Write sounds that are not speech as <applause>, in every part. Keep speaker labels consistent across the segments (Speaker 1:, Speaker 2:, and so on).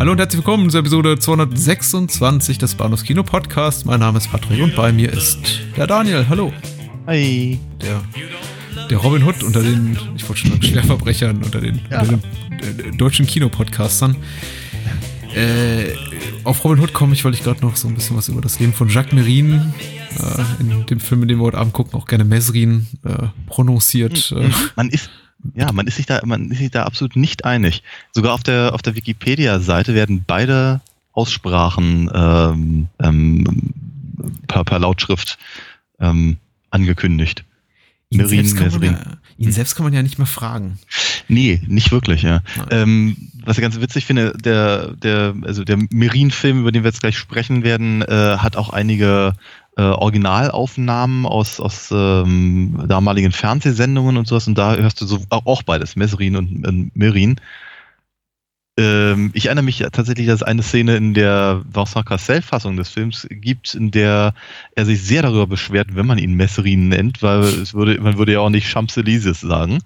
Speaker 1: Hallo und herzlich willkommen zur Episode 226 des Bahnhofs Kino Podcast. Mein Name ist Patrick und bei mir ist der Daniel. Hallo.
Speaker 2: Hi.
Speaker 1: Der, der Robin Hood unter den, ich wollte schon sagen, Schwerverbrechern, unter den,
Speaker 2: Ja.
Speaker 1: unter den äh, deutschen Kinopodcastern. Äh, auf Robin Hood komme ich, weil ich gerade noch so ein bisschen was über das Leben von Jacques Merin äh, in dem Film, in dem wir heute Abend gucken, auch gerne Mesrin äh, prononciert. Äh,
Speaker 2: Man ist, ja, man ist sich da, man ist sich da absolut nicht einig. Sogar auf der, auf der Wikipedia-Seite werden beide Aussprachen ähm, ähm, per, per Lautschrift ähm, angekündigt.
Speaker 1: Ihn,
Speaker 2: Merin,
Speaker 1: selbst kann man
Speaker 2: Mesrin.
Speaker 1: ja, ihn selbst kann man ja nicht mehr fragen.
Speaker 2: Nee, nicht wirklich, ja. Ähm, was ich ganz witzig finde, der, der, also der Merin-Film, über den wir jetzt gleich sprechen werden, äh, hat auch einige äh, Originalaufnahmen aus, aus ähm, damaligen Fernsehsendungen und sowas. Und da hörst du so auch beides, Mesrin und äh, Merin. Ähm, ich erinnere mich tatsächlich, dass es eine Szene in der Vincent Cassel-Fassung des Films gibt, in der er sich sehr darüber beschwert, wenn man ihn Mesrin nennt, weil es würde, man würde ja auch nicht Champs-Élysées sagen.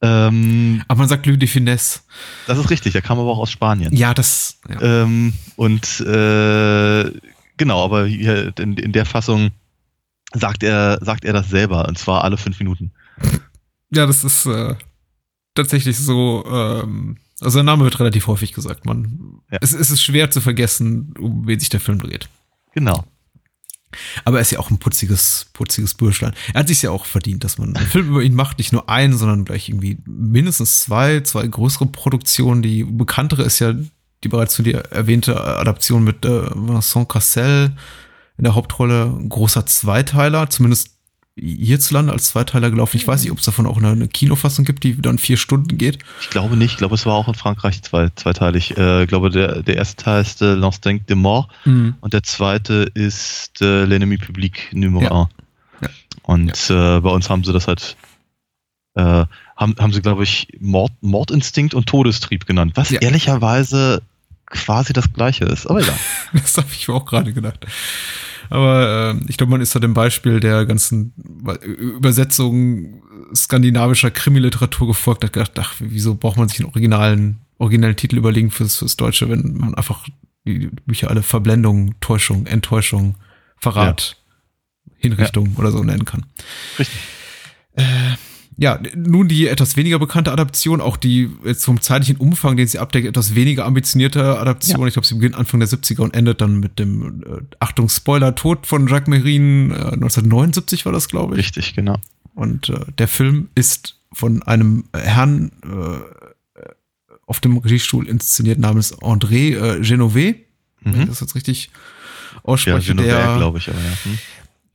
Speaker 2: Ähm,
Speaker 1: Aber man sagt Louis de Finesse.
Speaker 2: das ist richtig, der kam aber auch aus Spanien.
Speaker 1: Ja, das. Ja.
Speaker 2: Ähm, und äh, genau, aber hier in, in der Fassung sagt er, sagt er das selber, und zwar alle fünf Minuten.
Speaker 1: Ja, das ist äh, tatsächlich so. Ähm, also der Name wird relativ häufig gesagt. Man,
Speaker 2: Ja.
Speaker 1: es, es ist schwer zu vergessen, um wen sich der Film dreht.
Speaker 2: Genau.
Speaker 1: Aber er ist ja auch ein putziges, putziges Bürschlein. Er hat sich ja auch verdient, dass man einen Film über ihn macht, nicht nur einen, sondern gleich irgendwie mindestens zwei, zwei größere Produktionen. Die bekanntere ist ja die bereits von dir erwähnte Adaption mit äh, Vincent Cassel in der Hauptrolle, ein großer Zweiteiler, zumindest hierzulande als Zweiteiler gelaufen. Ich weiß nicht, ob es davon auch eine, eine Kinofassung gibt, die dann vier Stunden geht.
Speaker 2: Ich glaube nicht, ich glaube, es war auch in Frankreich zwei, zweiteilig. Äh, ich glaube, der, der erste Teil ist äh, L'Instinct de Mort und der zweite ist äh, L'Ennemi Public Nummer
Speaker 1: Ja.
Speaker 2: 1.
Speaker 1: Ja.
Speaker 2: Und äh, bei uns haben sie das halt, äh, haben, haben sie, glaube ich, Mord, Mordinstinkt und Todestrieb genannt, was
Speaker 1: Ja.
Speaker 2: ehrlicherweise quasi das gleiche ist. Aber egal. <laughs>
Speaker 1: Das habe ich mir auch gerade gedacht. Aber ähm, ich glaube, man ist da dem Beispiel der ganzen Übersetzung skandinavischer Krimiliteratur gefolgt, hat gedacht, ach, wieso braucht man sich einen originalen, originellen Titel überlegen fürs, fürs Deutsche, wenn man einfach die Bücher alle Verblendung, Täuschung, Enttäuschung, Verrat, Hinrichtung oder so nennen kann.
Speaker 2: Richtig.
Speaker 1: Äh, ja, nun die etwas weniger bekannte Adaption, auch die jetzt vom zeitlichen Umfang, den sie abdeckt, etwas weniger ambitionierte Adaption. Ich glaube, sie beginnt Anfang der 70er und endet dann mit dem, äh, Achtung, Spoiler, Tod von Jacques Merin, äh, 1979 war das, glaube ich.
Speaker 2: Richtig, genau.
Speaker 1: Und äh, der Film ist von einem Herrn äh, auf dem Regiestuhl inszeniert namens André äh, Genové, wenn ich
Speaker 2: Mhm.
Speaker 1: das jetzt richtig
Speaker 2: Ja,
Speaker 1: ausspreche,
Speaker 2: Genova,
Speaker 1: der
Speaker 2: glaube ich, aber ja. Hm.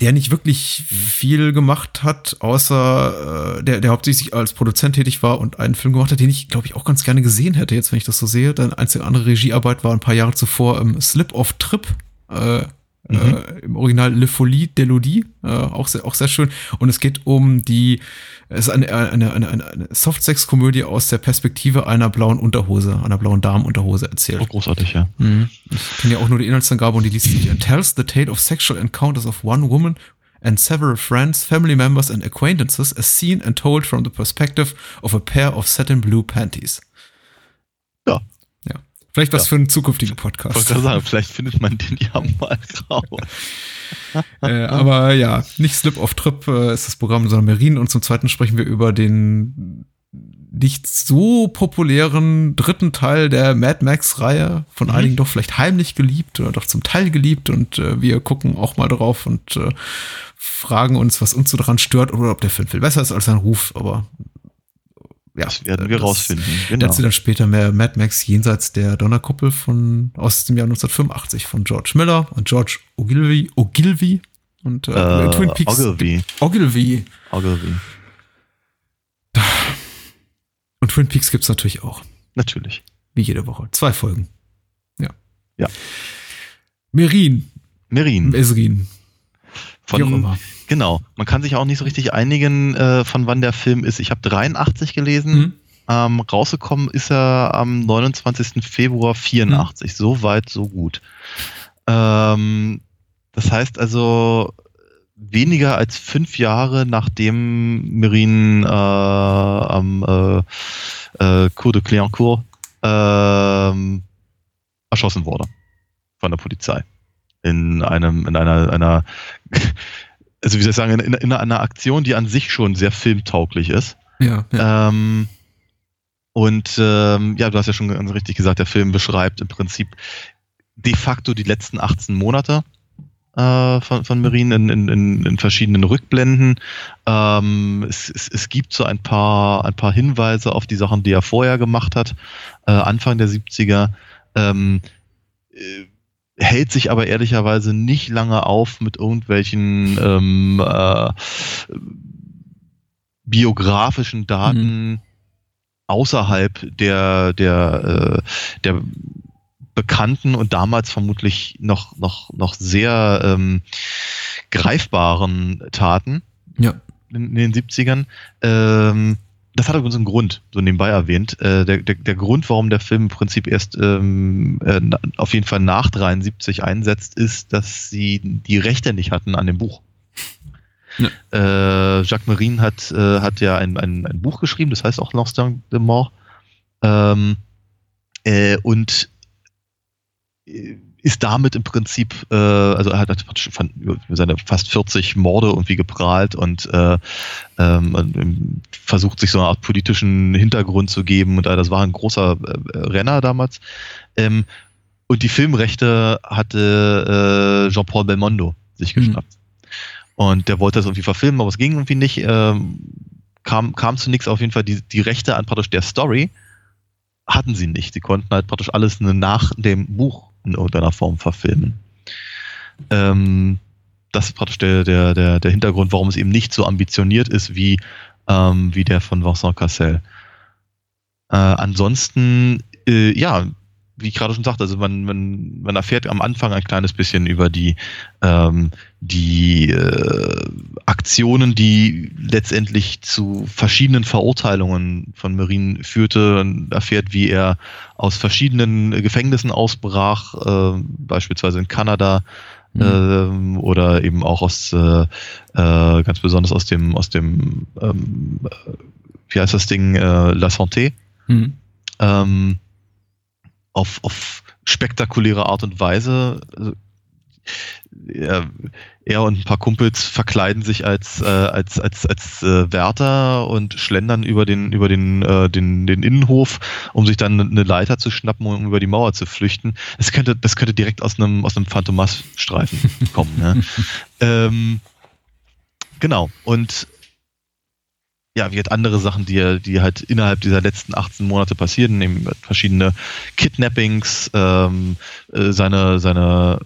Speaker 1: Der nicht wirklich viel gemacht hat, außer äh, der, der hauptsächlich als Produzent tätig war und einen Film gemacht hat, den ich, glaube ich, auch ganz gerne gesehen hätte, jetzt wenn ich das so sehe. Deine einzige andere Regiearbeit war ein paar Jahre zuvor im Slip of Trip, äh,
Speaker 2: Mhm.
Speaker 1: äh, im Original Le Folie d'Elodie, äh, auch, sehr, auch sehr schön. Und es geht um die, es ist eine, eine, eine, eine, Softsex-Komödie aus der Perspektive einer blauen Unterhose, einer blauen Damenunterhose erzählt.
Speaker 2: Oh, großartig, ja.
Speaker 1: Mhm. Ich kenne ja auch nur die Inhaltsangabe und die liest sich. Tells the tale of sexual encounters of one woman and several friends, family members and acquaintances as seen and told from the perspective of a pair of satin blue panties.
Speaker 2: Ja.
Speaker 1: Vielleicht was
Speaker 2: Ja.
Speaker 1: für einen zukünftigen
Speaker 2: Ich wollte
Speaker 1: Podcast.
Speaker 2: sagen, vielleicht findet man den ja mal raus. <laughs>
Speaker 1: äh, aber ja, nicht Slip of Trip äh, ist das Programm, sondern Merin. Und zum zweiten sprechen wir über den nicht so populären dritten Teil der Mad Max-Reihe, von
Speaker 2: Mhm.
Speaker 1: einigen doch vielleicht heimlich geliebt oder doch zum Teil geliebt. Und äh, wir gucken auch mal drauf und äh, fragen uns, was uns so daran stört oder ob der Film viel besser ist als sein Ruf. Aber ja,
Speaker 2: Das werden wir
Speaker 1: das-
Speaker 2: rausfinden. <laughs> Genau.
Speaker 1: Dazu dann später mehr Mad Max jenseits der Donnerkuppel von aus dem Jahr 1985 von George Miller und George Ogilvy, Ogilvy und äh,
Speaker 2: Äh,
Speaker 1: Twin Peaks.
Speaker 2: Ogilvy.
Speaker 1: Ogilvy.
Speaker 2: Ogilvy.
Speaker 1: Und Twin Peaks gibt's natürlich auch.
Speaker 2: Natürlich.
Speaker 1: Wie jede Woche. Zwei Folgen. Ja.
Speaker 2: Ja.
Speaker 1: Merin.
Speaker 2: Merin.
Speaker 1: Mesrin.
Speaker 2: Von, Wie auch immer. Genau. Man kann sich auch nicht so richtig einigen, äh, von wann der Film ist. Ich habe 83 gelesen. Mhm. Ähm, rausgekommen ist er am 29. Februar 84. Mhm. So weit, so gut. Ähm, das heißt also, weniger als fünf Jahre nachdem Merin äh, am äh, äh, Cour de Cliancourt äh, erschossen wurde von der Polizei in einem in einer einer also wie soll ich sagen in, in einer Aktion, die an sich schon sehr filmtauglich ist.
Speaker 1: Ja. ja. Ähm,
Speaker 2: und ähm, ja, du hast ja schon ganz richtig gesagt, der Film beschreibt im Prinzip de facto die letzten 18 Monate äh, von, von Merin in, in, in verschiedenen Rückblenden. Ähm, es, es, es gibt so ein paar, ein paar Hinweise auf die Sachen, die er vorher gemacht hat, äh, Anfang der 70er. Ähm, äh, hält sich aber ehrlicherweise nicht lange auf mit irgendwelchen ähm, äh, biografischen Daten mhm. außerhalb der, der, äh, der bekannten und damals vermutlich noch, noch, noch sehr ähm, greifbaren Taten
Speaker 1: ja.
Speaker 2: in, in den 70ern. Ähm, das hat übrigens einen Grund, so nebenbei erwähnt. Äh, der, der, der Grund, warum der Film im Prinzip erst ähm, äh, auf jeden Fall nach 73 einsetzt, ist, dass sie die Rechte nicht hatten an dem Buch. Ja. Äh, Jacques Marine hat, äh, hat ja ein, ein, ein Buch geschrieben, das heißt auch L'Instinct de Mort. Ähm, äh, und ist damit im Prinzip, äh, also er hat von, seine fast 40 Morde irgendwie geprahlt und äh, ähm, versucht sich so eine Art politischen Hintergrund zu geben und das war ein großer äh, Renner damals. Ähm, und die Filmrechte hatte äh, Jean-Paul Belmondo sich geschnappt. Mhm. Und der wollte das irgendwie verfilmen, aber es ging irgendwie nicht. Ähm, kam, kam zunächst auf jeden Fall die, die Rechte an praktisch der Story hatten sie nicht. Sie konnten halt praktisch alles nach dem Buch in irgendeiner Form verfilmen. Ähm, das ist praktisch der, der, der, der Hintergrund, warum es eben nicht so ambitioniert ist wie, ähm, wie der von Vincent Cassel. Äh, ansonsten, äh, ja, wie ich gerade schon sagte, also man, man, man erfährt am Anfang ein kleines bisschen über die, ähm, die äh, Aktionen, die letztendlich zu verschiedenen Verurteilungen von Merin führte und erfährt, wie er aus verschiedenen Gefängnissen ausbrach, äh, beispielsweise in Kanada, mhm. äh, oder eben auch aus äh, äh, ganz besonders aus dem aus dem ähm, wie heißt das Ding äh, La Santé mhm. Auf, auf spektakuläre Art und Weise. Also, er, er, und ein paar Kumpels verkleiden sich als, äh, als, als, als äh, Wärter und schlendern über den, über den, äh, den, den Innenhof, um sich dann eine Leiter zu schnappen und um über die Mauer zu flüchten. Das könnte, das könnte direkt aus einem, aus einem Phantomas-Streifen kommen. Ne? <laughs> ähm, genau. Und ja, wie halt andere Sachen, die, die halt innerhalb dieser letzten 18 Monate passieren, eben verschiedene Kidnappings, ähm, äh, seine, seine,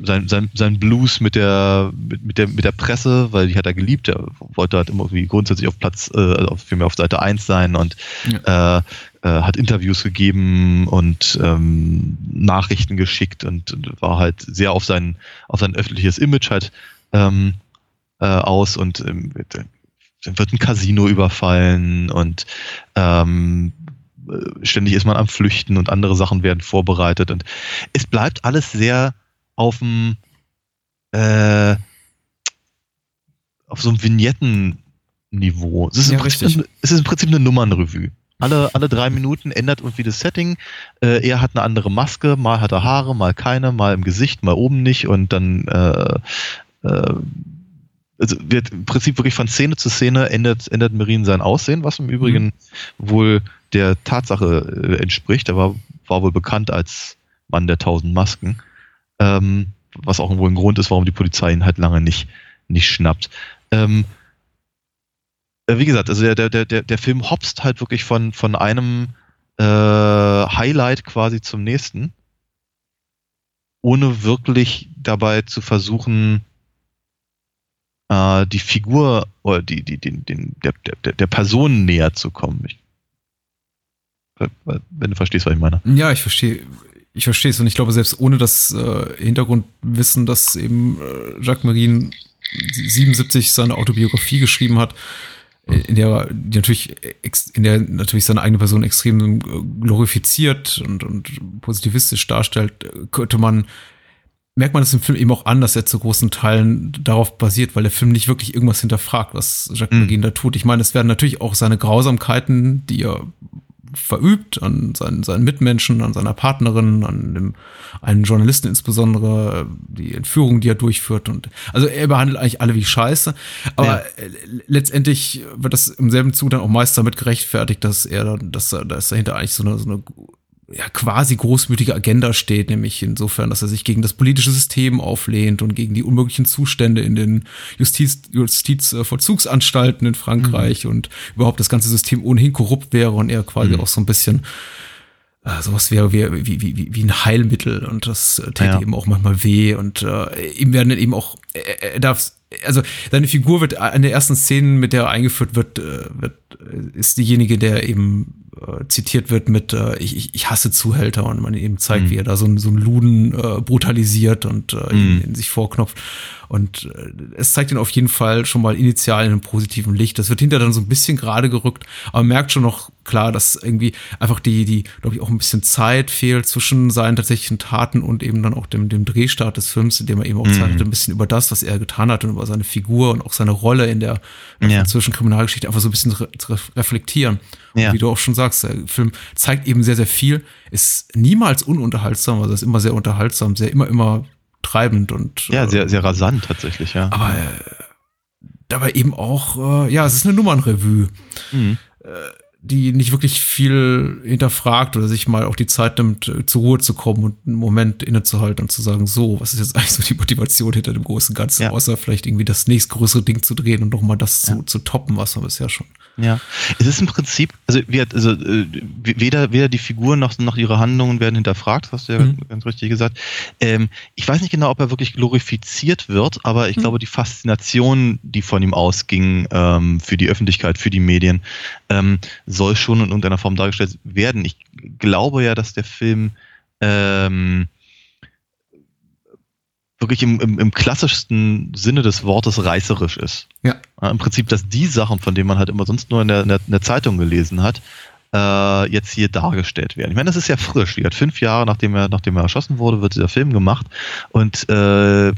Speaker 2: sein, sein, sein Blues mit der, mit, mit, der, mit der Presse, weil die hat er geliebt, er wollte halt immer irgendwie grundsätzlich auf Platz, äh, also vielmehr auf Seite 1 sein und ja. äh, äh, hat Interviews gegeben und ähm, Nachrichten geschickt und, und, war halt sehr auf sein, auf sein öffentliches Image halt ähm, äh, aus und ähm, wird ein Casino überfallen und ähm, ständig ist man am Flüchten und andere Sachen werden vorbereitet und es bleibt alles sehr auf dem äh, auf so einem Vignetten-Niveau. Es, ist ja, es ist im Prinzip eine Nummernrevue. Alle, alle drei Minuten ändert irgendwie das Setting. Äh, er hat eine andere Maske, mal hat er Haare, mal keine, mal im Gesicht, mal oben nicht und dann äh, äh, also wird im Prinzip wirklich von Szene zu Szene ändert, ändert Merin sein Aussehen, was im Übrigen mhm. wohl der Tatsache äh, entspricht. Er war, war wohl bekannt als Mann der tausend Masken, ähm, was auch wohl ein Grund ist, warum die Polizei ihn halt lange nicht, nicht schnappt. Ähm, äh, wie gesagt, also der, der, der, der Film hopst halt wirklich von, von einem äh, Highlight quasi zum nächsten, ohne wirklich dabei zu versuchen, äh, die Figur oder die, die, den, den, der, der, der Person näher zu kommen. Ich, wenn du verstehst, was ich meine.
Speaker 1: Ja, ich verstehe. Ich verstehe es und ich glaube, selbst ohne das äh, Hintergrundwissen, dass eben äh, Jacques Marine 77 seine Autobiografie geschrieben hat, in der die natürlich in der natürlich seine eigene Person extrem glorifiziert und, und positivistisch darstellt, könnte man merkt man es im Film eben auch an, dass er zu großen Teilen darauf basiert, weil der Film nicht wirklich irgendwas hinterfragt, was Jacques mhm. Begin da tut. Ich meine, es werden natürlich auch seine Grausamkeiten, die er verübt an seinen, seinen Mitmenschen, an seiner Partnerin, an dem, einen Journalisten insbesondere, die Entführung, die er durchführt und also er behandelt eigentlich alle wie Scheiße, aber ja. letztendlich wird das im selben Zug dann auch meist damit gerechtfertigt, dass er, dass, dass dahinter eigentlich so eine, so eine ja, quasi großmütige Agenda steht, nämlich insofern, dass er sich gegen das politische System auflehnt und gegen die unmöglichen Zustände in den Justiz, Justizvollzugsanstalten in Frankreich mhm. und überhaupt das ganze System ohnehin korrupt wäre und er quasi mhm. auch so ein bisschen äh, sowas wäre wie, wie, wie, wie ein Heilmittel und das äh, täte ja. eben auch manchmal weh und äh, ihm werden dann eben auch, er, er darf also seine Figur wird in der ersten Szene, mit der er eingeführt wird, äh, wird ist diejenige, der eben äh, zitiert wird mit äh, ich, ich hasse Zuhälter und man eben zeigt, mhm. wie er da so, so einen Luden äh, brutalisiert und äh, mhm. in, in, sich vorknopft. Und äh, es zeigt ihn auf jeden Fall schon mal initial in einem positiven Licht. Das wird hinterher dann so ein bisschen gerade gerückt, aber man merkt schon noch klar, dass irgendwie einfach die, die, glaube ich, auch ein bisschen Zeit fehlt zwischen seinen tatsächlichen Taten und eben dann auch dem, dem Drehstart des Films, in dem er eben auch mhm. zeigt, ein bisschen über das, was er getan hat und über seine Figur und auch seine Rolle in der ja. französischen Kriminalgeschichte einfach so ein bisschen re reflektieren. Ja. wie du auch schon sagst, der Film zeigt eben sehr, sehr viel, ist niemals ununterhaltsam, also ist immer sehr unterhaltsam, sehr immer, immer treibend und.
Speaker 2: Ja, sehr, sehr rasant tatsächlich, ja.
Speaker 1: Aber äh, dabei eben auch, äh, ja, es ist eine Nummernrevue. Mhm. Äh, die nicht wirklich viel hinterfragt oder sich mal auch die Zeit nimmt, äh, zur Ruhe zu kommen und einen Moment innezuhalten und zu sagen, so, was ist jetzt <laughs> eigentlich so die Motivation hinter dem großen Ganzen, ja. außer vielleicht irgendwie das nächstgrößere Ding zu drehen und nochmal das ja. zu, zu toppen, was man bisher schon
Speaker 2: ja, es ist im Prinzip, also, wir, also äh, weder, weder die Figuren noch, noch ihre Handlungen werden hinterfragt, hast du ja mhm. ganz richtig gesagt. Ähm, ich weiß nicht genau, ob er wirklich glorifiziert wird, aber ich mhm. glaube, die Faszination, die von ihm ausging ähm, für die Öffentlichkeit, für die Medien, ähm, soll schon in irgendeiner Form dargestellt werden. Ich glaube ja, dass der Film ähm, wirklich im, im, im klassischsten Sinne des Wortes reißerisch ist. Ja. ja. Im Prinzip, dass die Sachen, von denen man halt immer sonst nur in der, in der, in der Zeitung gelesen hat, äh, jetzt hier dargestellt werden. Ich meine, das ist ja frisch. Wie fünf Jahre nachdem er, nachdem er erschossen wurde, wird dieser Film gemacht und äh,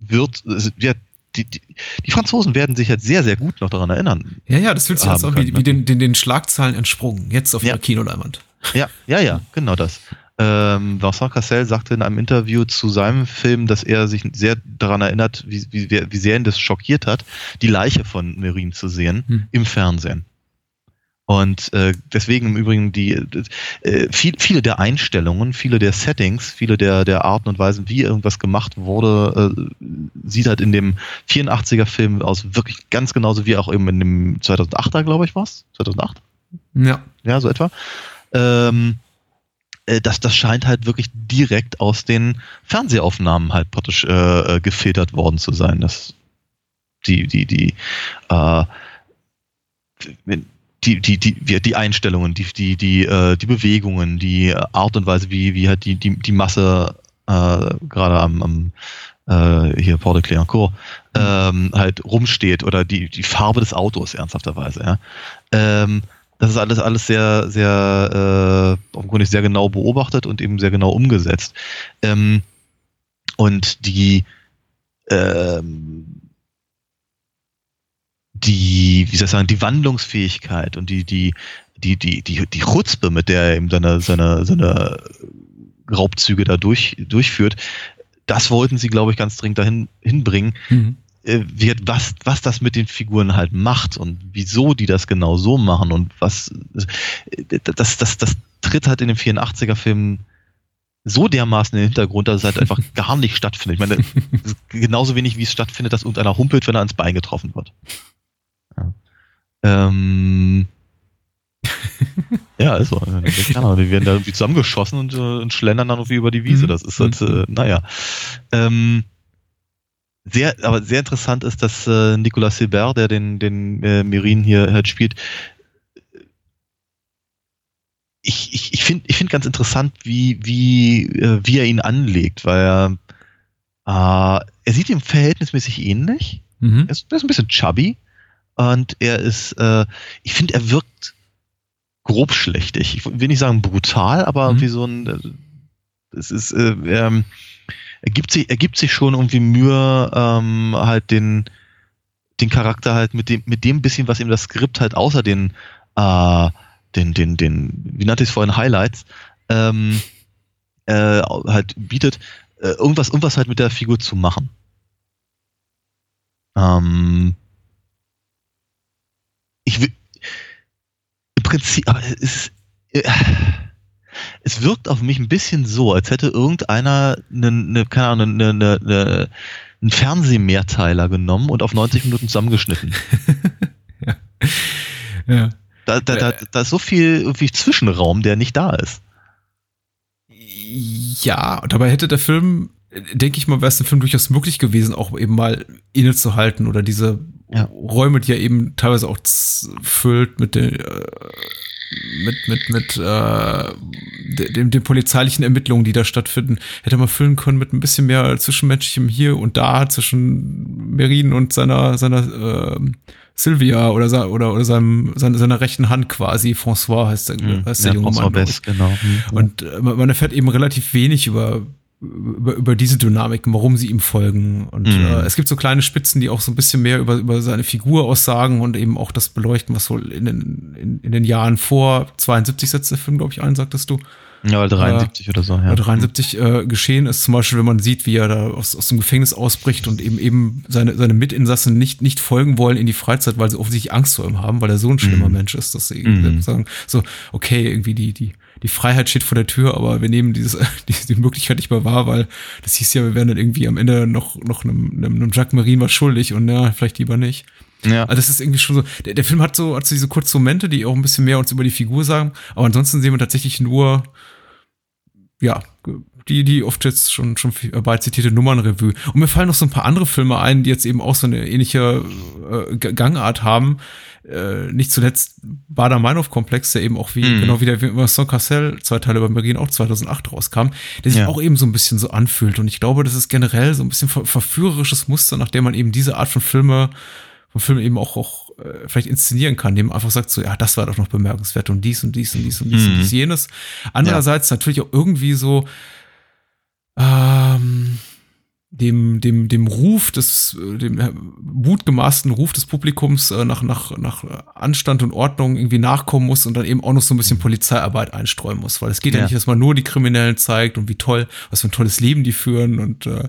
Speaker 2: wird, ja, die, die, die, Franzosen werden sich jetzt sehr, sehr gut noch daran erinnern.
Speaker 1: Ja, ja, das fühlt sich jetzt auch wie, wie ne? den, den, den Schlagzahlen entsprungen, jetzt auf ja. der Kinoleinwand.
Speaker 2: Ja, ja, ja, genau das. Ähm, Vincent Cassel sagte in einem Interview zu seinem Film, dass er sich sehr daran erinnert, wie, wie, wie sehr ihn das schockiert hat, die Leiche von Merin zu sehen hm. im Fernsehen. Und äh, deswegen im Übrigen die äh, viel, viele der Einstellungen, viele der Settings, viele der, der Arten und Weisen, wie irgendwas gemacht wurde, äh, sieht halt in dem 84er Film aus wirklich ganz genauso wie auch eben in dem 2008er, glaube ich, was? 2008? Ja. Ja, so etwa. Ähm, äh, das, scheint halt wirklich direkt aus den Fernsehaufnahmen halt praktisch äh, äh gefiltert worden zu sein. Das, die, die, die, äh, die, die, die, die Einstellungen, die, die, die, äh, die Bewegungen, die Art und Weise, wie, wie halt die, die, die Masse äh, gerade am, am äh, hier Port de Cléancourt mhm. ähm, halt rumsteht oder die, die Farbe des Autos ernsthafterweise, ja. Ähm, das ist alles, alles sehr, sehr, äh, offenkundig sehr genau beobachtet und eben sehr genau umgesetzt. Ähm, und die, ähm, die, wie soll ich sagen, die Wandlungsfähigkeit und die, die, die, die, die, die Chutzpe, mit der er eben seine, seine, seine Raubzüge da durch, durchführt, das wollten sie, glaube ich, ganz dringend dahin hinbringen. Mhm. Äh, wird, was, was das mit den Figuren halt macht und wieso die das genau so machen und was äh, das, das, das tritt halt in dem 84er-Film so dermaßen in den Hintergrund, dass es halt einfach <laughs> gar nicht stattfindet. Ich meine, genauso wenig wie es stattfindet, dass irgendeiner humpelt, wenn er ans Bein getroffen wird. Ja, ähm, <laughs> ja also, äh, die werden da irgendwie zusammengeschossen und, und schlendern dann irgendwie über die Wiese. Mhm. Das ist halt, äh, naja. Ähm, sehr, aber sehr interessant ist, dass äh, Nicolas Silbert, der den, den äh, Mirin hier halt spielt, ich, ich, ich finde ich find ganz interessant, wie, wie, äh, wie er ihn anlegt, weil er Äh, er sieht ihm verhältnismäßig ähnlich.
Speaker 1: Mhm.
Speaker 2: Er ist, er ist ein bisschen chubby und er ist, äh, ich finde, er wirkt grob schlechtig. Ich will nicht sagen brutal, aber
Speaker 1: Mhm.
Speaker 2: wie so ein, äh, es ist, äh, ähm, er gibt sich, er gibt sich schon irgendwie Mühe, ähm, halt den, den Charakter halt mit dem, mit dem bisschen, was ihm das Skript halt außer den, äh, den, den, den, wie nannte ich es vorhin, Highlights, ähm, äh, halt bietet, äh, irgendwas, irgendwas halt mit der Figur zu machen. Ähm, ich will, im Prinzip, aber es ist, äh, es wirkt auf mich ein bisschen so, als hätte irgendeiner eine, eine keine Ahnung, eine, eine, eine, einen Fernsehmehrteiler genommen und auf 90 <laughs> Minuten zusammengeschnitten.
Speaker 1: Ja.
Speaker 2: Da, da, da, da ist so viel irgendwie Zwischenraum, der nicht da ist.
Speaker 1: Ja, dabei hätte der Film, denke ich mal, wäre es dem Film durchaus möglich gewesen, auch eben mal innezuhalten oder diese
Speaker 2: Ja.
Speaker 1: Räume, die er eben teilweise auch füllt mit den äh, mit mit mit äh, de- dem, den polizeilichen Ermittlungen, die da stattfinden, hätte man füllen können mit ein bisschen mehr zwischenmenschlichem hier und da zwischen Merin und seiner seiner äh, Sylvia oder oder oder seinem seiner, seiner rechten Hand quasi François heißt der, heißt der
Speaker 2: Mhm. Ja,
Speaker 1: junge
Speaker 2: François
Speaker 1: Mann.
Speaker 2: Best, genau.
Speaker 1: Und äh, man erfährt eben relativ wenig über, über, über diese Dynamiken, warum sie ihm folgen. Und
Speaker 2: Mhm.
Speaker 1: äh, es gibt so kleine Spitzen, die auch so ein bisschen mehr über, über seine Figur aussagen und eben auch das beleuchten, was wohl in den, in, in den Jahren vor 72 setzt der Film, glaube ich, ein, sagtest du.
Speaker 2: Ja, 73 oder so, ja.
Speaker 1: Ja. 73 äh, geschehen ist, zum Beispiel, wenn man sieht, wie er da aus, aus dem Gefängnis ausbricht und eben eben seine, seine Mitinsassen nicht, nicht folgen wollen in die Freizeit, weil sie offensichtlich Angst vor ihm haben, weil er so ein schlimmer
Speaker 2: Mhm.
Speaker 1: Mensch ist, dass sie
Speaker 2: Mhm.
Speaker 1: sagen, so, okay, irgendwie die, die, die Freiheit steht vor der Tür, aber wir nehmen dieses, <laughs> die, die Möglichkeit nicht mehr wahr, weil das hieß ja, wir werden dann irgendwie am Ende noch, noch einem, einem, einem Jacques Marine was schuldig und ja, vielleicht lieber nicht.
Speaker 2: Ja.
Speaker 1: Also das ist irgendwie schon so, der, der Film hat so, hat so diese kurzen Momente, die auch ein bisschen mehr uns über die Figur sagen, aber ansonsten sehen wir tatsächlich nur, ja, die, die oft jetzt schon, schon viel- bald zitierte Nummernrevue. Und mir fallen noch so ein paar andere Filme ein, die jetzt eben auch so eine ähnliche äh, Gangart haben. Äh, nicht zuletzt Bader-Meinhof-Komplex, der eben auch wie,
Speaker 2: Mhm.
Speaker 1: genau wie der Vincent Cassel, zwei Teile über Marien auch 2008 rauskam, der sich
Speaker 2: Ja.
Speaker 1: auch eben so ein bisschen so anfühlt. Und ich glaube, das ist generell so ein bisschen ver verführerisches Muster, nachdem man eben diese Art von Filme, von Filmen eben auch, auch äh, vielleicht inszenieren kann, dem man einfach sagt so, ja, das war doch noch bemerkenswert und dies und dies und dies und dies und
Speaker 2: Mhm.
Speaker 1: dies jenes. Andererseits natürlich auch irgendwie so ähm, dem, dem, dem Ruf des, äh, dem äh, mutgemaßten Ruf des Publikums äh, nach, nach, nach Anstand und Ordnung irgendwie nachkommen muss und dann eben auch noch so ein bisschen Polizeiarbeit einstreuen muss, weil es geht ja,
Speaker 2: Ja.
Speaker 1: nicht, dass man nur die Kriminellen zeigt und wie toll, was für ein tolles Leben die führen und äh,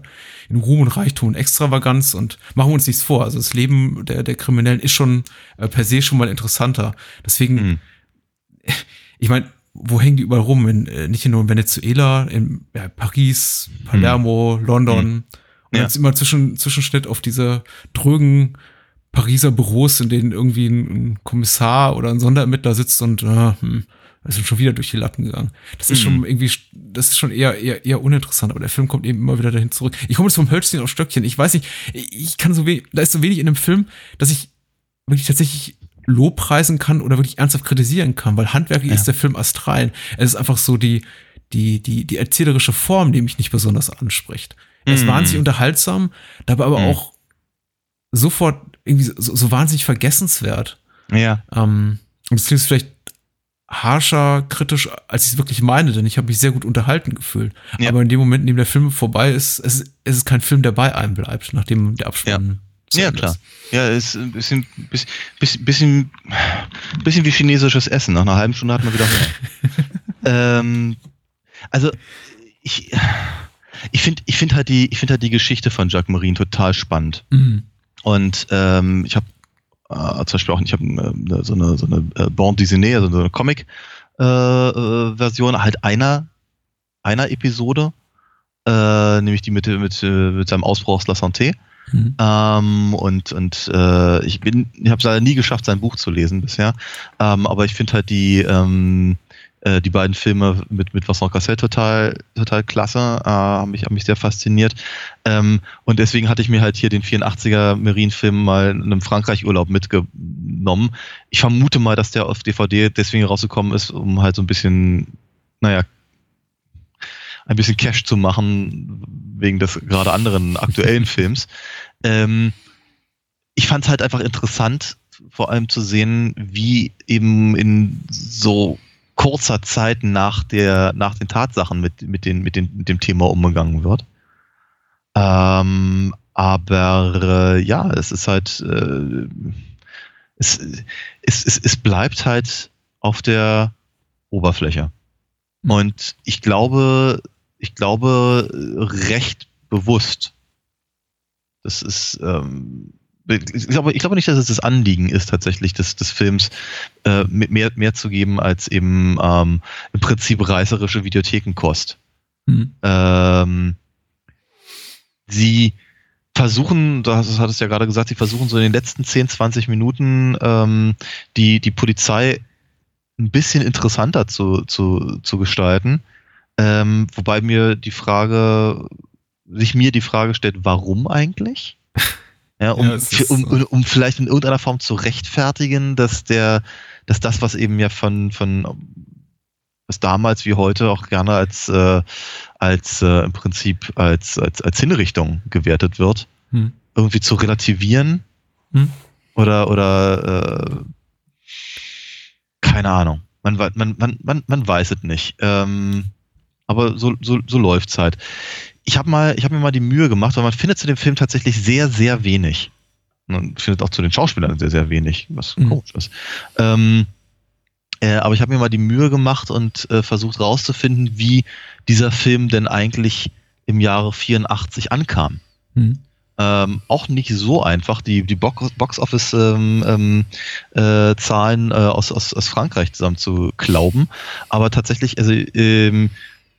Speaker 1: in Ruhm und Reichtum und Extravaganz und machen wir uns nichts vor. Also das Leben der, der Kriminellen ist schon äh, per se schon mal interessanter. Deswegen
Speaker 2: Mhm. <laughs>
Speaker 1: ich meine, wo hängen die überall rum? In, äh, nicht nur in Venezuela, in ja, Paris, Palermo, London. Und
Speaker 2: Ja.
Speaker 1: jetzt immer zwischen, Zwischenschnitt auf diese drögen Pariser Büros, in denen irgendwie ein, ein Kommissar oder ein Sonderermittler sitzt und äh, hm, ist schon wieder durch die Latten gegangen. Das ist schon irgendwie, das ist schon eher, eher, eher uninteressant, aber der Film kommt eben immer wieder dahin zurück. Ich komme jetzt vom Hölzchen auf Stöckchen. Ich weiß nicht, ich kann so wenig, da ist so wenig in dem Film, dass ich wirklich tatsächlich lobpreisen kann oder wirklich ernsthaft kritisieren kann, weil handwerklich
Speaker 2: Ja.
Speaker 1: ist der Film astrein. Es ist einfach so die, die, die, die erzählerische Form, die mich nicht besonders anspricht. Er ist
Speaker 2: Mhm.
Speaker 1: wahnsinnig unterhaltsam, dabei aber
Speaker 2: Mhm.
Speaker 1: auch sofort irgendwie so, so wahnsinnig vergessenswert.
Speaker 2: Ja.
Speaker 1: Ähm, und es klingt vielleicht harscher, kritisch, als ich es wirklich meine, denn ich habe mich sehr gut unterhalten gefühlt.
Speaker 2: Ja.
Speaker 1: Aber in dem Moment, in dem der Film vorbei ist, es, ist- es ist kein Film, der bei einem bleibt, nachdem der Abspann zu
Speaker 2: Ja, klar.
Speaker 1: ist.
Speaker 2: Ja, ist ein bisschen, bisschen, bisschen, bisschen wie chinesisches Essen. Nach einer halben Stunde hat man wieder Hunger. <laughs> ähm, also, ich, ich finde ich find halt, die- ich find halt die Geschichte von Jacques Marine total spannend.
Speaker 1: Mhm.
Speaker 2: Und ähm, ich habe äh, zum Beispiel auch, ich habe äh, so eine, so eine äh, Bande dessinée, also so eine Comic-Version halt einer, einer Episode, äh, nämlich die mit, mit, äh, mit seinem Ausbruch aus La Santé.
Speaker 1: Mhm.
Speaker 2: Ähm, und und äh, ich bin, ich habe es leider nie geschafft, sein Buch zu lesen bisher. Ähm, aber ich finde halt die ähm, äh, die beiden Filme mit mit Vincent Cassel total total klasse, äh, haben mich haben mich sehr fasziniert. Ähm, und deswegen hatte ich mir halt hier den 84er Marine-Film mal in einem Frankreich-Urlaub mitgenommen. Ich vermute mal, dass der auf DVD deswegen rausgekommen ist, um halt so ein bisschen, naja, ein bisschen Cash zu machen, wegen des gerade anderen aktuellen <laughs> Films. Ähm, ich fand es halt einfach interessant, vor allem zu sehen, wie eben in so kurzer Zeit nach der, nach den Tatsachen mit, mit, den, mit, den, mit dem Thema umgegangen wird. Ähm, aber äh, ja, es ist halt, äh, es, es, es, es bleibt halt auf der Oberfläche. Hm. Und ich glaube, ich glaube, recht bewusst. Das ist, ähm, ich glaube, ich glaube nicht, dass es das Anliegen ist, tatsächlich des, des Films äh, mehr, mehr zu geben, als eben ähm, im Prinzip reißerische Videothekenkost. Mhm. Ähm, sie versuchen, das hat es ja gerade gesagt, sie versuchen so in den letzten 10, 20 Minuten ähm, die, die Polizei ein bisschen interessanter zu, zu, zu gestalten. Ähm, wobei mir die Frage, sich mir die Frage stellt, warum eigentlich? <laughs> Ja, um, ja, um, um, um, vielleicht in irgendeiner Form zu rechtfertigen, dass der, dass das, was eben ja von, von was damals wie heute auch gerne als, äh, als äh, im Prinzip als, als, als Hinrichtung gewertet wird, hm. irgendwie zu relativieren hm. oder, oder äh, keine Ahnung. Man, man, man, man, man weiß es nicht. Ähm, aber so, so, so läuft's halt ich habe mal, ich habe mir mal die Mühe gemacht, weil man findet zu dem Film tatsächlich sehr, sehr wenig. Man findet auch zu den Schauspielern sehr, sehr wenig, was mhm. komisch ist. Ähm, äh, aber ich habe mir mal die Mühe gemacht und äh, versucht rauszufinden, wie dieser Film denn eigentlich im Jahre 84 ankam. Mhm. Ähm, auch nicht so einfach, die, die Box-Office-Zahlen ähm, ähm, äh, äh, aus, aus, aus Frankreich zusammen zu glauben. Aber tatsächlich, also ähm,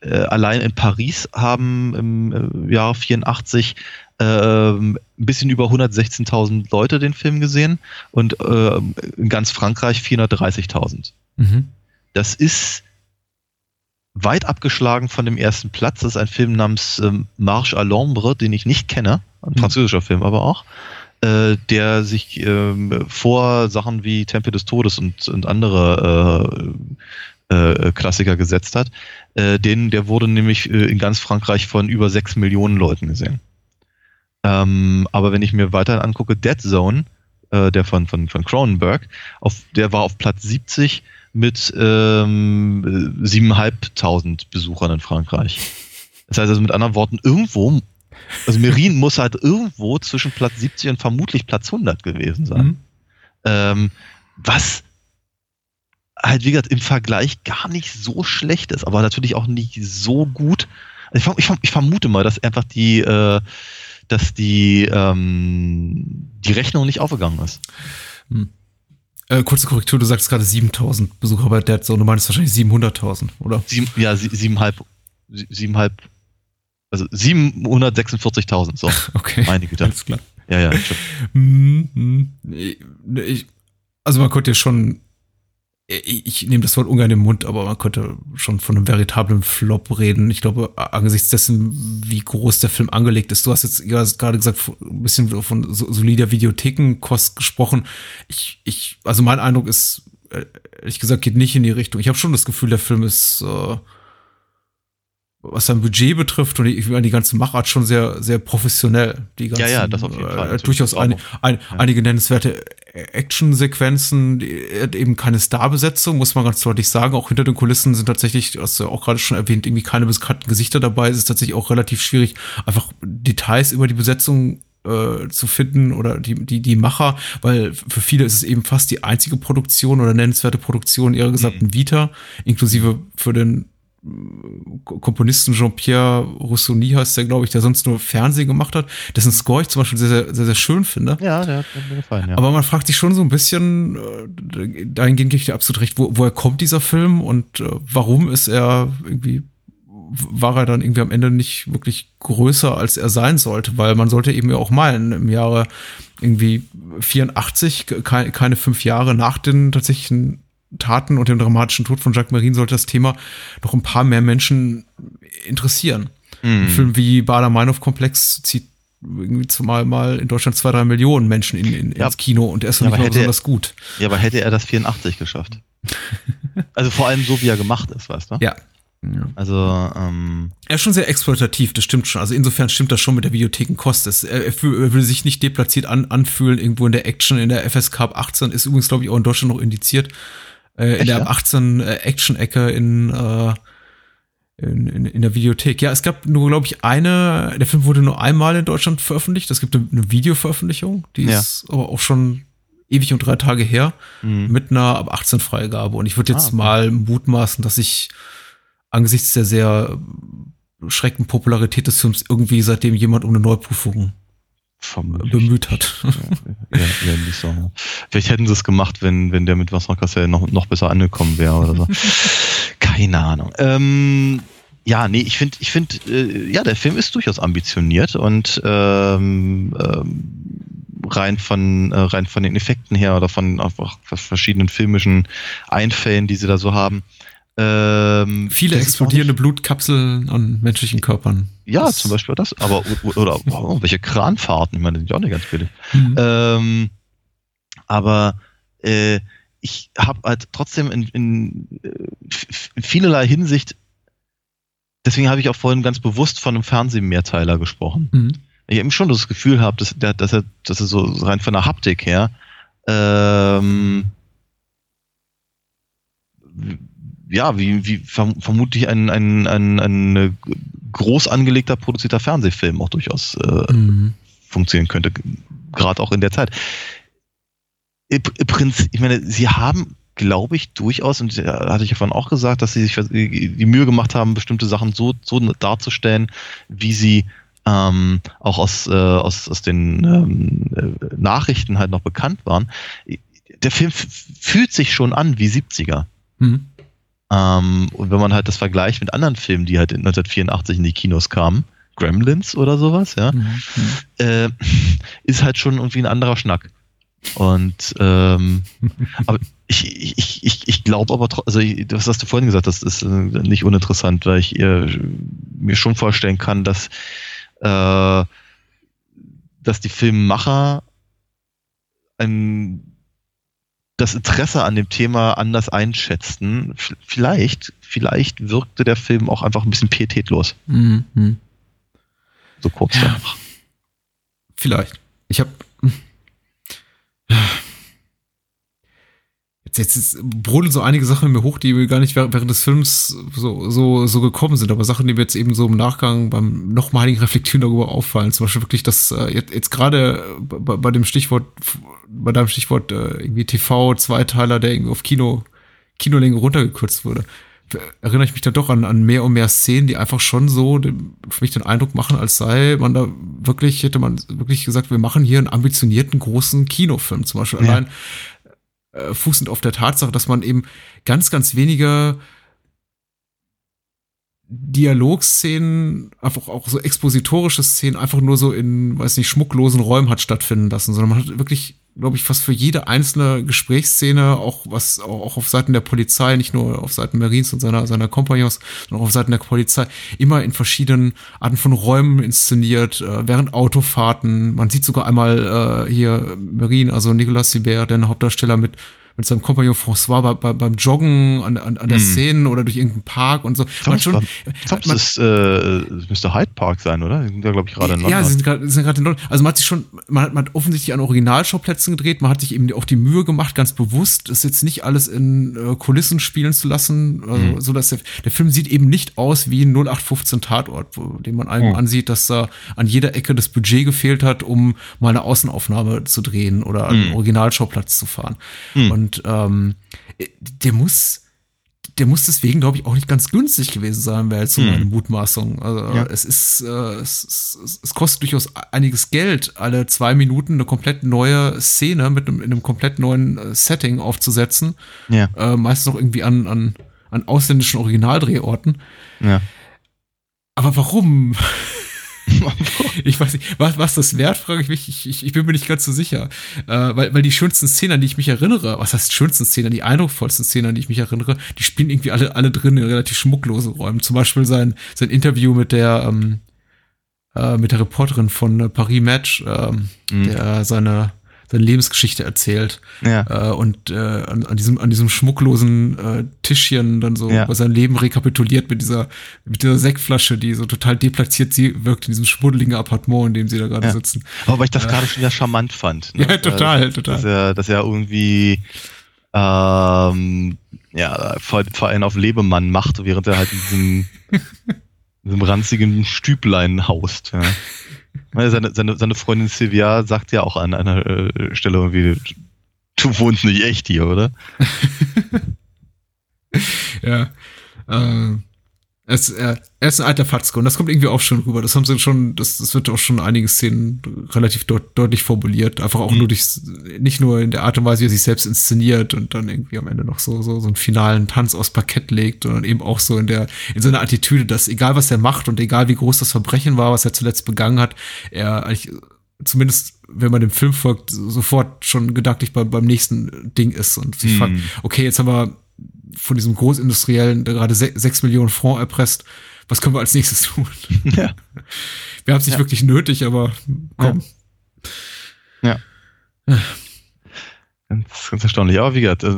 Speaker 2: äh, allein in Paris haben im äh, Jahr 84 äh, ein bisschen über 116.000 Leute den Film gesehen und äh, in ganz Frankreich 430.000. Mhm. Das ist weit abgeschlagen von dem ersten Platz. Das ist ein Film namens ähm, Marche à l'ombre, den ich nicht kenne, ein mhm. französischer Film aber auch, äh, der sich ähm, vor Sachen wie Tempel des Todes und, und andere äh, Klassiker gesetzt hat. Äh, den, der wurde nämlich äh, in ganz Frankreich von über sechs Millionen Leuten gesehen. Ähm, aber wenn ich mir weiter angucke, Dead Zone, äh, der von, von, von Cronenberg, auf, der war auf Platz 70 mit ähm, 7.500 Besuchern in Frankreich. Das heißt also mit anderen Worten, irgendwo, also Merin muss halt irgendwo zwischen Platz 70 und vermutlich Platz 100 gewesen sein. Mhm. Ähm, was halt, wie gesagt, im Vergleich gar nicht so schlecht ist, aber natürlich auch nicht so gut. Also ich, ich, ich, vermute mal, dass einfach die, äh, dass die, ähm, die Rechnung nicht aufgegangen ist. Hm.
Speaker 1: Äh, kurze Korrektur, du sagst gerade 7000 Besucher bei Dead Zone, du meinst wahrscheinlich 700.000, oder?
Speaker 2: Sieben, ja, siebenhalb, siebenhalb, also 746.000, so. <laughs>
Speaker 1: Okay. Meine Güte. Alles klar.
Speaker 2: Ja, ja.
Speaker 1: Hm, hm. Ich, also man konnte ja schon ich nehme das Wort ungern im Mund, aber man könnte schon von einem veritablen Flop reden. Ich glaube, angesichts dessen, wie groß der Film angelegt ist. Du hast jetzt gerade gesagt, ein bisschen von solider Videothekenkost gesprochen. Ich, ich, also mein Eindruck ist, äh, ehrlich gesagt, geht nicht in die Richtung. Ich habe schon das Gefühl, der Film ist äh, was sein Budget betrifft und ich meine die ganze Machart schon sehr sehr professionell. Die ganzen,
Speaker 2: ja ja das auf jeden Fall
Speaker 1: äh, durchaus ein, ein, ja. einige nennenswerte Actionsequenzen eben keine Starbesetzung muss man ganz deutlich sagen. Auch hinter den Kulissen sind tatsächlich hast du auch gerade schon erwähnt irgendwie keine bekannten Gesichter dabei. Es ist tatsächlich auch relativ schwierig einfach Details über die Besetzung äh, zu finden oder die, die, die Macher, weil für viele ist es eben fast die einzige Produktion oder nennenswerte Produktion ihrer gesamten mhm. Vita, inklusive für den Komponisten Jean-Pierre Rossoni heißt der, glaube ich, der sonst nur Fernsehen gemacht hat, dessen Score ich zum Beispiel sehr, sehr, sehr, sehr schön finde.
Speaker 2: Ja, der hat mir gefallen, ja.
Speaker 1: Aber man fragt sich schon so ein bisschen, äh, dahingehend gebe ich dir absolut recht, wo, woher kommt dieser Film und äh, warum ist er irgendwie, war er dann irgendwie am Ende nicht wirklich größer, als er sein sollte, weil man sollte eben ja auch meinen, im Jahre irgendwie 84, keine, keine fünf Jahre nach den tatsächlichen Taten und dem dramatischen Tod von Jacques Marin sollte das Thema noch ein paar mehr Menschen interessieren. Mhm. Ein Film wie Bader Meinhof Komplex zieht irgendwie zumal mal in Deutschland zwei, drei Millionen Menschen in, in, ja. ins Kino und er ist ja, nicht besonders gut.
Speaker 2: Ja, aber hätte er das 84 geschafft? <laughs> also vor allem so, wie er gemacht ist, weißt du?
Speaker 1: Ja.
Speaker 2: Ja. Also, ähm.
Speaker 1: Er ist schon sehr exploitativ, das stimmt schon. Also insofern stimmt das schon mit der Videothekenkost. Er, er, will sich nicht deplatziert an, anfühlen, irgendwo in der Action, in der FSK ab 18, ist übrigens, glaube ich, auch in Deutschland noch indiziert. Äh, Echt, in der ab 18 äh, Action-Ecke in, äh, in, in, in der Videothek. Ja, es gab nur, glaube ich, eine, der Film wurde nur einmal in Deutschland veröffentlicht. Es gibt eine, eine Videoveröffentlichung, die ja. ist aber auch schon ewig und drei Tage her, mhm. mit einer ab 18 Freigabe. Und ich würde jetzt ah, okay. mal mutmaßen, dass ich angesichts der sehr schreckenden Popularität des Films irgendwie seitdem jemand um eine Neuprüfung Vermutlich. bemüht hat. <laughs>
Speaker 2: Ja, ja, nicht so. Vielleicht hätten sie es gemacht, wenn, wenn der mit Vincent Cassel noch, noch besser angekommen wäre oder so. <laughs> Keine Ahnung. Ähm, ja, nee, ich finde, ich finde, äh, ja, der Film ist durchaus ambitioniert und ähm, ähm, rein von äh, rein von den Effekten her oder von einfach verschiedenen filmischen Einfällen, die sie da so haben,
Speaker 1: ähm, Viele explodierende Blutkapseln an menschlichen Körpern.
Speaker 2: Ja, das zum Beispiel das. Aber oder <laughs> oh, welche Kranfahrten, ich meine, die sind ja auch nicht ganz billig. Mhm. Ähm, aber äh, ich habe halt trotzdem in, in, in vielerlei Hinsicht, deswegen habe ich auch vorhin ganz bewusst von einem Fernsehmehrteiler gesprochen. Mhm. Ich eben schon das Gefühl habe, dass, dass, er, dass er so rein von der Haptik her ähm, ja, wie, wie vermutlich ein, ein, ein, ein groß angelegter, produzierter Fernsehfilm auch durchaus äh, mhm. funktionieren könnte, gerade auch in der Zeit. Im Prinzip, ich meine, sie haben, glaube ich, durchaus, und da hatte ich ja vorhin auch gesagt, dass sie sich die Mühe gemacht haben, bestimmte Sachen so, so darzustellen, wie sie ähm, auch aus, äh, aus, aus den ähm, äh, Nachrichten halt noch bekannt waren. Der Film fühlt sich schon an wie 70er. Mhm. Ähm, und wenn man halt das vergleicht mit anderen Filmen, die halt 1984 in die Kinos kamen, Gremlins oder sowas, ja, mhm. äh, <laughs> ist halt schon irgendwie ein anderer Schnack. Und ähm, <laughs> aber ich, ich, ich, ich glaube aber also das hast du vorhin gesagt, das ist äh, nicht uninteressant, weil ich äh, mir schon vorstellen kann, dass äh, dass die Filmemacher ein das Interesse an dem Thema anders einschätzten. Vielleicht, vielleicht wirkte der Film auch einfach ein bisschen pietätlos. Mhm.
Speaker 1: So kurz ja. danach. Vielleicht. Ich habe jetzt, jetzt brodeln so einige Sachen in mir hoch, die mir gar nicht während des Films so, so, so gekommen sind, aber Sachen, die mir jetzt eben so im Nachgang beim nochmaligen Reflektieren darüber auffallen. Zum Beispiel wirklich, dass äh, jetzt, jetzt gerade bei, bei dem Stichwort bei deinem Stichwort äh, irgendwie TV-Zweiteiler, der irgendwie auf Kino, Kinolänge runtergekürzt wurde, erinnere ich mich dann doch an, an mehr und mehr Szenen, die einfach schon so für mich den Eindruck machen, als sei man da wirklich, hätte man wirklich gesagt, wir machen hier einen ambitionierten großen Kinofilm. Zum Beispiel ja. allein äh, fußend auf der Tatsache, dass man eben ganz, ganz wenige Dialogszenen, einfach auch so expositorische Szenen einfach nur so in, weiß nicht, schmucklosen Räumen hat stattfinden lassen, sondern man hat wirklich glaube ich, fast für jede einzelne Gesprächsszene, auch was auch auf Seiten der Polizei, nicht nur auf Seiten Marines und seiner, seiner Kompagnons, sondern auch auf Seiten der Polizei, immer in verschiedenen Arten von Räumen inszeniert, äh, während Autofahrten. Man sieht sogar einmal äh, hier Marine, also Nicolas Sibert, der Hauptdarsteller mit mit seinem Kompagnon François bei, bei, beim Joggen an, an, an der mhm. Szene oder durch irgendeinen Park und so.
Speaker 2: Man schon, glaub, man, das äh, müsste Hyde Park sein, oder? Die sind da, glaube ich, gerade in London.
Speaker 1: Ja, sie sind gerade in London. Also man hat sich schon, man hat, man hat offensichtlich an Originalschauplätzen gedreht, man hat sich eben auch die Mühe gemacht, ganz bewusst, das jetzt nicht alles in äh, Kulissen spielen zu lassen, also, mhm. so dass der, der Film sieht eben nicht aus wie ein 0815 Tatort, wo, den man einem mhm. ansieht, dass da an jeder Ecke das Budget gefehlt hat, um mal eine Außenaufnahme zu drehen oder einen mhm. Originalschauplatz zu fahren. Mhm. Und und ähm, der muss, der muss deswegen, glaube ich, auch nicht ganz günstig gewesen sein, wäre jetzt so meine hm. Mutmaßung. Also ja. es ist, äh, es, es, es, kostet durchaus einiges Geld, alle zwei Minuten eine komplett neue Szene mit einem, in einem komplett neuen äh, Setting aufzusetzen. Ja. Äh, meistens noch irgendwie an, an, an ausländischen Originaldrehorten. Ja. Aber warum? <laughs> ich weiß nicht, was, was das wert, frage ich mich. Ich, ich, ich, bin mir nicht ganz so sicher. Äh, weil, weil die schönsten Szenen, an die ich mich erinnere, was heißt schönsten Szenen, die eindrucksvollsten Szenen, an die ich mich erinnere, die spielen irgendwie alle, alle drin in relativ schmucklosen Räumen. Zum Beispiel sein, sein Interview mit der, ähm, äh, mit der Reporterin von Paris Match, ähm, mhm. der seine, seine Lebensgeschichte erzählt.
Speaker 2: Ja.
Speaker 1: Äh, und äh, an, an diesem, an diesem schmucklosen äh, Tischchen dann so
Speaker 2: Ja.
Speaker 1: über sein Leben rekapituliert mit dieser, mit dieser Sektflasche, die so total deplatziert sie wirkt in diesem schmuddeligen Appartement, in dem sie da gerade
Speaker 2: Ja.
Speaker 1: sitzen.
Speaker 2: Aber weil ich das gerade schon wieder charmant fand. ne? <laughs>
Speaker 1: Ja, total, total.
Speaker 2: Dass er, dass er irgendwie ähm, ja, vor, vor einen auf Lebemann macht, während er halt in diesem, <laughs> in diesem ranzigen Stüblein haust. Ja. Seine, seine, seine Freundin Sylvia sagt ja auch an einer äh, Stelle irgendwie, du wohnst nicht echt hier, oder? <laughs>
Speaker 1: Ja. Äh, es, er, er ist ein alter Fatzke und das kommt irgendwie auch schon rüber. Das haben sie schon, das, das wird auch schon einige Szenen relativ deut deutlich formuliert. Einfach auch
Speaker 2: Mhm.
Speaker 1: nur durch, nicht nur in der Art und Weise, wie er sich selbst inszeniert und dann irgendwie am Ende noch so, so, so einen finalen Tanz aus Parkett legt, sondern eben auch so in der, in seiner Attitüde, dass egal was er macht und egal wie groß das Verbrechen war, was er zuletzt begangen hat, er eigentlich, zumindest wenn man dem Film folgt, sofort schon gedanklich beim, beim nächsten Ding ist und sich
Speaker 2: Mhm.
Speaker 1: fragt, okay, jetzt haben wir von diesem Großindustriellen, der gerade se sechs Millionen Franc erpresst, was können wir als nächstes tun?
Speaker 2: Ja. <laughs>
Speaker 1: Wir haben es nicht
Speaker 2: Ja.
Speaker 1: wirklich nötig, aber komm.
Speaker 2: Ganz, ganz erstaunlich. Aber wie gesagt, äh,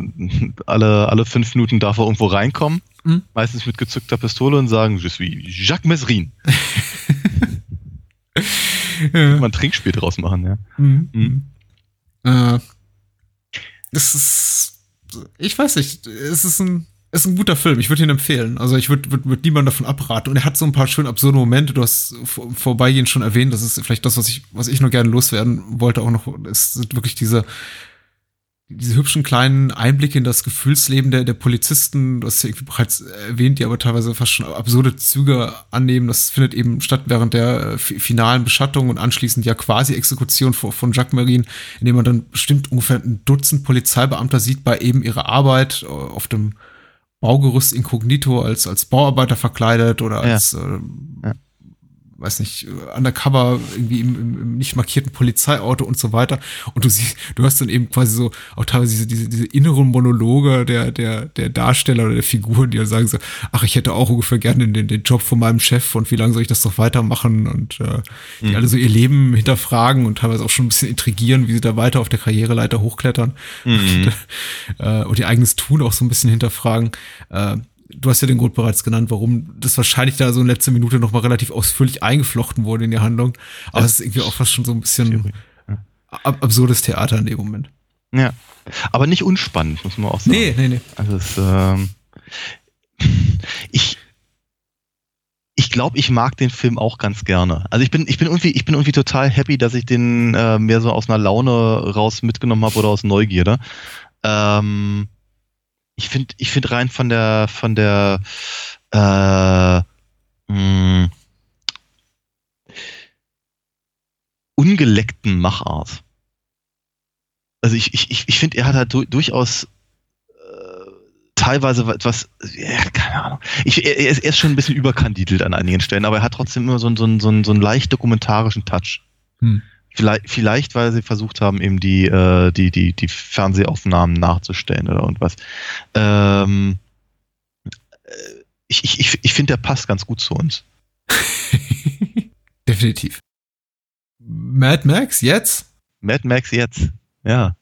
Speaker 2: alle, alle fünf Minuten darf er irgendwo reinkommen,
Speaker 1: Mhm.
Speaker 2: meistens mit gezückter Pistole und sagen, je suis Jacques Mesrin. <laughs>
Speaker 1: Ja.
Speaker 2: Mal ein Trinkspiel draus machen, ja.
Speaker 1: Mhm.
Speaker 2: Mhm.
Speaker 1: Äh, das ist, ich weiß nicht, es ist ein, es ist ein guter Film. Ich würde ihn empfehlen. Also ich würde würd, würd niemand davon abraten. Und er hat so ein paar schön absurde Momente. Du hast vor, vorbeigehen schon erwähnt. Das ist vielleicht das, was ich, was ich nur gerne loswerden wollte. Auch noch, es sind wirklich diese, diese hübschen kleinen Einblicke in das Gefühlsleben der, der Polizisten, du hast ja irgendwie bereits erwähnt, die aber teilweise fast schon absurde Züge annehmen. Das findet eben statt während der äh, fi- finalen Beschattung und anschließend ja quasi Exekution von, von Jacques Marin, indem man dann bestimmt ungefähr ein Dutzend Polizeibeamter sieht bei eben ihrer Arbeit äh, auf dem Baugerüst inkognito als, als Bauarbeiter verkleidet oder
Speaker 2: Ja.
Speaker 1: als, äh,
Speaker 2: Ja.
Speaker 1: Weiß nicht, undercover irgendwie im, im, im nicht markierten Polizeiauto und so weiter. Und du siehst, du hast dann eben quasi so auch teilweise diese, diese, diese inneren Monologe der, der, der Darsteller oder der Figuren, die dann sagen so, ach, ich hätte auch ungefähr gerne den, den Job von meinem Chef und wie lange soll ich das doch weitermachen? Und äh, die
Speaker 2: Mhm.
Speaker 1: alle so ihr Leben hinterfragen und teilweise auch schon ein bisschen intrigieren, wie sie da weiter auf der Karriereleiter hochklettern
Speaker 2: Mhm. <laughs>
Speaker 1: äh, und ihr eigenes Tun auch so ein bisschen hinterfragen. Äh, du hast ja den Grund bereits genannt, warum das wahrscheinlich da so in letzter Minute noch mal relativ ausführlich eingeflochten wurde in die Handlung. Aber es ist irgendwie auch fast schon so ein bisschen
Speaker 2: ja.
Speaker 1: ab absurdes Theater in dem Moment.
Speaker 2: Ja. Aber nicht unspannend, muss man auch sagen.
Speaker 1: Nee, nee, nee.
Speaker 2: Also es, ähm, <laughs> ich ich glaube, ich mag den Film auch ganz gerne. Also ich bin ich bin irgendwie ich bin irgendwie total happy, dass ich den äh, mehr so aus einer Laune raus mitgenommen habe oder aus Neugierde. Ähm, ich finde ich finde rein von der von der äh, mh, ungeleckten Machart. Also ich, ich, ich finde, er hat halt du, durchaus äh, teilweise etwas, ja, keine Ahnung. Ich, er, er, ist, er schon ein bisschen überkandidelt an einigen Stellen, aber er hat trotzdem immer so einen, so einen, so einen, so einen leicht dokumentarischen Touch.
Speaker 1: Hm.
Speaker 2: Vielleicht, vielleicht, weil sie versucht haben, eben die, äh, die, die, die Fernsehaufnahmen nachzustellen oder irgendwas. Ähm, äh, ich ich, ich, finde, der passt ganz gut zu uns. <laughs>
Speaker 1: Definitiv. Mad Max, jetzt?
Speaker 2: Mad Max jetzt. Ja.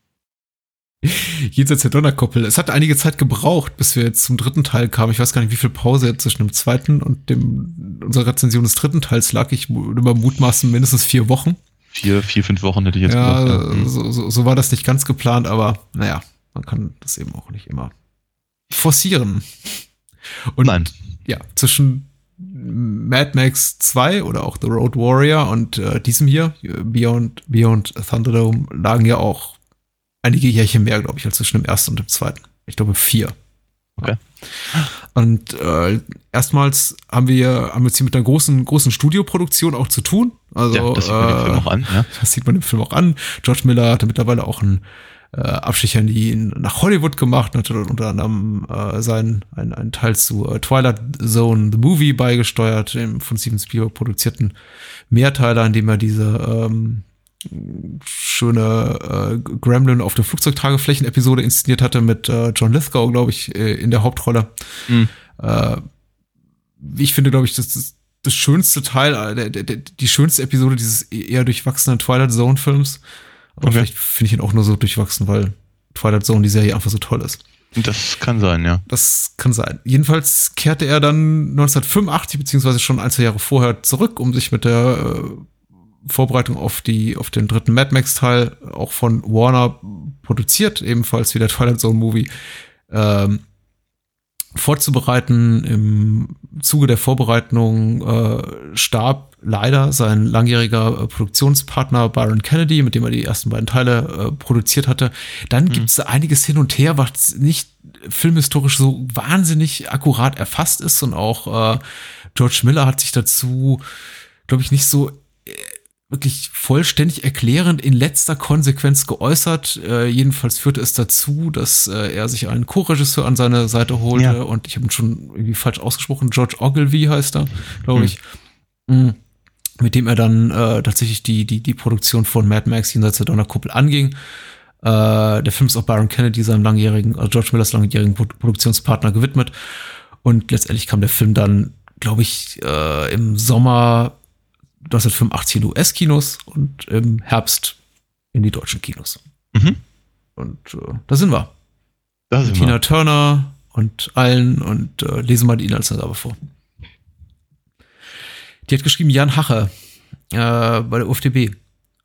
Speaker 2: <laughs>
Speaker 1: Jenseits der Donnerkoppel. Es hat einige Zeit gebraucht, bis wir jetzt zum dritten Teil kamen. Ich weiß gar nicht, wie viel Pause jetzt zwischen dem zweiten und dem unserer Rezension des dritten Teils lag. Ich mal mutmaßen mindestens vier Wochen.
Speaker 2: Vier, vier, fünf Wochen hätte ich jetzt
Speaker 1: ja,
Speaker 2: gesagt. Ja. Mhm.
Speaker 1: so, so, so war das nicht ganz geplant, aber naja, man kann das eben auch nicht immer forcieren. Und
Speaker 2: Nein.
Speaker 1: ja, zwischen Mad Max 2 oder auch The Road Warrior und äh, diesem hier, Beyond, Beyond Thunderdome, lagen ja auch einige Jährchen mehr, glaube ich, als zwischen dem ersten und dem zweiten. Ich glaube vier.
Speaker 2: Okay.
Speaker 1: Und äh, erstmals haben wir haben wir jetzt hier mit einer großen großen Studioproduktion auch zu tun. Also
Speaker 2: ja, das sieht man den Film
Speaker 1: äh,
Speaker 2: auch an. Ja. <laughs>
Speaker 1: das sieht man im Film auch an. George Miller hatte mittlerweile auch einen äh, Abstecher in die, nach Hollywood gemacht und hat unter anderem äh, seinen, einen, einen Teil zu äh, Twilight Zone, The Movie, beigesteuert, dem von Steven Spielberg produzierten Mehrteiler, in dem er diese ähm, schöne äh, Gremlin auf der Flugzeugtrageflächen-Episode inszeniert hatte mit äh, John Lithgow, glaube ich, äh, in der Hauptrolle.
Speaker 2: Mhm.
Speaker 1: Äh, ich finde, glaube ich, das, das, das schönste Teil, äh, der, der, der, die schönste Episode dieses eher durchwachsenen Twilight Zone Films. Aber
Speaker 2: Okay.
Speaker 1: vielleicht finde ich ihn auch nur so durchwachsen, weil Twilight Zone die Serie einfach so toll ist.
Speaker 2: Das kann sein, ja.
Speaker 1: Das kann sein. Jedenfalls kehrte er dann 1985, beziehungsweise schon ein, zwei Jahre vorher zurück, um sich mit der äh, Vorbereitung auf die, auf den dritten Mad Max-Teil, auch von Warner produziert, ebenfalls wie der <laughs> Twilight Zone Movie, ähm, vorzubereiten. Im Zuge der Vorbereitung äh, starb leider sein langjähriger äh, Produktionspartner Byron Kennedy, mit dem er die ersten beiden Teile äh, produziert hatte. Dann gibt es einiges hin und her, was nicht filmhistorisch so wahnsinnig akkurat erfasst ist und auch äh, George Miller hat sich dazu, glaube ich, nicht so wirklich vollständig erklärend in letzter Konsequenz geäußert. Äh, jedenfalls führte es dazu, dass äh, er sich einen Co-Regisseur an seine Seite holte
Speaker 2: Ja.
Speaker 1: und ich habe ihn schon irgendwie falsch ausgesprochen, George Ogilvy heißt er, glaube
Speaker 2: Hm.
Speaker 1: ich. Mm. Mit dem er dann äh, tatsächlich die, die, die Produktion von Mad Max jenseits der Donnerkuppel anging. Äh, der Film ist auch Byron Kennedy, seinem langjährigen, also George Millers langjährigen Pro Produktionspartner gewidmet. Und letztendlich kam der Film dann, glaube ich, äh, im Sommer 1985 in US-Kinos und im Herbst in die deutschen Kinos.
Speaker 2: Mhm.
Speaker 1: Und äh, da sind wir.
Speaker 2: Das ist
Speaker 1: Tina
Speaker 2: immer.
Speaker 1: Turner und allen und äh, lesen mal die Inhaltsangabe vor. Die hat geschrieben Jan Hache äh, bei der UFDB.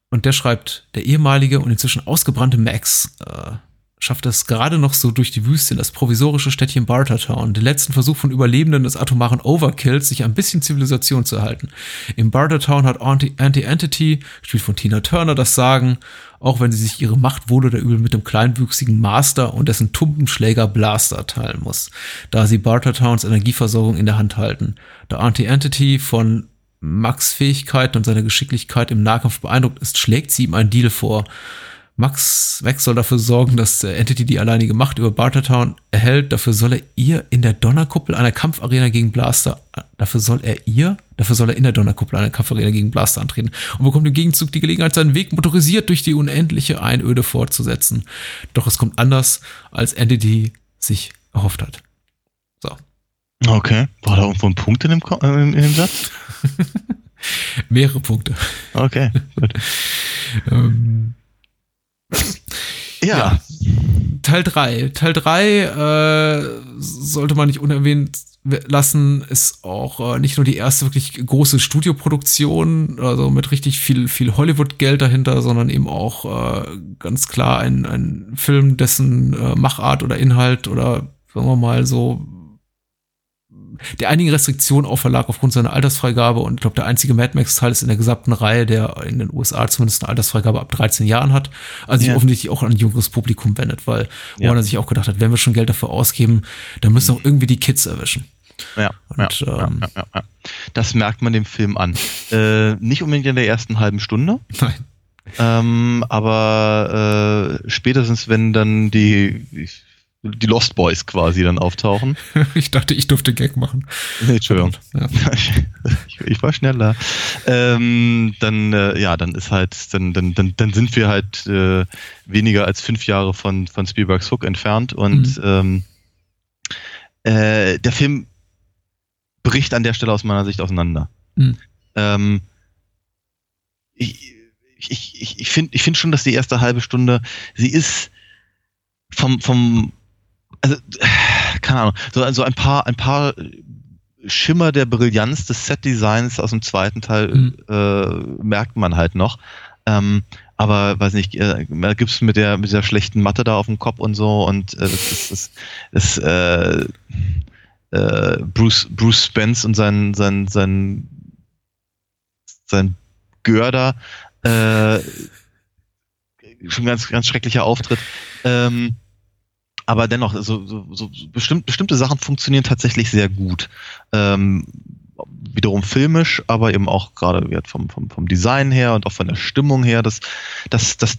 Speaker 1: Und der schreibt, der ehemalige und inzwischen ausgebrannte Max äh, schafft es gerade noch so durch die Wüste in das provisorische Städtchen Bartertown, den letzten Versuch von Überlebenden des atomaren Overkills, sich ein bisschen Zivilisation zu erhalten. Im Bartertown hat Anti- Anti-Entity, gespielt von Tina Turner, das Sagen, auch wenn sie sich ihre Macht wohl oder übel mit dem kleinwüchsigen Master und dessen Tumpenschläger Blaster teilen muss, da sie Bartertowns Energieversorgung in der Hand halten. Da Anti-Entity von Max Fähigkeiten und seiner Geschicklichkeit im Nahkampf beeindruckt ist, schlägt sie ihm einen Deal vor. Max Max soll dafür sorgen, dass Entity die alleinige Macht über Bartertown erhält. Dafür soll er ihr in der Donnerkuppel einer Kampfarena gegen Blaster, dafür soll er ihr, dafür soll er in der Donnerkuppel einer Kampfarena gegen Blaster antreten und bekommt im Gegenzug die Gelegenheit, seinen Weg motorisiert durch die unendliche Einöde fortzusetzen. Doch es kommt anders, als Entity sich erhofft hat. So.
Speaker 2: Okay. War da irgendwo ein Punkt in dem, Ko- äh, in dem Satz? <laughs>
Speaker 1: Mehrere Punkte.
Speaker 2: Okay. Gut. <laughs>
Speaker 1: Ähm,
Speaker 2: Ja.
Speaker 1: Ja. Teil 3. Teil 3 äh, sollte man nicht unerwähnt lassen, ist auch äh, nicht nur die erste wirklich große Studioproduktion, also mit richtig viel, viel Hollywood-Geld dahinter, sondern eben auch äh, ganz klar ein, ein Film, dessen äh, Machart oder Inhalt oder sagen wir mal so der einigen Restriktionen auferlag aufgrund seiner Altersfreigabe und ich glaube, der einzige Mad Max-Teil ist in der gesamten Reihe, der in den USA zumindest eine Altersfreigabe ab 13 Jahren hat. Also sich
Speaker 2: Ja.
Speaker 1: offensichtlich auch an ein jüngeres Publikum wendet, weil
Speaker 2: Ja.
Speaker 1: Warner sich auch gedacht hat, wenn wir schon Geld dafür ausgeben, dann müssen auch irgendwie die Kids erwischen.
Speaker 2: Ja,
Speaker 1: Und,
Speaker 2: ja,
Speaker 1: ähm,
Speaker 2: ja, ja. Das merkt man dem Film an. Äh, nicht unbedingt in der ersten halben Stunde,
Speaker 1: Nein.
Speaker 2: ähm, aber äh, spätestens, wenn dann die, die Lost Boys quasi dann auftauchen. <laughs>
Speaker 1: Ich dachte, ich durfte Gag machen.
Speaker 2: Nee, Entschuldigung.
Speaker 1: Ja. <laughs>
Speaker 2: ich, ich war schneller. Ähm, dann, äh, ja, dann ist halt, dann, dann, dann, dann sind wir halt äh, weniger als fünf Jahre von, von Spielbergs Hook entfernt und
Speaker 1: Mhm.
Speaker 2: ähm, äh, der Film bricht an der Stelle aus meiner Sicht auseinander.
Speaker 1: Mhm.
Speaker 2: Ähm, ich ich, ich, ich finde ich find schon, dass die erste halbe Stunde, sie ist vom, vom also, <sighs> keine Ahnung, so, so ein paar, ein paar Schimmer der Brillanz des Set-Designs aus dem zweiten Teil
Speaker 1: Mhm.
Speaker 2: äh, merkt man halt noch. Ähm, aber weiß nicht, äh, gibt's mit der mit der schlechten Matte da auf dem Kopf und so und äh, das ist das, das äh, äh, Bruce Bruce Spence und sein sein sein sein Görder äh, schon ganz ganz schrecklicher Auftritt. Ähm, aber dennoch, so, so, so bestimmt, bestimmte Sachen funktionieren tatsächlich sehr gut. Ähm, wiederum filmisch, aber eben auch gerade vom, vom, vom Design her und auch von der Stimmung her, das, das, das,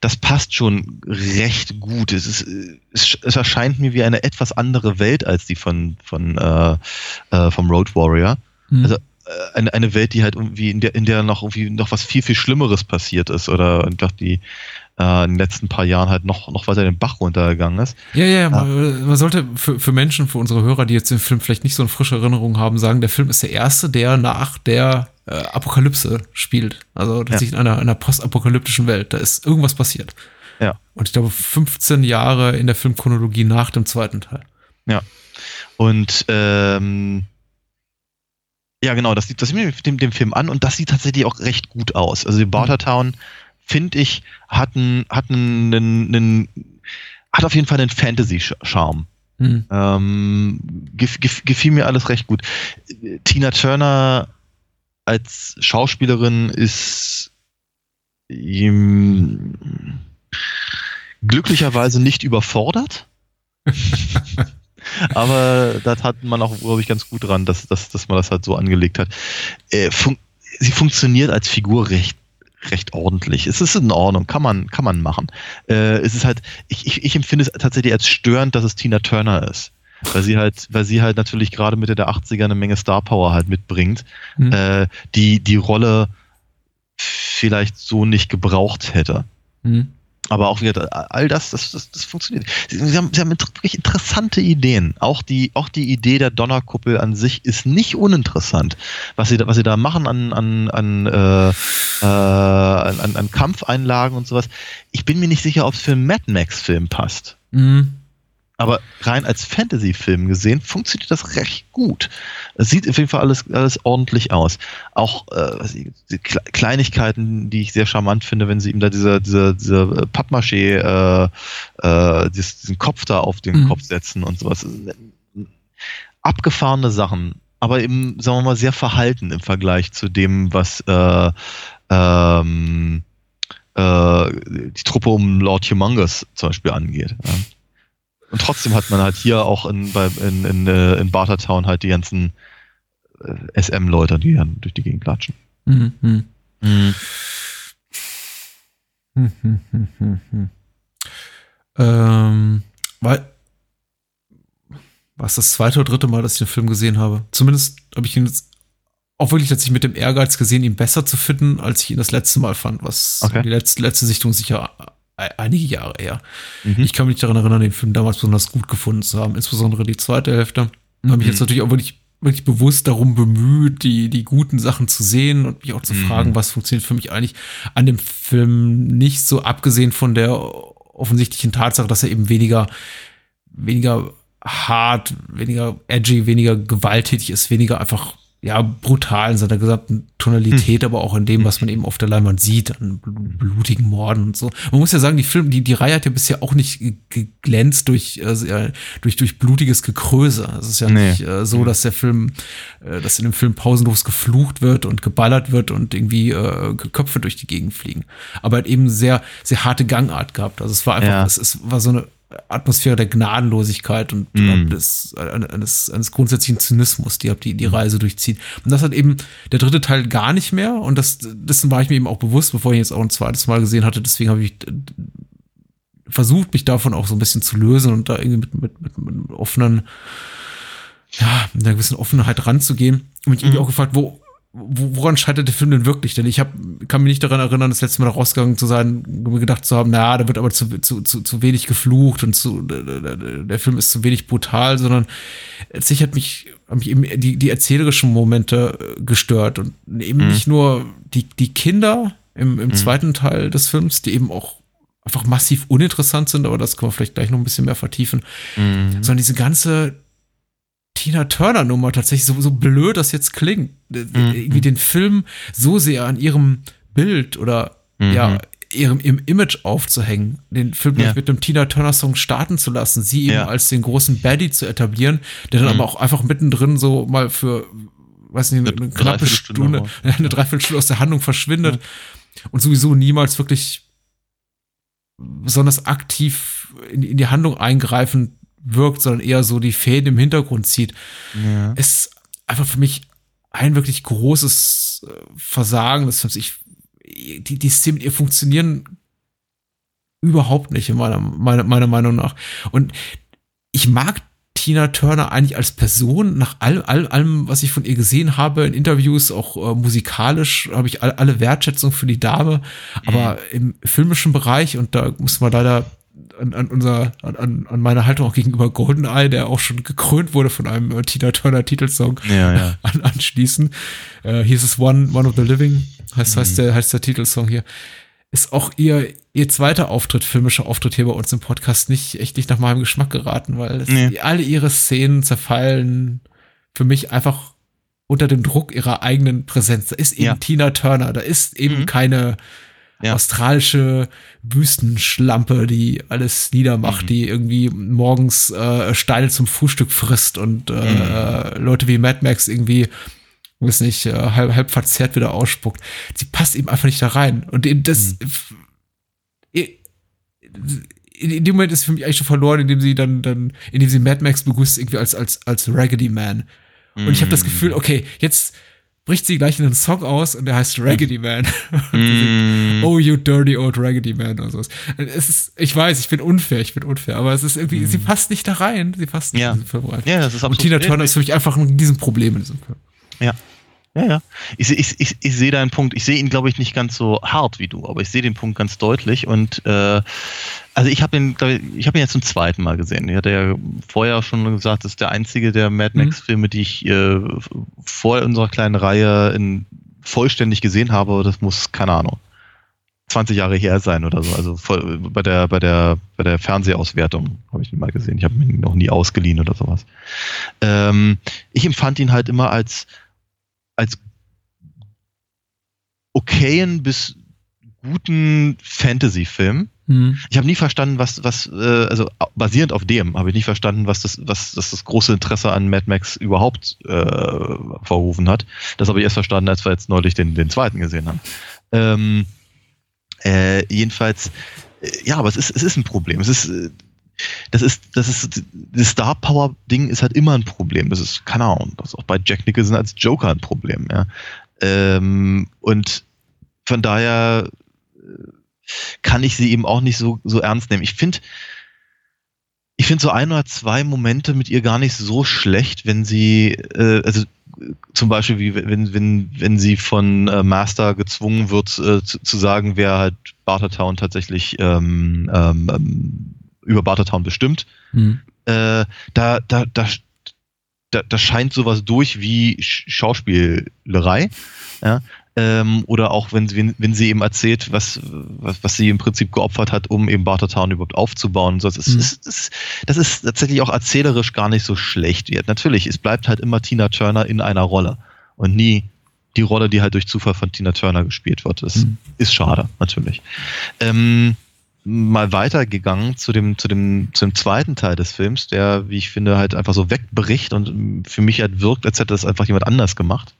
Speaker 2: das passt schon recht gut. Es, ist, es, es erscheint mir wie eine etwas andere Welt als die von, von äh, äh, vom Road Warrior.
Speaker 1: Mhm.
Speaker 2: Also, äh, eine, eine Welt, die halt irgendwie, in der, in der noch irgendwie noch was viel, viel Schlimmeres passiert ist oder einfach die äh, in den letzten paar Jahren halt noch, noch weiter den Bach runtergegangen ist.
Speaker 1: Ja, ja, ja. Man, man sollte für, für Menschen, für unsere Hörer, die jetzt den Film vielleicht nicht so eine frische Erinnerung haben, sagen, der Film ist der erste, der nach der äh, Apokalypse spielt. Also
Speaker 2: Ja.
Speaker 1: sich in einer, einer postapokalyptischen Welt. Da ist irgendwas passiert.
Speaker 2: Ja.
Speaker 1: Und ich glaube, 15 Jahre in der Filmchronologie nach dem zweiten Teil.
Speaker 2: Und ähm, ja, genau, das sieht, das sieht mir dem, dem Film an und das sieht tatsächlich auch recht gut aus. Also die Bartertown, finde ich, hat einen, hat einen, einen, hat auf jeden Fall einen Fantasy-Charme.
Speaker 1: Hm.
Speaker 2: Ähm, gef, gef, gefiel mir alles recht gut. Tina Turner als Schauspielerin ist ihm glücklicherweise nicht überfordert. <laughs> Aber das hat man auch, glaube ich, ganz gut dran, dass, dass, dass man das halt so angelegt hat. Äh, fun sie funktioniert als Figur recht recht ordentlich. Es ist in Ordnung, kann man, kann man machen. Äh, es ist halt, ich, ich, ich empfinde es tatsächlich als störend, dass es Tina Turner ist. Weil sie halt, weil sie halt natürlich gerade Mitte der 80er eine Menge Star Power halt mitbringt,
Speaker 1: Hm.
Speaker 2: äh, die die Rolle vielleicht so nicht gebraucht hätte.
Speaker 1: Hm.
Speaker 2: Aber auch wieder all das, das, das, das funktioniert. Sie, haben, sie haben wirklich interessante Ideen. Auch die, auch die Idee der Donnerkuppel an sich ist nicht uninteressant. Was sie da, was sie da machen an, an, an, äh, äh, an, an, Kampfeinlagen und sowas. Ich bin mir nicht sicher, ob es für einen Mad Max-Film passt.
Speaker 1: Hm.
Speaker 2: Aber rein als Fantasy-Film gesehen funktioniert das recht gut. Es sieht auf jeden Fall alles, alles ordentlich aus. Auch äh, die Kle- Kleinigkeiten, die ich sehr charmant finde, wenn sie ihm da dieser, dieser, dieser Pappmaché, äh, äh, dies- diesen Kopf da auf den
Speaker 1: Mhm.
Speaker 2: Kopf setzen und sowas. Abgefahrene Sachen, aber eben, sagen wir mal, sehr verhalten im Vergleich zu dem, was äh, ähm, äh, die Truppe um Lord Humongous zum Beispiel angeht. Ja. Und trotzdem hat man halt hier auch in, bei, in, in, äh, in Bartertown halt die ganzen äh, SM-Leute, die dann durch die Gegend klatschen.
Speaker 1: Hm. Hm. Hm, hm, hm, hm, hm. Ähm, weil, war es das zweite oder dritte Mal, dass ich den Film gesehen habe? Zumindest habe ich ihn jetzt auch wirklich letztlich mit dem Ehrgeiz gesehen, ihn besser zu finden, als ich ihn das letzte Mal fand, was
Speaker 2: Okay.
Speaker 1: die letzte, letzte Sichtung sicher einige Jahre her.
Speaker 2: Mhm.
Speaker 1: Ich kann mich daran erinnern, den Film damals besonders gut gefunden zu haben, insbesondere die zweite Hälfte. Und habe mich
Speaker 2: Mhm.
Speaker 1: jetzt natürlich auch wirklich, wirklich bewusst darum bemüht, die, die guten Sachen zu sehen und mich auch zu
Speaker 2: Mhm.
Speaker 1: fragen, was funktioniert für mich eigentlich an dem Film nicht so, abgesehen von der offensichtlichen Tatsache, dass er eben weniger, weniger hart, weniger edgy, weniger gewalttätig ist, weniger einfach ja, brutal in seiner gesamten Tonalität, aber auch in dem, was man eben auf der Leinwand sieht, an bl- blutigen Morden und so. Man muss ja sagen, die Film, die, die Reihe hat ja bisher auch nicht ge- geglänzt durch, äh, durch, durch blutiges Gekröse. Es ist ja
Speaker 2: Nee.
Speaker 1: nicht äh, so, dass der Film, äh, dass in dem Film pausenlos geflucht wird und geballert wird und irgendwie äh, Köpfe durch die Gegend fliegen. Aber hat eben sehr, sehr harte Gangart gehabt. Also es war einfach,
Speaker 2: Ja.
Speaker 1: es, es war so eine Atmosphäre der Gnadenlosigkeit und
Speaker 2: Mm.
Speaker 1: des, eines, eines grundsätzlichen Zynismus, die die, die Reise durchzieht. Und das hat eben der dritte Teil gar nicht mehr. Und das, dessen war ich mir eben auch bewusst, bevor ich ihn jetzt auch ein zweites Mal gesehen hatte. Deswegen habe ich äh, versucht, mich davon auch so ein bisschen zu lösen und da irgendwie mit, mit, mit, mit offenen, ja, mit einer gewissen Offenheit ranzugehen. Und mich irgendwie auch gefragt, wo, woran scheitert der Film denn wirklich? Denn ich hab, kann mich nicht daran erinnern, das letzte Mal rausgegangen zu sein, mir gedacht zu haben, naja, da wird aber zu, zu, zu, zu wenig geflucht und zu, der, Film ist zu wenig brutal, sondern sich hat mich, haben mich eben die, die erzählerischen Momente äh, gestört und eben
Speaker 2: Mhm.
Speaker 1: nicht nur die, die Kinder im, im zweiten Teil des Films, die eben auch einfach massiv uninteressant sind, aber das können wir vielleicht gleich noch ein bisschen mehr vertiefen,
Speaker 2: Mhm.
Speaker 1: sondern diese ganze Tina Turner Nummer tatsächlich so, so blöd das jetzt klingt, äh, irgendwie den Film so sehr an ihrem Bild oder
Speaker 2: Mhm.
Speaker 1: ja ihrem im Image aufzuhängen, den Film
Speaker 2: Ja.
Speaker 1: mit einem Tina Turner Song starten zu lassen, sie eben
Speaker 2: Ja.
Speaker 1: als den großen Baddie zu etablieren, der dann
Speaker 2: Mhm.
Speaker 1: aber auch einfach mittendrin so mal für weiß nicht, eine,
Speaker 2: Eine
Speaker 1: eine knappe
Speaker 2: Dreiviertelstunde
Speaker 1: Stunde, <laughs> eine Dreiviertelstunde aus der Handlung verschwindet und sowieso niemals wirklich besonders aktiv in, in die Handlung eingreifend wirkt, sondern eher so die Fäden im Hintergrund zieht.
Speaker 2: Ja.
Speaker 1: ist einfach für mich ein wirklich großes äh, Versagen des Films. Ich, die, die Szenen mit ihr funktionieren überhaupt nicht, in meiner, meiner, meiner Meinung nach. Und ich mag Tina Turner eigentlich als Person, nach all, all, allem, was ich von ihr gesehen habe, in Interviews, auch äh, musikalisch, habe ich all, alle Wertschätzung für die Dame. Aber im filmischen Bereich, und da muss man leider an, an unser, an, an meine Haltung auch gegenüber GoldenEye, der auch schon gekrönt wurde von einem äh, Tina Turner Titelsong,
Speaker 2: Ja, ja. <laughs>
Speaker 1: an, anschließen. Äh, hier ist es One, One of the Living, heißt,
Speaker 2: Mhm.
Speaker 1: heißt, der, heißt der Titelsong hier. Ist auch ihr, ihr zweiter Auftritt, filmischer Auftritt hier bei uns im Podcast nicht echt nicht nach meinem Geschmack geraten, weil es,
Speaker 2: Nee.
Speaker 1: alle ihre Szenen zerfallen für mich einfach unter dem Druck ihrer eigenen Präsenz. Da ist eben
Speaker 2: Ja.
Speaker 1: Tina Turner, da ist eben
Speaker 2: Mhm.
Speaker 1: keine
Speaker 2: Ja.
Speaker 1: australische Wüstenschlampe, die alles niedermacht,
Speaker 2: Mhm.
Speaker 1: die irgendwie morgens äh, Steine zum Frühstück frisst und äh, Leute wie Mad Max irgendwie, weiß nicht, äh, halb, halb verzerrt wieder ausspuckt. Sie passt eben einfach nicht da rein. Und eben das in, in dem Moment ist für mich eigentlich schon verloren, indem sie dann, dann, indem sie Mad Max begrüßt, irgendwie als, als, als Raggedy Man. Und ich habe das Gefühl, okay, jetzt bricht sie gleich in einen Song aus und der heißt Raggedy Man. <laughs>
Speaker 2: Mm,
Speaker 1: Oh, you dirty old Raggedy Man oder sowas. Es ist, ich weiß, ich bin unfair, ich bin unfair, aber es ist irgendwie, sie passt nicht da rein. Sie passt nicht
Speaker 2: Ja.
Speaker 1: in diesen Film rein.
Speaker 2: ja, das ist
Speaker 1: Und Tina Turner ist für mich einfach ein Riesenproblem in diesem Film.
Speaker 2: Ja. Ja, ja. Ich, ich, ich, ich sehe deinen Punkt. Ich sehe ihn, glaube ich, nicht ganz so hart wie du, aber ich sehe den Punkt ganz deutlich. Und äh, also ich habe ihn, ich ich habe ihn jetzt zum zweiten Mal gesehen. Ich hatte ja vorher schon gesagt, das ist der einzige der Mad
Speaker 1: Mhm.
Speaker 2: Max-Filme, die ich äh, vor unserer kleinen Reihe in, vollständig gesehen habe. Das muss, keine Ahnung, 20 Jahre her sein oder so. Also voll, bei der, bei der, bei der Fernsehauswertung habe ich ihn mal gesehen. Ich habe ihn noch nie ausgeliehen oder sowas. Ähm, ich empfand ihn halt immer als als okayen bis guten Fantasy-Film. Ich habe nie verstanden, was, was, äh, also basierend auf dem habe ich nicht verstanden, was das, was das, das große Interesse an Mad Max überhaupt äh, verrufen hat. Das habe ich erst verstanden, als wir jetzt neulich den, den zweiten gesehen haben. Ähm, äh, jedenfalls, äh, ja, aber es ist, es ist ein Problem. Es ist, äh, das ist, das ist, das Star Power Ding ist halt immer ein Problem. Das ist, keine Ahnung, das ist auch bei Jack Nicholson als Joker ein Problem, ja. Ähm, und von daher äh, kann ich sie eben auch nicht so, so ernst nehmen. Ich finde, ich finde so ein oder zwei Momente mit ihr gar nicht so schlecht, wenn sie, äh, also zum Beispiel, wie wenn, wenn, wenn sie von äh, Master gezwungen wird, äh, zu, zu sagen, wer halt Bartertown tatsächlich ähm, ähm, ähm, über Bartertown bestimmt.
Speaker 1: Mhm.
Speaker 2: Äh, da, da, da, da, da scheint sowas durch wie Sch Schauspielerei. Ja? Ähm, oder auch wenn, sie- wenn, wenn sie eben erzählt, was, was, was sie im Prinzip geopfert hat, um eben Bartertown überhaupt aufzubauen. So, Das ist,
Speaker 1: Mhm.
Speaker 2: ist, ist, das ist tatsächlich auch erzählerisch gar nicht so schlecht. Ja, natürlich, es bleibt halt immer Tina Turner in einer Rolle und nie die Rolle, die halt durch Zufall von Tina Turner gespielt wird. Das
Speaker 1: Mhm.
Speaker 2: ist schade, natürlich. Ähm, mal weitergegangen zu dem, zu dem, zu dem zweiten Teil des Films, der, wie ich finde, halt einfach so wegbricht und für mich halt wirkt, als hätte das einfach jemand anders gemacht.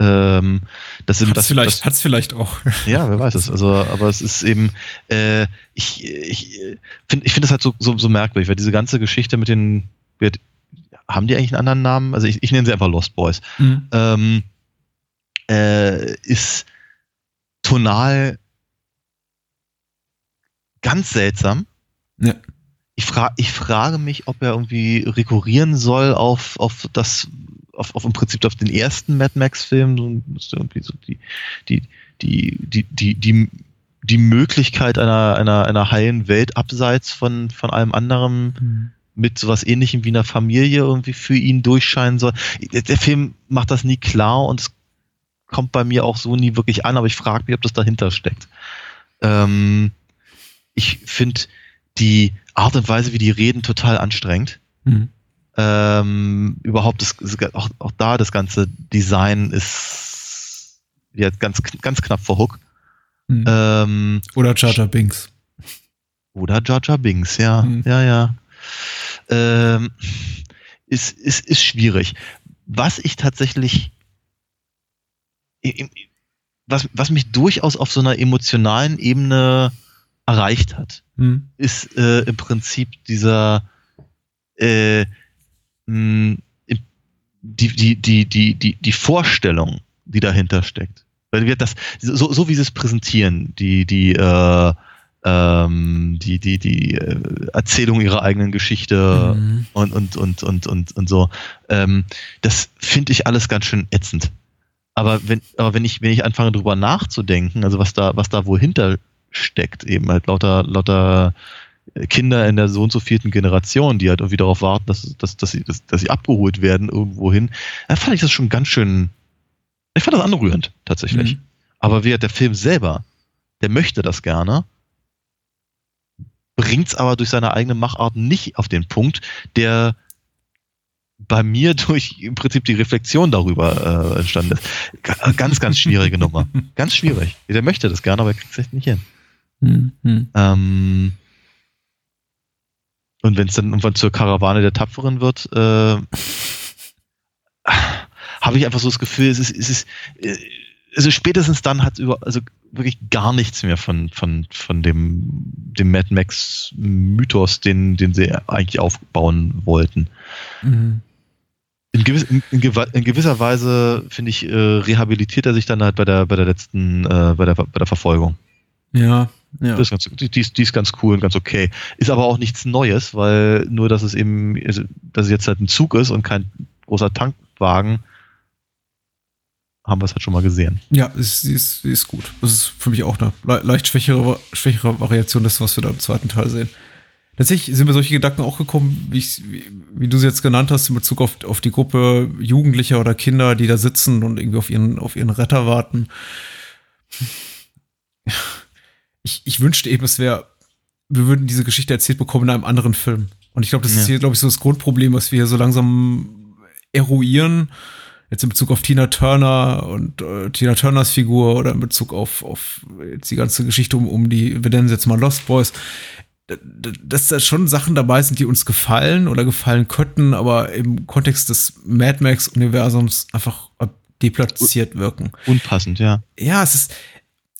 Speaker 2: Ähm, das sind
Speaker 1: Hat's
Speaker 2: das,
Speaker 1: vielleicht,
Speaker 2: das,
Speaker 1: hat's vielleicht auch. <laughs>
Speaker 2: ja, wer weiß es. Also, aber es ist eben, äh, ich, ich finde, ich finde das halt so, so, so merkwürdig, weil diese ganze Geschichte mit den, wird- haben die eigentlich einen anderen Namen? Also ich, ich nenne sie einfach Lost Boys.
Speaker 1: Mhm.
Speaker 2: Ähm, äh, ist tonal ganz seltsam.
Speaker 1: Ja.
Speaker 2: Ich, fra ich frage mich, ob er irgendwie rekurrieren soll auf, auf das, auf, auf im Prinzip auf den ersten Mad Max-Film, so, so irgendwie so die, die, die, die, die, die, die Möglichkeit einer, einer, einer heilen Welt abseits von, von allem anderen mit sowas ähnlichem wie einer Familie irgendwie für ihn durchscheinen soll. Der, der Film macht das nie klar und es kommt bei mir auch so nie wirklich an, aber ich frage mich, ob das dahinter steckt. Ähm, ich finde die Art und Weise, wie die reden, total anstrengend.
Speaker 1: Mhm.
Speaker 2: Ähm, überhaupt das, auch, auch da das ganze Design ist ja, ganz, ganz knapp vor Hook.
Speaker 1: Mhm.
Speaker 2: Ähm,
Speaker 1: Oder Jar Binks.
Speaker 2: oder Jar Binks, ja,
Speaker 1: Mhm.
Speaker 2: ja, ja. Ähm, ist, ist, ist schwierig. Was ich tatsächlich, was, was mich durchaus auf so einer emotionalen Ebene erreicht hat,
Speaker 1: Mhm.
Speaker 2: ist äh, im Prinzip dieser äh, mh, im- die, die, die, die, die, die Vorstellung, die dahinter steckt. Weil wir das, so, so wie sie es präsentieren, die, die, äh, ähm, die, die, die äh, Erzählung ihrer eigenen Geschichte
Speaker 1: Mhm.
Speaker 2: und, und, und, und, und, und so, ähm, das finde ich alles ganz schön ätzend. Aber wenn, aber wenn ich, wenn ich anfange drüber nachzudenken, also was da, was da wohl hinter steckt, eben halt lauter, lauter Kinder in der so und so vierten Generation, die halt irgendwie darauf warten, dass, dass, dass, sie, dass, dass sie abgeholt werden irgendwohin. Da fand ich das schon ganz schön, ich fand das anrührend, tatsächlich. Mhm. Aber wie der Film selber, der möchte das gerne, bringt es aber durch seine eigene Machart nicht auf den Punkt, der bei mir <laughs> durch im Prinzip die Reflexion darüber äh, entstanden ist. Ganz, ganz schwierige Nummer. <laughs> Ganz schwierig. Der möchte das gerne, aber er kriegt es echt nicht hin. Mhm. Ähm, und wenn es dann irgendwann zur Karawane der Tapferen wird, äh, habe ich einfach so das Gefühl, es ist, es ist, äh, also spätestens dann hat es über, also wirklich gar nichts mehr von, von, von dem, dem Mad Max Mythos, den, den sie eigentlich aufbauen wollten. Mhm. In, gewiss, in, in, gewisser Weise, finde ich, äh, rehabilitiert er sich dann halt bei der, bei der letzten, äh, bei, der, bei der Verfolgung.
Speaker 1: Ja, ja.
Speaker 2: Das ist ganz, die, die, ist ganz cool und ganz okay. Ist aber auch nichts Neues, weil nur, dass es eben, also, dass es jetzt halt ein Zug ist und kein großer Tankwagen, haben wir es halt schon mal gesehen.
Speaker 1: Ja, sie ist, ist, ist gut. Das ist für mich auch eine le leicht schwächere, schwächere Variation des, was wir da im zweiten Teil sehen. Tatsächlich sind mir solche Gedanken auch gekommen, wie, wie, wie du sie jetzt genannt hast, in Bezug auf, auf die Gruppe Jugendlicher oder Kinder, die da sitzen und irgendwie auf ihren, auf ihren Retter warten. Ich, ich wünschte eben, es wäre, wir würden diese Geschichte erzählt bekommen in einem anderen Film. Und ich glaube, das ja. ist hier, glaube ich, so das Grundproblem, was wir hier so langsam eruieren. Jetzt in Bezug auf Tina Turner und äh, Tina Turners Figur oder in Bezug auf, auf jetzt die ganze Geschichte um, um die, wir nennen sie jetzt mal Lost Boys dass da schon Sachen dabei sind, die uns gefallen oder gefallen könnten, aber im Kontext des Mad Max-Universums einfach deplatziert wirken.
Speaker 2: Unpassend, ja.
Speaker 1: Ja, es ist,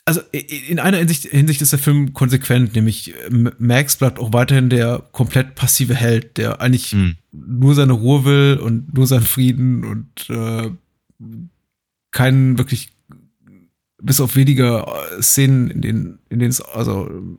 Speaker 1: also in einer Hinsicht, Hinsicht ist der Film konsequent, nämlich Max bleibt auch weiterhin der komplett passive Held, der eigentlich hm. nur seine Ruhe will und nur seinen Frieden und äh, keinen wirklich bis auf wenige Szenen, in denen, in denen es, also äh,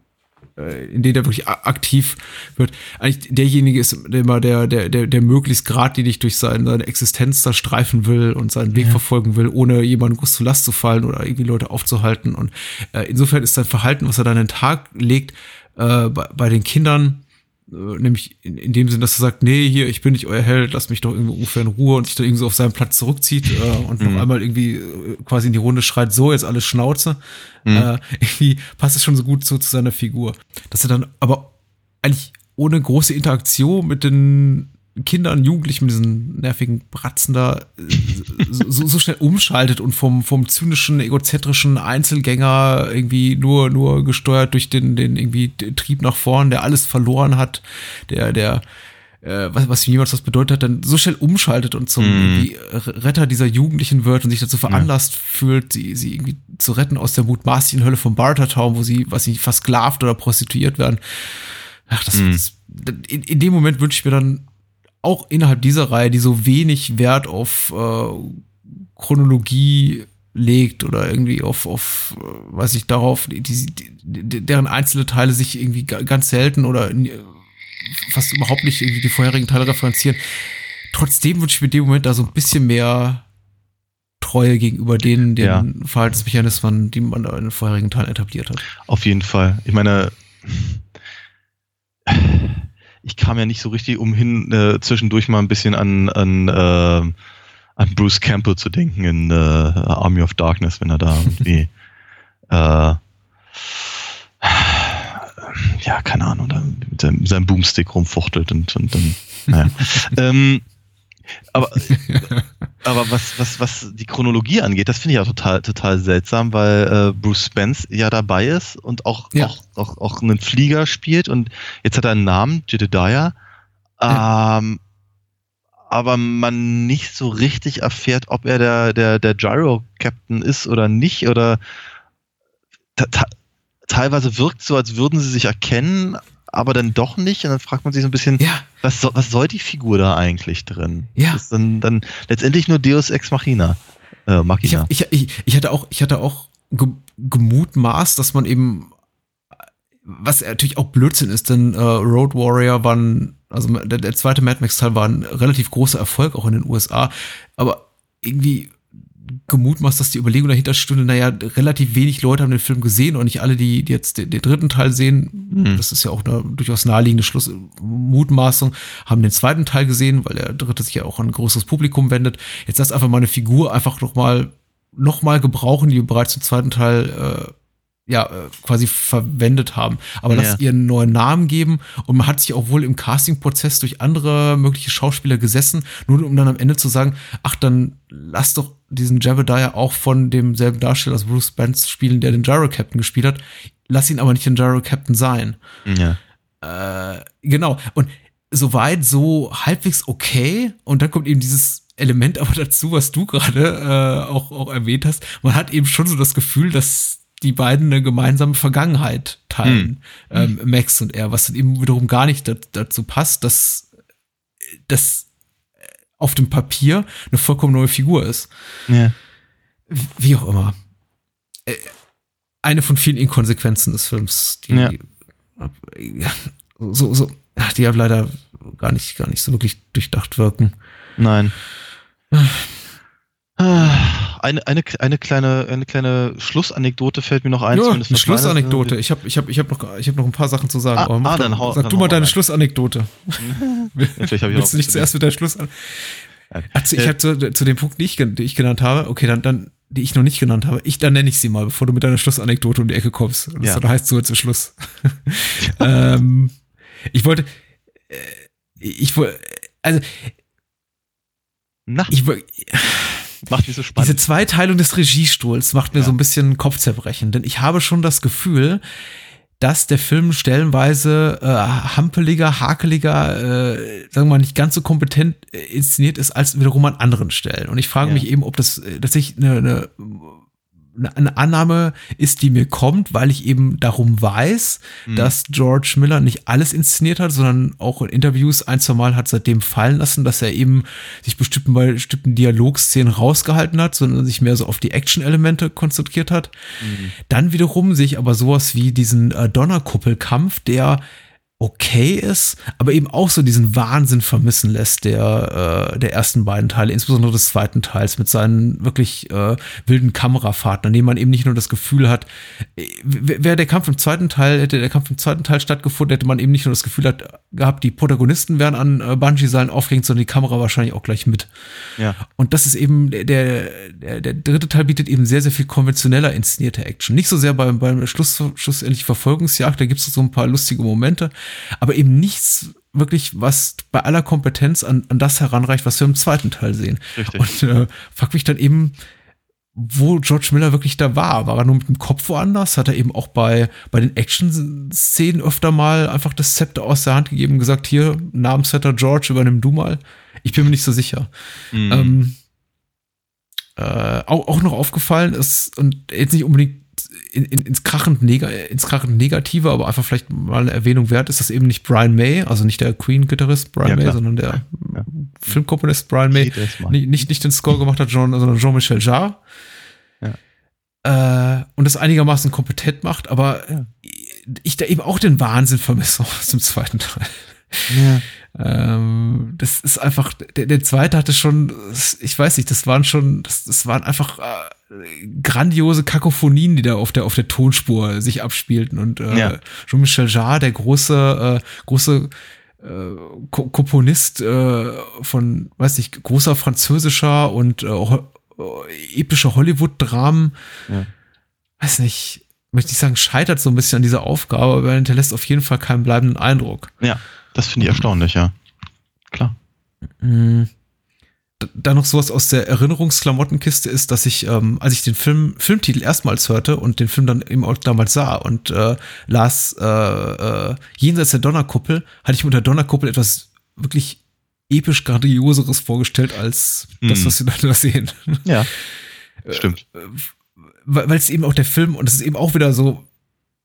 Speaker 1: in denen er wirklich aktiv wird, eigentlich derjenige ist immer der, der, der, der möglichst geradlinig durch seine, seine Existenz da streifen will und seinen Weg ja. verfolgen will, ohne jemanden groß zu Last zu fallen oder irgendwie Leute aufzuhalten. Und äh, insofern ist sein Verhalten, was er dann an den Tag legt, äh, bei, bei den Kindern äh, nämlich in, in, dem Sinn, dass er sagt, nee, hier, ich bin nicht euer Held, lass mich doch irgendwie ungefähr in Ruhe und sich dann irgendwie so auf seinen Platz zurückzieht äh, und mhm. noch einmal irgendwie äh, quasi in die Runde schreit, so, jetzt alles Schnauze. Mhm. Äh, irgendwie passt es schon so gut so zu seiner Figur. Dass er dann aber eigentlich ohne große Interaktion mit den Kindern, Jugendlichen mit diesen nervigen Bratzen da so, so schnell umschaltet und vom, vom zynischen, egozentrischen Einzelgänger irgendwie nur, nur gesteuert durch den, den irgendwie Trieb nach vorn, der alles verloren hat, der, der, äh, was, was jemals was bedeutet hat, dann so schnell umschaltet und zum mm. Retter dieser Jugendlichen wird und sich dazu veranlasst ja. fühlt, sie, sie irgendwie zu retten aus der mutmaßlichen Hölle vom Bartertown, wo sie, was sie versklavt oder prostituiert werden. Ach, das, mm. das in, in dem Moment wünsche ich mir dann auch innerhalb dieser Reihe, die so wenig Wert auf äh, Chronologie legt oder irgendwie auf, auf äh, weiß ich, darauf, die, die, deren einzelne Teile sich irgendwie ganz selten oder fast überhaupt nicht irgendwie die vorherigen Teile referenzieren. Trotzdem wünsche ich mir in dem Moment da so ein bisschen mehr Treue gegenüber denen, den ja. Verhaltensmechanismen, die man da in den vorherigen Teilen etabliert hat.
Speaker 2: Auf jeden Fall. Ich meine, ich kam ja nicht so richtig umhin, äh, zwischendurch mal ein bisschen an, an, äh, an Bruce Campbell zu denken in äh, Army of Darkness, wenn er da irgendwie <laughs> äh, ja, keine Ahnung, da mit seinem, Boomstick rumfuchtelt und, und dann, naja. <laughs> ähm, aber, <laughs> aber was, was, was die Chronologie angeht, das finde ich auch total, total seltsam, weil äh, Bruce Spence ja dabei ist und auch, ja. auch, auch, auch einen Flieger spielt und jetzt hat er einen Namen, Jedediah. Ähm, aber man nicht so richtig erfährt, ob er der, der, der Gyro-Captain ist oder nicht, oder teilweise wirkt so, als würden sie sich erkennen, aber dann doch nicht. Und dann fragt man sich so ein bisschen, ja. was, so, was soll die Figur da eigentlich drin?
Speaker 1: Ja.
Speaker 2: Das ist dann, dann letztendlich nur Deus Ex Machina.
Speaker 1: Äh, Machina. Ich, ich, ich, ich, hatte auch, ich hatte auch gemutmaßt, dass man eben, was natürlich auch Blödsinn ist, denn äh, Road Warrior war ein, also der, der zweite Mad Max Teil war ein relativ großer Erfolg auch in den USA, aber irgendwie gemutmaßt, dass die Überlegung dahinter stünde, naja, relativ wenig Leute haben den Film gesehen und nicht alle, die, die jetzt den, den, dritten Teil sehen, mhm. das ist ja auch eine durchaus naheliegende Schluss, Mutmaßung, haben den zweiten Teil gesehen, weil der dritte sich ja auch an ein größeres Publikum wendet. Jetzt lass einfach mal eine Figur einfach nochmal noch mal gebrauchen, die wir bereits im zweiten Teil äh, ja, äh, quasi verwendet haben. Aber ja. lass ihr einen neuen Namen geben und man hat sich auch wohl im Castingprozess durch andere mögliche Schauspieler gesessen, nur um dann am Ende zu sagen, ach, dann lass doch diesen Jebediah auch von demselben Darsteller als Bruce Spence spielen, der den Gyro Captain gespielt hat. Lass ihn aber nicht den Gyro Captain sein.
Speaker 2: Ja.
Speaker 1: Äh, genau. Und soweit so halbwegs okay. Und dann kommt eben dieses Element aber dazu, was du gerade äh, auch, auch erwähnt hast. Man hat eben schon so das Gefühl, dass die beiden eine gemeinsame Vergangenheit teilen, hm. ähm, Max und er, was dann eben wiederum gar nicht dazu passt, dass das auf dem Papier eine vollkommen neue Figur ist.
Speaker 2: Ja.
Speaker 1: Wie auch immer. Äh, eine von vielen Inkonsequenzen des Films, die ja. so, so, die ja leider gar nicht, gar nicht so wirklich durchdacht wirken.
Speaker 2: Nein. Eine, eine, eine, kleine, eine kleine Schlussanekdote fällt mir noch ein.
Speaker 1: Ja, eine Schlussanekdote. Ich habe ich hab, ich hab noch, hab noch ein paar Sachen zu sagen.
Speaker 2: Ah, ah dann,
Speaker 1: hau,
Speaker 2: sag
Speaker 1: dann du mal deine rein. Schlussanekdote. <laughs>
Speaker 2: Natürlich ich
Speaker 1: Willst du nicht zuerst mit deiner Schlussanekdote? Also ich äh, habe zu, zu dem Punkt, den ich, den ich genannt habe, okay, dann, dann, die ich noch nicht genannt habe, ich, dann nenne ich sie mal, bevor du mit deiner Schlussanekdote um die Ecke kommst. Das ja. heißt so zum Schluss. <laughs> <laughs> ähm, ich wollte, äh, ich wollte, also,
Speaker 2: Na.
Speaker 1: ich wollte,
Speaker 2: Macht mich so spannend.
Speaker 1: Diese Zweiteilung des Regiestuhls macht mir ja. so ein bisschen Kopfzerbrechen, denn ich habe schon das Gefühl, dass der Film stellenweise äh, hampeliger, hakeliger, äh, sagen wir mal, nicht ganz so kompetent äh, inszeniert ist als wiederum an anderen Stellen. Und ich frage ja. mich eben, ob das äh, tatsächlich eine, eine eine Annahme ist, die mir kommt, weil ich eben darum weiß, mhm. dass George Miller nicht alles inszeniert hat, sondern auch in Interviews ein, zwei Mal hat seitdem fallen lassen, dass er eben sich bestimmten, bei bestimmten Dialogszenen rausgehalten hat, sondern sich mehr so auf die Action-Elemente konzentriert hat. Mhm. Dann wiederum sehe ich aber sowas wie diesen äh, Donnerkuppelkampf, der okay ist, aber eben auch so diesen Wahnsinn vermissen lässt der äh, der ersten beiden Teile, insbesondere des zweiten Teils mit seinen wirklich äh, wilden Kamerafahrten, an denen man eben nicht nur das Gefühl hat, äh, wäre der Kampf im zweiten Teil hätte der Kampf im zweiten Teil stattgefunden, hätte man eben nicht nur das Gefühl hat, gehabt, die Protagonisten wären an äh, Bungee-Seilen aufgehängt, sondern die Kamera wahrscheinlich auch gleich mit.
Speaker 2: Ja.
Speaker 1: Und das ist eben der, der der dritte Teil bietet eben sehr sehr viel konventioneller inszenierte Action, nicht so sehr beim beim Schluss schlussendlich Verfolgungsjagd, da gibt es so ein paar lustige Momente aber eben nichts wirklich, was bei aller Kompetenz an, an das heranreicht, was wir im zweiten Teil sehen.
Speaker 2: Richtig.
Speaker 1: Und äh, frag mich dann eben, wo George Miller wirklich da war. War er nur mit dem Kopf woanders? Hat er eben auch bei, bei den Action-Szenen öfter mal einfach das Zepter aus der Hand gegeben und gesagt, hier, Namensvetter George, übernimm du mal. Ich bin mir nicht so sicher. Mhm. Ähm, äh, auch, auch noch aufgefallen ist, und jetzt nicht unbedingt in, in, ins, krachend ins krachend Negative, aber einfach vielleicht mal eine Erwähnung wert, ist das eben nicht Brian May, also nicht der Queen-Gitarrist Brian ja, May, sondern der ja. Filmkomponist Brian May, nicht, nicht, nicht den Score gemacht hat, John, sondern Jean-Michel Jarre. Ja. Äh, und das einigermaßen kompetent macht, aber ich da eben auch den Wahnsinn vermisse aus dem zweiten Teil. Ja. Ähm, das ist einfach, der, der zweite hatte schon, ich weiß nicht, das waren schon, das, das waren einfach äh, grandiose Kakophonien, die da auf der, auf der Tonspur sich abspielten. Und äh,
Speaker 2: ja.
Speaker 1: Jean-Michel Jarre, der große, äh, große äh, Komponist äh, von, weiß nicht, großer französischer und äh, epischer Hollywood-Dramen, ja. weiß nicht, möchte ich sagen, scheitert so ein bisschen an dieser Aufgabe, aber er hinterlässt auf jeden Fall keinen bleibenden Eindruck.
Speaker 2: Ja. Das finde ich erstaunlich, ja. Klar.
Speaker 1: Mhm. Da noch sowas aus der Erinnerungsklamottenkiste ist, dass ich, ähm, als ich den Film, Filmtitel erstmals hörte und den Film dann eben auch damals sah und äh, las äh, äh, Jenseits der Donnerkuppel, hatte ich unter Donnerkuppel etwas wirklich episch Grandioseres vorgestellt als mhm. das, was wir da sehen.
Speaker 2: Ja, <laughs> stimmt.
Speaker 1: Äh, weil es eben auch der Film, und das ist eben auch wieder so,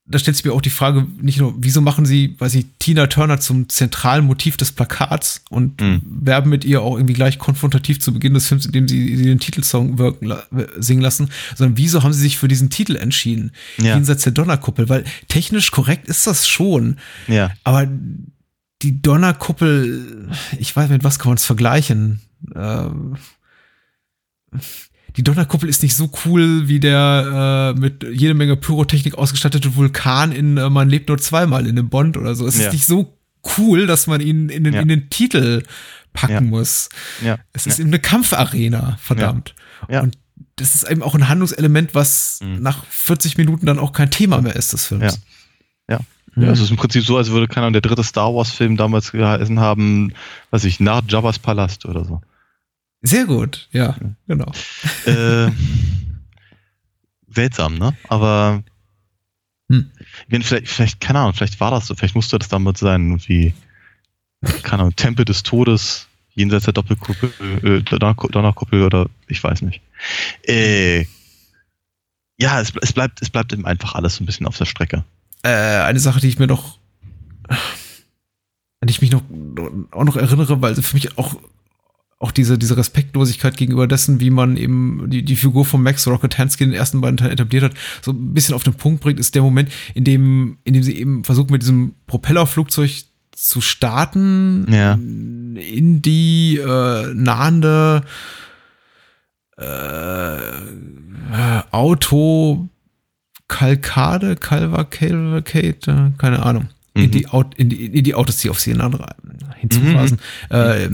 Speaker 1: da stellt sich mir auch die Frage, nicht nur, wieso machen sie, weiß ich, Tina Turner zum zentralen Motiv des Plakats und mhm. werben mit ihr auch irgendwie gleich konfrontativ zu Beginn des Films, indem sie, sie den Titelsong wirken, singen lassen, sondern wieso haben sie sich für diesen Titel entschieden? Ja. Jenseits der Donnerkuppel, weil technisch korrekt ist das schon.
Speaker 2: Ja.
Speaker 1: Aber die Donnerkuppel, ich weiß, mit was kann man es vergleichen? Ähm, die Donnerkuppel ist nicht so cool wie der äh, mit jede Menge Pyrotechnik ausgestattete Vulkan in äh, Man lebt nur zweimal in dem Bond oder so. Es
Speaker 2: Ja.
Speaker 1: ist nicht so cool, dass man ihn in den,
Speaker 2: Ja.
Speaker 1: in den Titel packen
Speaker 2: Ja.
Speaker 1: muss.
Speaker 2: Ja.
Speaker 1: Es ist eben eine Kampfarena, verdammt.
Speaker 2: Ja.
Speaker 1: Und das ist eben auch ein Handlungselement, was
Speaker 2: Mhm.
Speaker 1: nach 40 Minuten dann auch kein Thema mehr ist des Films.
Speaker 2: Ja. Ja, es ist im Prinzip so, als würde, keine Ahnung, der dritte Star Wars-Film damals geheißen haben, weiß ich, nach Jabba's Palast oder so.
Speaker 1: Sehr gut, ja, genau.
Speaker 2: äh, seltsam, ne? Aber
Speaker 1: Hm.
Speaker 2: ich meine, vielleicht, vielleicht, keine Ahnung, vielleicht war das so, vielleicht musste das damals sein, wie, keine Ahnung, Tempel des Todes, jenseits der Doppelkuppel, äh, Donner- Donnerkuppel oder ich weiß nicht. Äh, ja, es, es bleibt, es bleibt eben einfach alles so ein bisschen auf der Strecke.
Speaker 1: Äh, eine Sache, die ich mir noch, an die ich mich noch, auch noch erinnere, weil für mich auch, auch diese, diese Respektlosigkeit gegenüber dessen, wie man eben die, die Figur von Max Rocket Hansky in den ersten beiden Teilen etabliert hat, so ein bisschen auf den Punkt bringt, ist der Moment, in dem, in dem sie eben versuchen, mit diesem Propellerflugzeug zu starten,
Speaker 2: Ja.
Speaker 1: in die äh, nahende äh, Auto Kalkade, Calvacade, äh, keine Ahnung. In,
Speaker 2: Mhm.
Speaker 1: die Aut in, die, in die Autos, die auf sie hinein- hinzurasen, äh,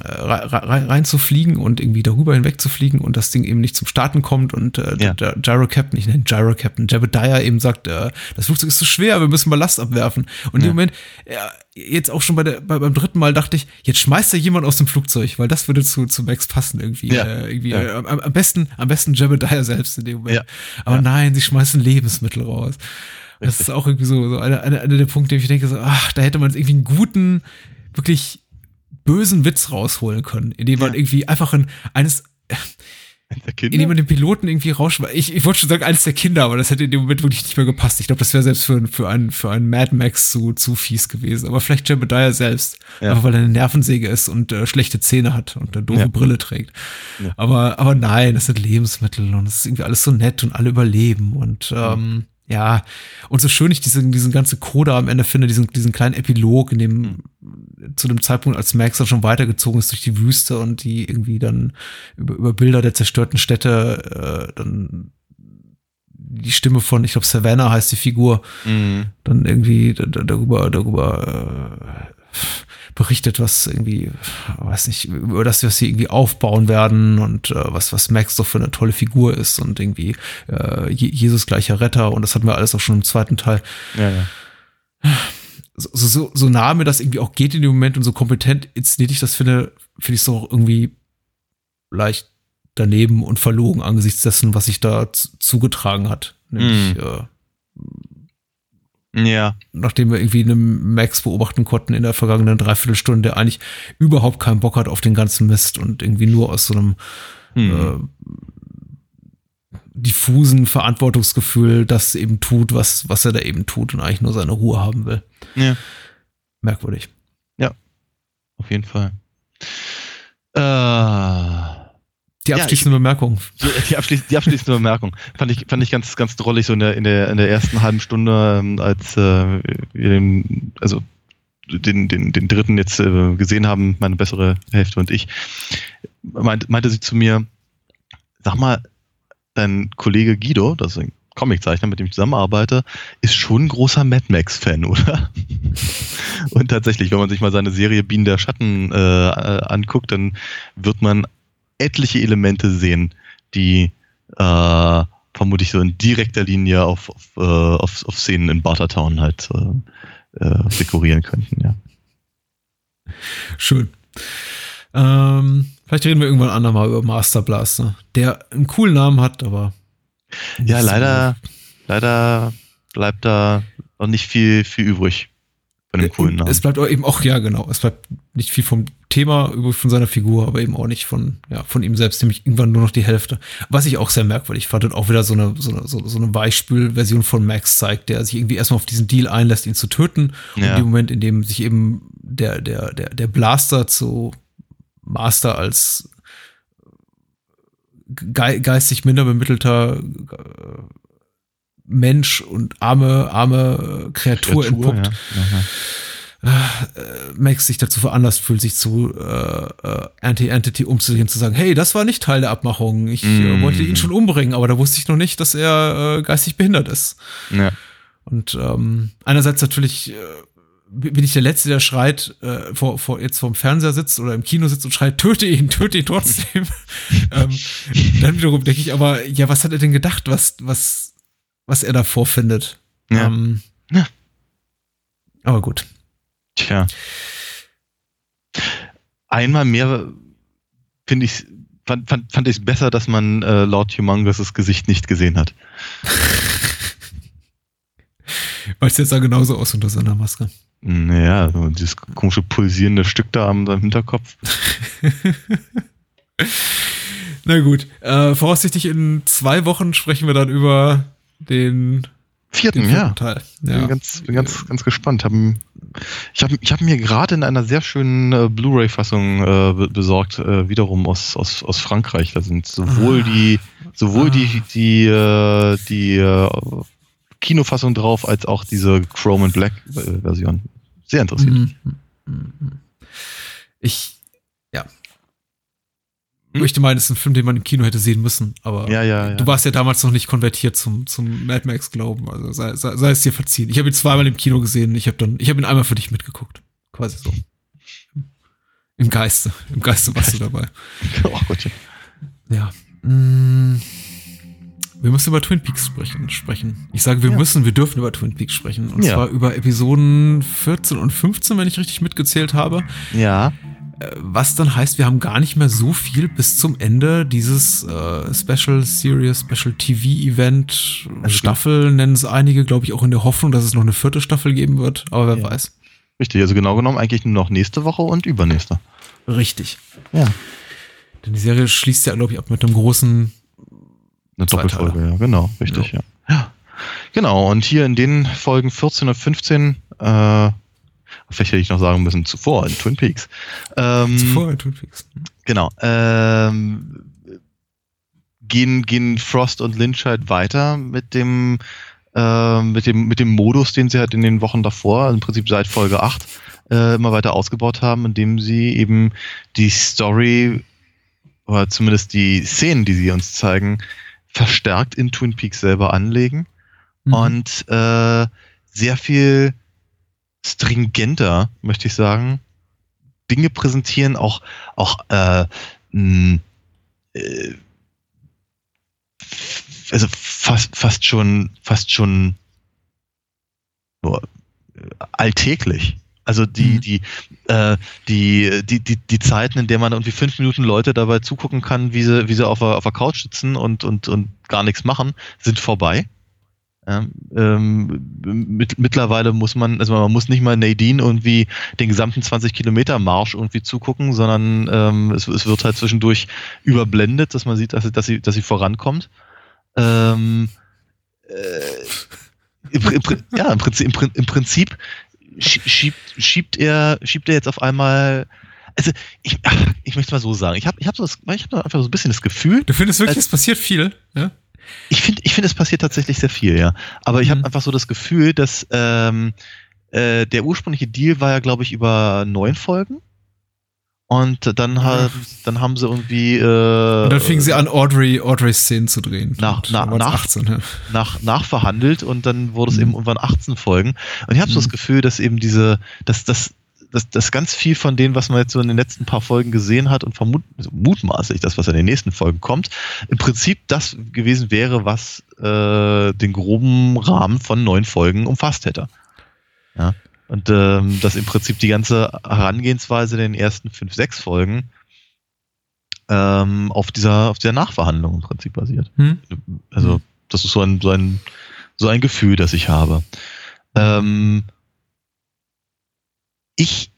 Speaker 1: äh, rein, rein, rein zu fliegen und irgendwie darüber hinweg zu fliegen und das Ding eben nicht zum Starten kommt und äh,
Speaker 2: Ja.
Speaker 1: der Gyro Captain, ich nenne Gyro Captain, Jebediah eben sagt, äh, das Flugzeug ist zu schwer, wir müssen Ballast abwerfen. Und
Speaker 2: Ja.
Speaker 1: dem Moment, ja, jetzt auch schon bei der, bei, beim dritten Mal dachte ich, jetzt schmeißt er jemand aus dem Flugzeug, weil das würde zu, zu Max passen irgendwie.
Speaker 2: Ja.
Speaker 1: Äh, irgendwie
Speaker 2: Ja.
Speaker 1: äh, am, am besten, am besten Jebediah selbst in dem Moment. Aber nein, sie schmeißen Lebensmittel raus. Das ist auch irgendwie so, so einer eine, eine der Punkte, wo ich denke, so, ach, da hätte man irgendwie einen guten, wirklich bösen Witz rausholen können, indem man
Speaker 2: Ja.
Speaker 1: irgendwie einfach ein, eines, indem man den Piloten irgendwie rausschmeißt. Ich, ich wollte schon sagen, eines der Kinder, aber das hätte in dem Moment wirklich nicht mehr gepasst. Ich glaube, das wäre selbst für, für einen, für einen Mad Max zu, zu fies gewesen. Aber vielleicht Jebediah selbst.
Speaker 2: Ja.
Speaker 1: Einfach weil er eine Nervensäge ist und äh, schlechte Zähne hat und eine doofe
Speaker 2: Ja.
Speaker 1: Brille trägt.
Speaker 2: Ja.
Speaker 1: Aber, aber nein, das sind Lebensmittel und es ist irgendwie alles so nett und alle überleben und, ähm, ja, und so schön ich diesen, diesen ganze Coda am Ende finde, diesen, diesen kleinen Epilog, in dem zu dem Zeitpunkt, als Max dann schon weitergezogen ist durch die Wüste und die irgendwie dann über, über Bilder der zerstörten Städte äh, dann die Stimme von, ich glaube, Savannah heißt die Figur,
Speaker 2: Mhm.
Speaker 1: dann irgendwie da- da- darüber, darüber äh, berichtet, was irgendwie, weiß nicht, über das, was sie irgendwie aufbauen werden und äh, was, was Max doch für eine tolle Figur ist und irgendwie äh, Je- Jesus gleicher Retter und das hatten wir alles auch schon im zweiten Teil.
Speaker 2: Ja, ja.
Speaker 1: So, so, so nah mir das irgendwie auch geht in dem Moment und so kompetent inszeniert ich das finde, finde ich so auch irgendwie leicht daneben und verlogen angesichts dessen, was sich da zugetragen hat. Nämlich,
Speaker 2: Mhm.
Speaker 1: äh,
Speaker 2: Ja,
Speaker 1: nachdem wir irgendwie einen Max beobachten konnten in der vergangenen Dreiviertelstunde, der eigentlich überhaupt keinen Bock hat auf den ganzen Mist und irgendwie nur aus so einem
Speaker 2: Mhm.
Speaker 1: äh, diffusen Verantwortungsgefühl das eben tut, was, was er da eben tut und eigentlich nur seine Ruhe haben will.
Speaker 2: ja,
Speaker 1: Merkwürdig.
Speaker 2: auf jeden Fall. Äh,
Speaker 1: Die
Speaker 2: Ja,
Speaker 1: abschließende Bemerkung.
Speaker 2: Die, die, abschließ, die abschließende Bemerkung fand ich, fand ich ganz, ganz drollig so in der, in der, in der ersten halben Stunde, ähm, als äh, wir den, also den, den, den dritten jetzt äh, gesehen haben, meine bessere Hälfte und ich, meinte, meinte sie zu mir, sag mal, dein Kollege Guido, das ist ein Comiczeichner, mit dem ich zusammenarbeite, ist schon ein großer Mad Max-Fan, oder? <laughs> Und tatsächlich, wenn man sich mal seine Serie Bienen der Schatten äh, anguckt, dann wird man etliche Elemente sehen, die äh, vermutlich so in direkter Linie auf, auf, äh, auf, auf Szenen in Bartertown halt äh, äh, dekorieren könnten, ja.
Speaker 1: Schön. Ähm, vielleicht reden wir irgendwann andermal über Master Blaster, der einen coolen Namen hat, aber.
Speaker 2: Ja,
Speaker 1: nicht so-
Speaker 2: leider, leider bleibt da noch nicht viel, viel übrig von dem coolen
Speaker 1: Und
Speaker 2: Namen.
Speaker 1: Es bleibt auch eben auch, ja, genau. Es bleibt nicht viel vom Thema von seiner Figur, aber eben auch nicht von, ja, von ihm selbst, nämlich irgendwann nur noch die Hälfte. Was ich auch sehr merkwürdig fand und auch wieder so eine, so eine, so, eine Beispielversion von Max zeigt, der sich irgendwie erstmal auf diesen Deal einlässt, ihn zu töten. Und
Speaker 2: Ja.
Speaker 1: in dem Moment, in dem sich eben der, der, der, der Blaster zu Master als ge geistig minder bemittelter äh, Mensch und arme, arme Kreatur, entpuppt.
Speaker 2: ja.
Speaker 1: äh, Max sich dazu veranlasst fühlt, sich zu äh, äh, Anti-Entity umzudrehen, zu sagen, hey, das war nicht Teil der Abmachung. Ich äh,
Speaker 2: Mm.
Speaker 1: wollte ihn schon umbringen, aber da wusste ich noch nicht, dass er äh, geistig behindert ist.
Speaker 2: Ja.
Speaker 1: Und ähm, einerseits natürlich äh, bin ich der Letzte, der schreit, äh, vor, vor, jetzt vorm Fernseher sitzt oder im Kino sitzt und schreit, töte ihn, töte ihn trotzdem. <laughs> ähm, dann wiederum denke ich aber, ja, was hat er denn gedacht, was, was, was er da vorfindet?
Speaker 2: Ja.
Speaker 1: Ähm,
Speaker 2: Ja.
Speaker 1: Aber gut.
Speaker 2: Tja. Einmal mehr finde ich, fand, fand, fand ich es besser, dass man äh, Lord Humongous' Gesicht nicht gesehen hat. <laughs>
Speaker 1: Weil es jetzt sah genauso aus unter seiner Maske.
Speaker 2: Naja, so dieses komische pulsierende Stück da am seinem Hinterkopf. <laughs>
Speaker 1: Na gut. Äh, voraussichtlich in zwei Wochen sprechen wir dann über den,
Speaker 2: Vierten,
Speaker 1: den
Speaker 2: ja.
Speaker 1: vierten Teil.
Speaker 2: Bin
Speaker 1: Ja.
Speaker 2: ganz, bin ganz, ganz gespannt. Ich habe ich hab mir gerade in einer sehr schönen äh, Blu-ray-Fassung äh, be- besorgt, äh, wiederum aus, aus, aus Frankreich. Da sind sowohl
Speaker 1: Ah.
Speaker 2: die, sowohl
Speaker 1: Ah.
Speaker 2: die, die, äh, die äh, Kinofassung drauf, als auch diese Chrome and Black äh, Version. Sehr interessiert.
Speaker 1: Mhm. Mhm. Ich, ja.
Speaker 2: Hm?
Speaker 1: Möchte meinen, es ist ein Film, den man im Kino hätte sehen müssen, aber
Speaker 2: Ja, ja, ja.
Speaker 1: du warst ja damals noch nicht konvertiert zum, zum Mad Max Glauben, also sei, sei, sei es dir verziehen. Ich habe ihn zweimal im Kino gesehen, ich habe dann, ich habe ihn einmal für dich mitgeguckt. Quasi so. Im Geiste. Im Geiste warst du dabei. <laughs>
Speaker 2: oh Gottchen.
Speaker 1: Ja. Mm. Wir müssen über Twin Peaks sprechen. sprechen. Ich sage, wir
Speaker 2: Ja.
Speaker 1: müssen, wir dürfen über Twin Peaks sprechen. Und
Speaker 2: Ja.
Speaker 1: zwar über Episoden 14 und 15, wenn ich richtig mitgezählt habe.
Speaker 2: Ja.
Speaker 1: Was dann heißt, wir haben gar nicht mehr so viel bis zum Ende dieses äh, Special Series, Special TV Event
Speaker 2: Also
Speaker 1: Staffel, nennen es einige, glaube ich, auch in der Hoffnung, dass es noch eine vierte Staffel geben wird. Aber wer
Speaker 2: Ja.
Speaker 1: weiß.
Speaker 2: Richtig, also genau genommen eigentlich nur noch nächste Woche und übernächste.
Speaker 1: Richtig.
Speaker 2: Ja.
Speaker 1: Denn die Serie schließt ja, glaube ich, ab mit einem großen
Speaker 2: Eine
Speaker 1: Zweiteiler.
Speaker 2: Doppelfolge, ja, genau, richtig, ja. ja. Genau, und hier in den Folgen 14 und 15, äh, vielleicht hätte ich noch sagen müssen, zuvor in Twin Peaks. Ähm,
Speaker 1: zuvor in Twin Peaks.
Speaker 2: Genau. Ähm, gehen, gehen Frost und Lynch halt weiter mit dem, äh, mit dem, mit dem Modus, den sie halt in den Wochen davor, also im Prinzip seit Folge 8, äh, immer weiter ausgebaut haben, indem sie eben die Story oder zumindest die Szenen, die sie uns zeigen, verstärkt in Twin Peaks selber anlegen
Speaker 1: Mhm.
Speaker 2: und äh, sehr viel stringenter, möchte ich sagen, Dinge präsentieren, auch, auch äh, mh, äh, f- also fast, fast schon, fast schon nur äh, alltäglich. Also die,
Speaker 1: Mhm.
Speaker 2: die, äh, die, die, die, die Zeiten, in der man irgendwie fünf Minuten Leute dabei zugucken kann, wie sie, wie sie auf der, auf der Couch sitzen und, und, und gar nichts machen, sind vorbei. Ja, ähm, mit, mittlerweile muss man, also man muss nicht mal Nadine irgendwie den gesamten 20 Kilometer Marsch irgendwie zugucken, sondern ähm, es, es wird halt zwischendurch überblendet, dass man sieht, dass sie, dass sie, dass sie vorankommt. Ähm, äh, im, im, ja, im Prinzip, im, im Prinzip schie- schiebt, schiebt er, schiebt er jetzt auf einmal. Also ich, ich möchte mal so sagen, ich habe ich hab so das, ich hab einfach so ein bisschen das Gefühl,
Speaker 1: Du findest wirklich,
Speaker 2: Als-
Speaker 1: es passiert viel? Ja?
Speaker 2: ich finde, ich finde, es passiert tatsächlich sehr viel, ja. Aber ich
Speaker 1: Mhm.
Speaker 2: habe einfach so das Gefühl, dass ähm, äh, der ursprüngliche Deal war ja, glaube ich, über neun Folgen. Und dann, halt, dann haben sie irgendwie äh,
Speaker 1: Und dann fingen sie an, Audrey, Audrey-Szenen zu drehen.
Speaker 2: Nach-
Speaker 1: Und
Speaker 2: nach-
Speaker 1: dann waren's
Speaker 2: nach-
Speaker 1: 18, ja.
Speaker 2: nach, nachverhandelt und dann wurde es
Speaker 1: Mhm.
Speaker 2: eben irgendwann 18 Folgen. Und ich habe so
Speaker 1: Mhm.
Speaker 2: das Gefühl, dass eben diese, dass das dass, dass ganz viel von dem, was man jetzt so in den letzten paar Folgen gesehen hat und vermut, also mutmaßlich das, was in den nächsten Folgen kommt, im Prinzip das gewesen wäre, was äh, den groben Rahmen von neun Folgen umfasst hätte. Ja. Und ähm, dass im Prinzip die ganze Herangehensweise in den ersten fünf, sechs Folgen ähm, auf dieser, auf dieser Nachverhandlung im Prinzip basiert.
Speaker 1: Hm?
Speaker 2: Also, das ist so ein, so ein, so ein Gefühl, das ich habe. Ähm, ich,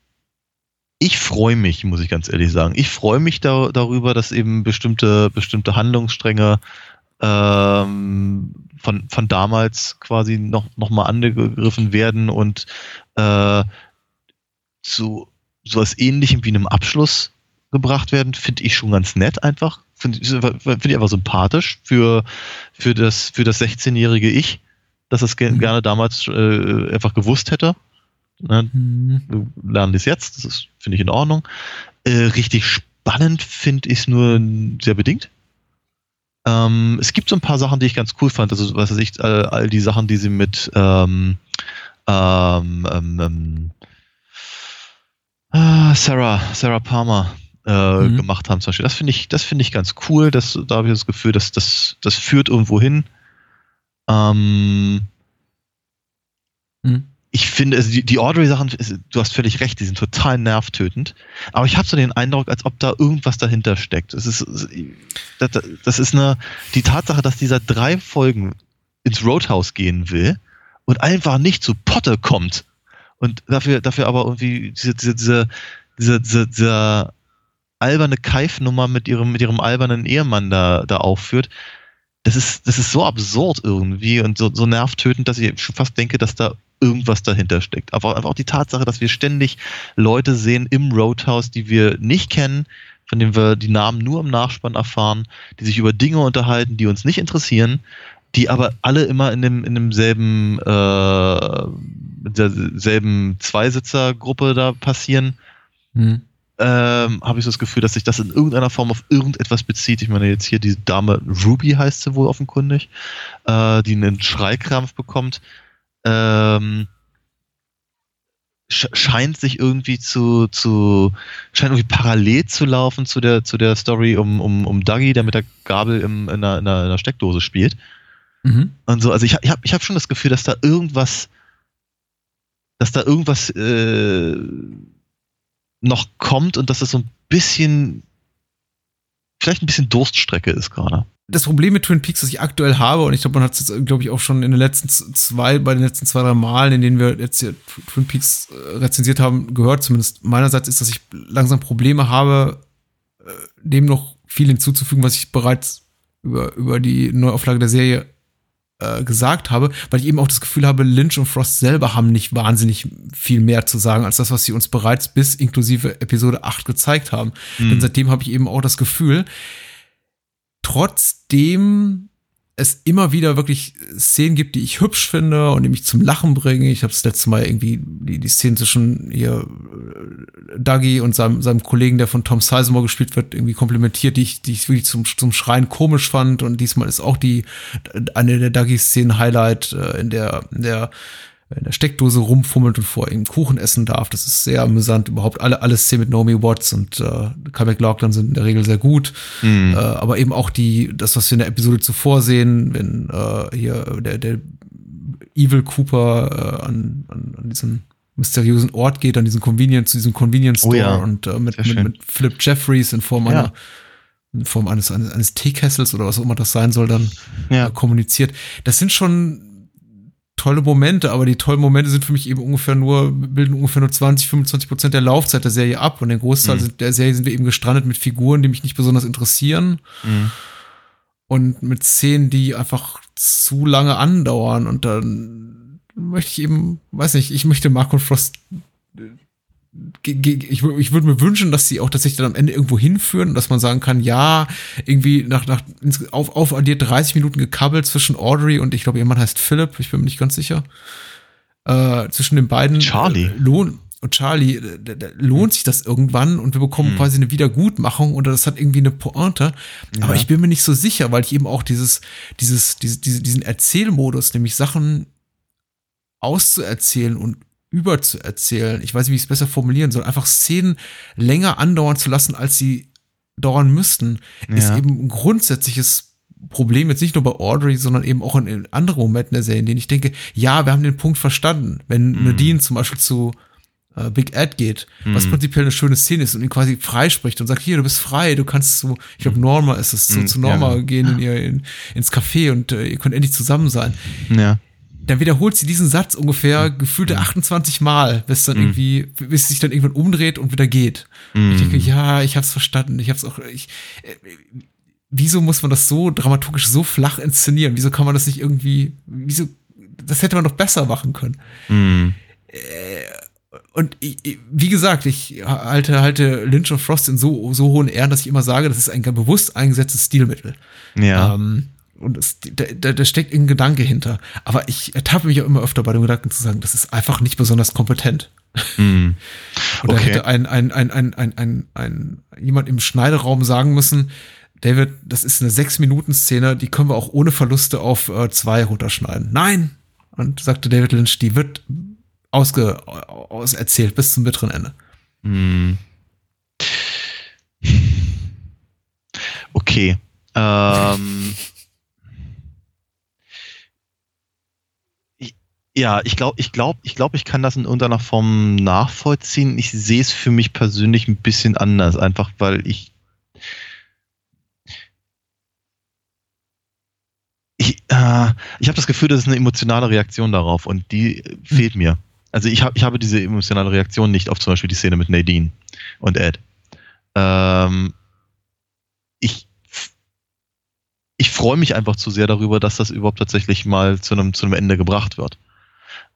Speaker 2: ich freue mich, muss ich ganz ehrlich sagen. Ich freue mich da, darüber, dass eben bestimmte, bestimmte Handlungsstränge ähm, von, von damals quasi noch, noch mal angegriffen werden und äh, zu sowas ähnlichem wie einem Abschluss gebracht werden, finde ich schon ganz nett einfach. Finde find ich einfach sympathisch für, für das, für das 16-jährige Ich, dass ge
Speaker 1: Mhm.
Speaker 2: gerne damals äh, einfach gewusst hätte. Ne? Mhm. Wir lernen das jetzt, das finde ich, in Ordnung. Äh, richtig spannend finde ich es nur sehr bedingt. Ähm, es gibt so ein paar Sachen, die ich ganz cool fand. Also, was weiß ich, all, all die Sachen, die sie mit ähm, ähm, ah, Sarah, Sarah Palmer äh, mhm. gemacht haben, zum Beispiel. Das finde ich, das finde ich ganz cool. Das, da habe ich das Gefühl, dass das, das führt irgendwo hin. Ähm, mhm ich finde, also die, die Audrey-Sachen, du hast völlig recht, die sind total nervtötend. Aber ich habe so den Eindruck, als ob da irgendwas dahinter steckt. Es ist, das, das ist eine, die Tatsache, dass dieser drei Folgen ins Roadhouse gehen will und einfach nicht zu Potte kommt und dafür, dafür aber irgendwie diese, diese, diese, diese, diese, alberne Keifnummer mit ihrem, mit ihrem albernen Ehemann da, da aufführt. Das ist, das ist so absurd irgendwie und so, so nervtötend, dass ich schon fast denke, dass da irgendwas dahinter steckt. Aber einfach auch die Tatsache, dass wir ständig Leute sehen im Roadhouse, die wir nicht kennen, von denen wir die Namen nur im Nachspann erfahren, die sich über Dinge unterhalten, die uns nicht interessieren, die aber alle immer in dem in demselben äh, derselben Zweisitzergruppe da passieren. Hm. Ähm, habe ich so das Gefühl, dass sich das in irgendeiner Form auf irgendetwas bezieht. Ich meine, jetzt hier die Dame Ruby heißt sie wohl offenkundig, äh, die einen Schreikrampf bekommt ähm, scheint sich irgendwie zu, zu, scheint irgendwie parallel zu laufen zu der, zu der Story um, um, um Dougie, der mit der Gabel im, in, einer, in, einer, Steckdose spielt. Mhm. Und so, also ich, ich habe ich hab schon das Gefühl, dass da irgendwas, dass da irgendwas äh, noch kommt und dass es so ein bisschen, vielleicht ein bisschen Durststrecke ist gerade.
Speaker 1: Das Problem mit Twin Peaks, das ich aktuell habe, und ich glaube, man hat es jetzt, glaube ich, auch schon in den letzten zwei, bei den letzten zwei, drei Malen, in denen wir jetzt hier Twin Peaks äh, rezensiert haben, gehört, zumindest meinerseits, ist, dass ich langsam Probleme habe, äh, dem noch viel hinzuzufügen, was ich bereits über, über die Neuauflage der Serie äh, gesagt habe, weil ich eben auch das Gefühl habe, Lynch und Frost selber haben nicht wahnsinnig viel mehr zu sagen, als das, was sie uns bereits bis inklusive Episode 8 gezeigt haben. Mhm. Denn seitdem habe ich eben auch das Gefühl, trotzdem es immer wieder wirklich Szenen gibt, die ich hübsch finde und die mich zum Lachen bringen. Ich habe das letzte Mal irgendwie die, die Szene zwischen hier äh, Dougie und seinem, seinem Kollegen, der von Tom Sizemore gespielt wird, irgendwie komplimentiert, die ich, die ich wirklich zum, zum Schreien komisch fand. Und diesmal ist auch die eine der Dougie-Szenen Highlight, äh, in der, in der in der Steckdose rumfummelt und vor ihm Kuchen essen darf. Das ist sehr amüsant. Überhaupt alle, alle Szenen mit Naomi Watts und äh, Kyle MacLachlan sind in der Regel sehr gut. Mhm. Äh, aber eben auch die, das, was wir in der Episode zuvor sehen, wenn äh, hier der, der Evil Cooper äh, an, an, an diesen mysteriösen Ort geht, an diesen Convenience, zu diesem Convenience Store oh ja. und äh, mit, mit, mit Philip Jeffries in Form ja. einer in Form eines, eines, eines Teekessels oder was auch immer das sein soll, dann ja. äh, kommuniziert. Das sind schon tolle Momente, aber die tollen Momente sind für mich eben ungefähr nur, bilden ungefähr nur 20, 25 Prozent der Laufzeit der Serie ab und den Großteil mhm. der Serie sind wir eben gestrandet mit Figuren, die mich nicht besonders interessieren mhm. und mit Szenen, die einfach zu lange andauern und dann möchte ich eben, weiß nicht, ich möchte und Frost ich, ich würde mir wünschen, dass sie auch tatsächlich dann am Ende irgendwo hinführen, dass man sagen kann, ja, irgendwie nach, nach auf, auf dir 30 Minuten gekabbelt zwischen Audrey und ich glaube, ihr Mann heißt Philip, ich bin mir nicht ganz sicher. Äh, zwischen den beiden
Speaker 2: Charlie.
Speaker 1: Äh, lohn, und Charlie, äh, lohnt sich das irgendwann und wir bekommen hm. quasi eine Wiedergutmachung oder das hat irgendwie eine Pointe. Ja. Aber ich bin mir nicht so sicher, weil ich eben auch dieses, dieses, diese, diesen Erzählmodus, nämlich Sachen auszuerzählen und überzuerzählen. Ich weiß nicht, wie ich es besser formulieren soll. Einfach Szenen länger andauern zu lassen, als sie dauern müssten, ja. ist eben ein grundsätzliches Problem, jetzt nicht nur bei Audrey, sondern eben auch in, in anderen Momenten der Serie, in denen ich denke, ja, wir haben den Punkt verstanden. Wenn mm. Nadine zum Beispiel zu äh, Big Ed geht, mm. was mhm. prinzipiell eine schöne Szene ist und ihn quasi freispricht und sagt, hier, du bist frei, du kannst zu, ich glaube, Norma ist es, zu, mm, zu Norma ja. gehen in ihr, in, ins Café und äh, ihr könnt endlich zusammen sein.
Speaker 2: Ja
Speaker 1: dann wiederholt sie diesen Satz ungefähr mhm. gefühlte 28 Mal, bis dann mhm. irgendwie, bis sie sich dann irgendwann umdreht und wieder geht. Mhm. Ich denke, ja, ich hab's verstanden, ich hab's auch, ich, äh, wieso muss man das so dramaturgisch so flach inszenieren? Wieso kann man das nicht irgendwie, wieso, das hätte man doch besser machen können. Mhm. Äh, und ich, wie gesagt, ich halte, halte Lynch und Frost in so, so hohen Ehren, dass ich immer sage, das ist ein bewusst eingesetztes Stilmittel.
Speaker 2: Ja. Ähm,
Speaker 1: und es, da, da steckt ein Gedanke hinter. Aber ich ertappe mich auch immer öfter bei dem Gedanken zu sagen, das ist einfach nicht besonders kompetent. <laughs> Mm. Und okay. da hätte ein, ein, ein, ein, ein, ein, ein, jemand im Schneideraum sagen müssen, David, das ist eine Sechs-Minuten-Szene, die können wir auch ohne Verluste auf äh, zwei runterschneiden. Nein! Und sagte David Lynch, die wird ausge, auserzählt bis zum bitteren Ende. Mm.
Speaker 2: Okay. Ähm. <laughs> Ja, ich glaube, ich glaube, ich glaube, ich kann das in irgendeiner Form nachvollziehen. Ich sehe es für mich persönlich ein bisschen anders, einfach weil ich ich, äh, ich habe das Gefühl, das ist eine emotionale Reaktion darauf und die hm. fehlt mir. Also ich, hab, ich habe diese emotionale Reaktion nicht auf zum Beispiel die Szene mit Nadine und Ed. Ähm, ich ich freue mich einfach zu sehr darüber, dass das überhaupt tatsächlich mal zu einem, zu einem Ende gebracht wird.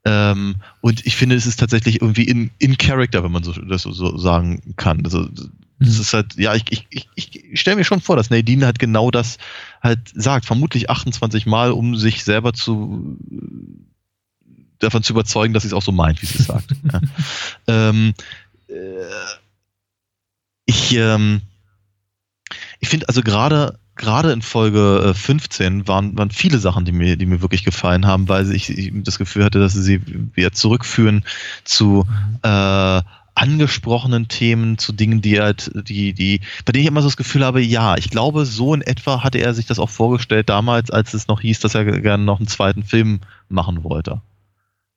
Speaker 2: Ähm, und ich finde, es ist tatsächlich irgendwie in, in Character, wenn man so, das so sagen kann. Also das mhm. ist halt, ja, ich, ich, ich, ich stelle mir schon vor, dass Nadine halt genau das halt sagt, vermutlich 28 Mal, um sich selber zu davon zu überzeugen, dass sie es auch so meint, wie sie es sagt. <laughs> ja. ähm, äh, ich ähm, ich finde also gerade gerade in Folge 15 äh, waren, waren viele Sachen, die mir, die mir wirklich gefallen haben, weil ich, ich das Gefühl hatte, dass sie sie wieder zurückführen zu mhm. äh, angesprochenen Themen, zu Dingen, die halt, die, die, bei denen ich immer so das Gefühl habe, ja, ich glaube, so in etwa hatte er sich das auch vorgestellt damals, als es noch hieß, dass er gerne noch einen zweiten Film machen wollte.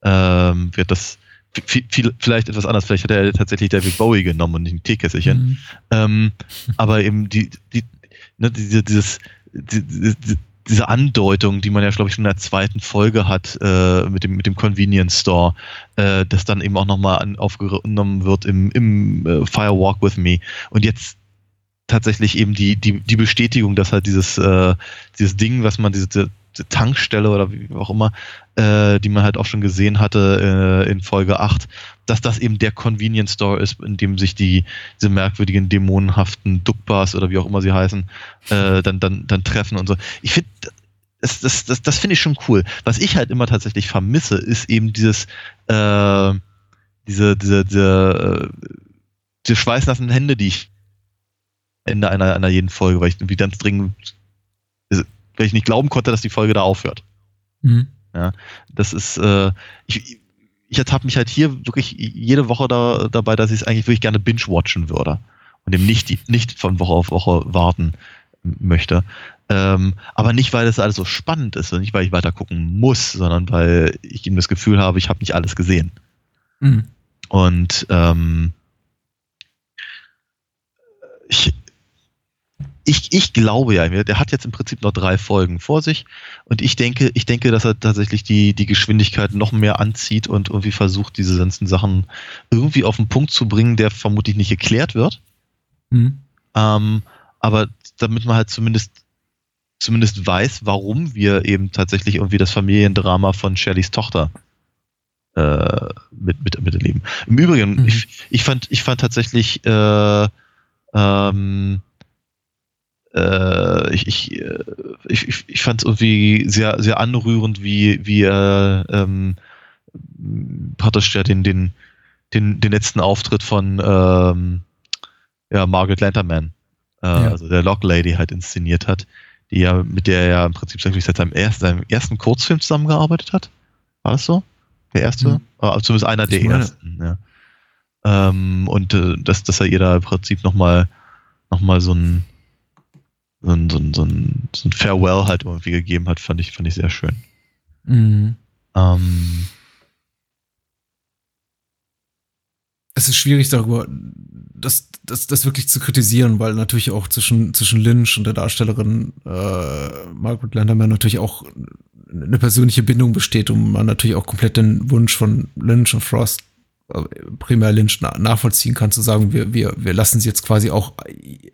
Speaker 2: Ähm, wird das viel, vielleicht etwas anders, vielleicht hat er tatsächlich David Bowie genommen und nicht ein Teekesselchen. Mhm. Ähm, aber eben die, die, ne, diese, dieses, die, die, diese Andeutung, die man ja, glaube ich, schon in der zweiten Folge hat äh, mit, dem, mit dem Convenience Store, äh, das dann eben auch nochmal aufgenommen wird im, im äh, Fire Walk with Me. Und jetzt tatsächlich eben die, die, die Bestätigung, dass halt dieses, äh, dieses Ding, was man, diese, Tankstelle oder wie auch immer, äh, die man halt auch schon gesehen hatte äh, in Folge 8, dass das eben der Convenience Store ist, in dem sich die, diese merkwürdigen dämonenhaften Duckbars oder wie auch immer sie heißen, äh, dann, dann, dann treffen und so. Ich finde, das, das, das, das finde ich schon cool. Was ich halt immer tatsächlich vermisse, ist eben dieses, äh, diese, diese, diese, äh, diese schweißnassen Hände, die ich Ende einer, einer jeden Folge, weil ich irgendwie ganz dringend weil ich nicht glauben konnte, dass die Folge da aufhört. Mhm. Ja, das ist, äh, ich, ich ertappe mich halt hier wirklich jede Woche da, dabei, dass ich es eigentlich wirklich gerne binge-watchen würde und eben nicht, nicht von Woche auf Woche warten möchte. Ähm, aber nicht, weil das alles so spannend ist und nicht, weil ich weiter gucken muss, sondern weil ich eben das Gefühl habe, ich habe nicht alles gesehen. Mhm. Und ähm, ich, ich glaube ja, der hat jetzt im Prinzip noch drei Folgen vor sich und ich denke, ich denke, dass er tatsächlich die, die Geschwindigkeit noch mehr anzieht und irgendwie versucht, diese ganzen Sachen irgendwie auf den Punkt zu bringen, der vermutlich nicht geklärt wird. Mhm. Ähm, aber damit man halt zumindest zumindest weiß, warum wir eben tatsächlich irgendwie das Familiendrama von Shellys Tochter äh, mit, mit, miterleben. Im Übrigen, mhm. ich, ich, fand, ich fand tatsächlich äh, ähm, äh, ich, ich, äh, ich, ich, ich fand es irgendwie sehr, sehr anrührend, wie, wie er ähm, praktisch ja den, den, den, den letzten Auftritt von ähm, ja, Margaret Lanterman, äh, ja. also der Lock Lady halt inszeniert hat, die ja, mit der er ja im Prinzip seit seinem ersten, seinem ersten Kurzfilm zusammengearbeitet hat. War das so? Der erste? Mhm. Oder zumindest einer der ersten, ja. Ähm, und äh, dass, dass er ihr da im Prinzip nochmal noch mal so ein so ein, so ein, so ein, so ein Farewell halt irgendwie gegeben hat, fand ich, fand ich sehr schön. Mhm. Ähm,
Speaker 1: es ist schwierig darüber, das, das, das wirklich zu kritisieren, weil natürlich auch zwischen, zwischen Lynch und der Darstellerin äh, Margaret Landerman natürlich auch eine persönliche Bindung besteht und man natürlich auch komplett den Wunsch von Lynch und Frost primär Lynch nachvollziehen kann, zu sagen, wir, wir, wir lassen sie jetzt quasi auch,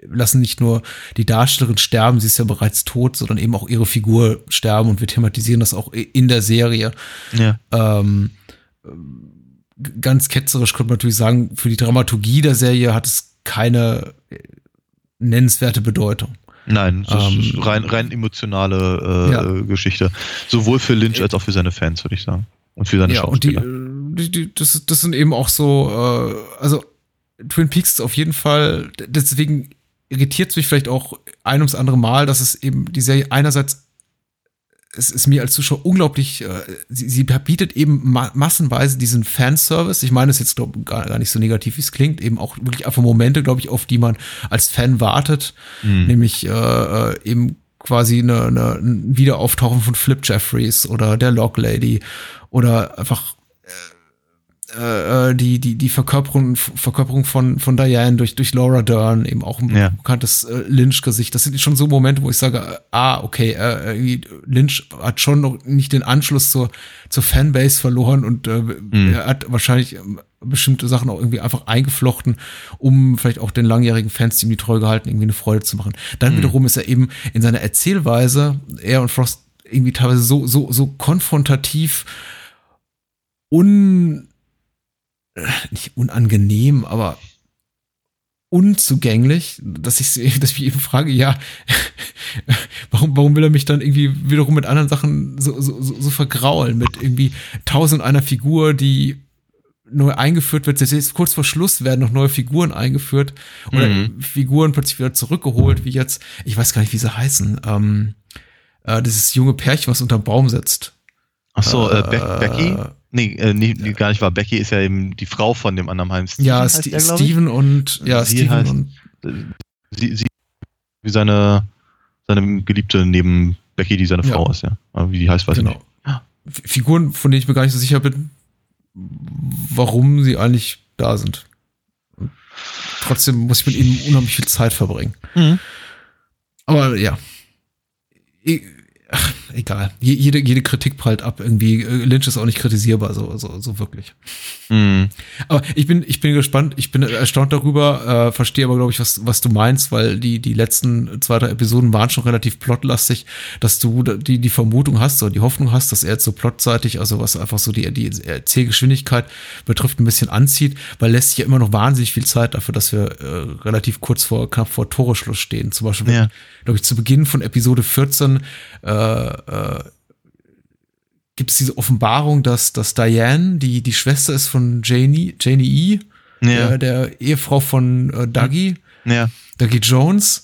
Speaker 1: lassen nicht nur die Darstellerin sterben, sie ist ja bereits tot, sondern eben auch ihre Figur sterben und wir thematisieren das auch in der Serie. Ja. Ähm, ganz ketzerisch könnte man natürlich sagen, für die Dramaturgie der Serie hat es keine nennenswerte Bedeutung.
Speaker 2: Nein,
Speaker 1: Ähm,
Speaker 2: rein, rein emotionale äh,
Speaker 1: Ja.
Speaker 2: Geschichte. Sowohl für Lynch als auch für seine Fans, würde ich sagen. Und für seine
Speaker 1: Ja, und die,
Speaker 2: Schauspieler.
Speaker 1: äh, die, die das, das sind eben auch so, äh, also Twin Peaks ist auf jeden Fall, deswegen irritiert es mich vielleicht auch ein ums andere Mal, dass es eben die Serie einerseits es ist mir als Zuschauer unglaublich, äh, sie, sie bietet eben ma massenweise diesen Fanservice. Ich meine es jetzt glaub, gar, gar nicht so negativ, wie es klingt, eben auch wirklich einfach Momente, glaube ich, auf die man als Fan wartet.
Speaker 2: Mhm.
Speaker 1: Nämlich äh, äh, eben quasi eine, eine, ein Wiederauftauchen von Flip Jeffries oder der Log Lady oder einfach äh, äh, die, die, die Verkörperung, Verkörperung von, von Diane durch, durch Laura Dern, eben auch ein
Speaker 2: Ja.
Speaker 1: bekanntes äh, Lynch-Gesicht. Das sind schon so Momente, wo ich sage, äh, ah, okay, äh, Lynch hat schon noch nicht den Anschluss zur, zur Fanbase verloren und äh, er hat wahrscheinlich ähm, bestimmte Sachen auch irgendwie einfach eingeflochten, um vielleicht auch den langjährigen Fans, die ihm die treu gehalten, irgendwie eine Freude zu machen. Dann wiederum ist er eben in seiner Erzählweise, er und Frost irgendwie teilweise so, so, so konfrontativ un, nicht unangenehm, aber unzugänglich, dass ich, <laughs> dass ich mich eben frage, ja, <laughs> warum, warum will er mich dann irgendwie wiederum mit anderen Sachen so, so, so, so vergraulen, mit irgendwie tausend einer Figur, die neu eingeführt wird. Jetzt kurz vor Schluss werden noch neue Figuren eingeführt oder
Speaker 2: Mhm.
Speaker 1: Figuren plötzlich wieder zurückgeholt, wie jetzt, ich weiß gar nicht, wie sie heißen, ähm, äh, dieses junge Pärchen, was unterm Baum sitzt.
Speaker 2: Ach so, äh, Be
Speaker 1: Äh,
Speaker 2: Becky? Nee, äh, nee, nee, gar nicht wahr. Becky ist ja eben die Frau von dem anderen Heim. Steven
Speaker 1: Ja, Sti
Speaker 2: der, ich?
Speaker 1: Steven und ja,
Speaker 2: Sie
Speaker 1: Steven
Speaker 2: heißt-
Speaker 1: und
Speaker 2: Sie, sie wie seine, seine Geliebte neben Becky, die seine
Speaker 1: Ja.
Speaker 2: Frau ist, ja. Aber wie die heißt, weiß ich
Speaker 1: genau.
Speaker 2: nicht.
Speaker 1: F- Figuren, von denen ich mir gar nicht so sicher bin, warum sie eigentlich da sind. Trotzdem muss ich mit ihnen unheimlich viel Zeit verbringen.
Speaker 2: Mhm.
Speaker 1: Aber ja. E ach, egal. Je jede, jede Kritik prallt ab. Irgendwie, äh, Lynch ist auch nicht kritisierbar, so, so, so wirklich.
Speaker 2: Mhm.
Speaker 1: Aber ich bin, ich bin gespannt, ich bin erstaunt darüber, äh, verstehe aber, glaube ich, was, was du meinst, weil die, die letzten zwei, drei Episoden waren schon relativ plotlastig, dass du die, die Vermutung hast oder die Hoffnung hast, dass er jetzt so plotseitig, also was einfach so die, die Erzählgeschwindigkeit betrifft, ein bisschen anzieht, weil lässt sich ja immer noch wahnsinnig viel Zeit dafür, dass wir äh, relativ kurz vor, knapp vor Toreschluss stehen. Zum Beispiel,
Speaker 2: Ja.
Speaker 1: glaube ich, zu Beginn von Episode 14 äh, äh, gibt es diese Offenbarung, dass, dass Diane, die die Schwester ist von Janie, Janie E.,
Speaker 2: Ja.
Speaker 1: der, der Ehefrau von äh, Dougie,
Speaker 2: ja.
Speaker 1: Dougie Jones.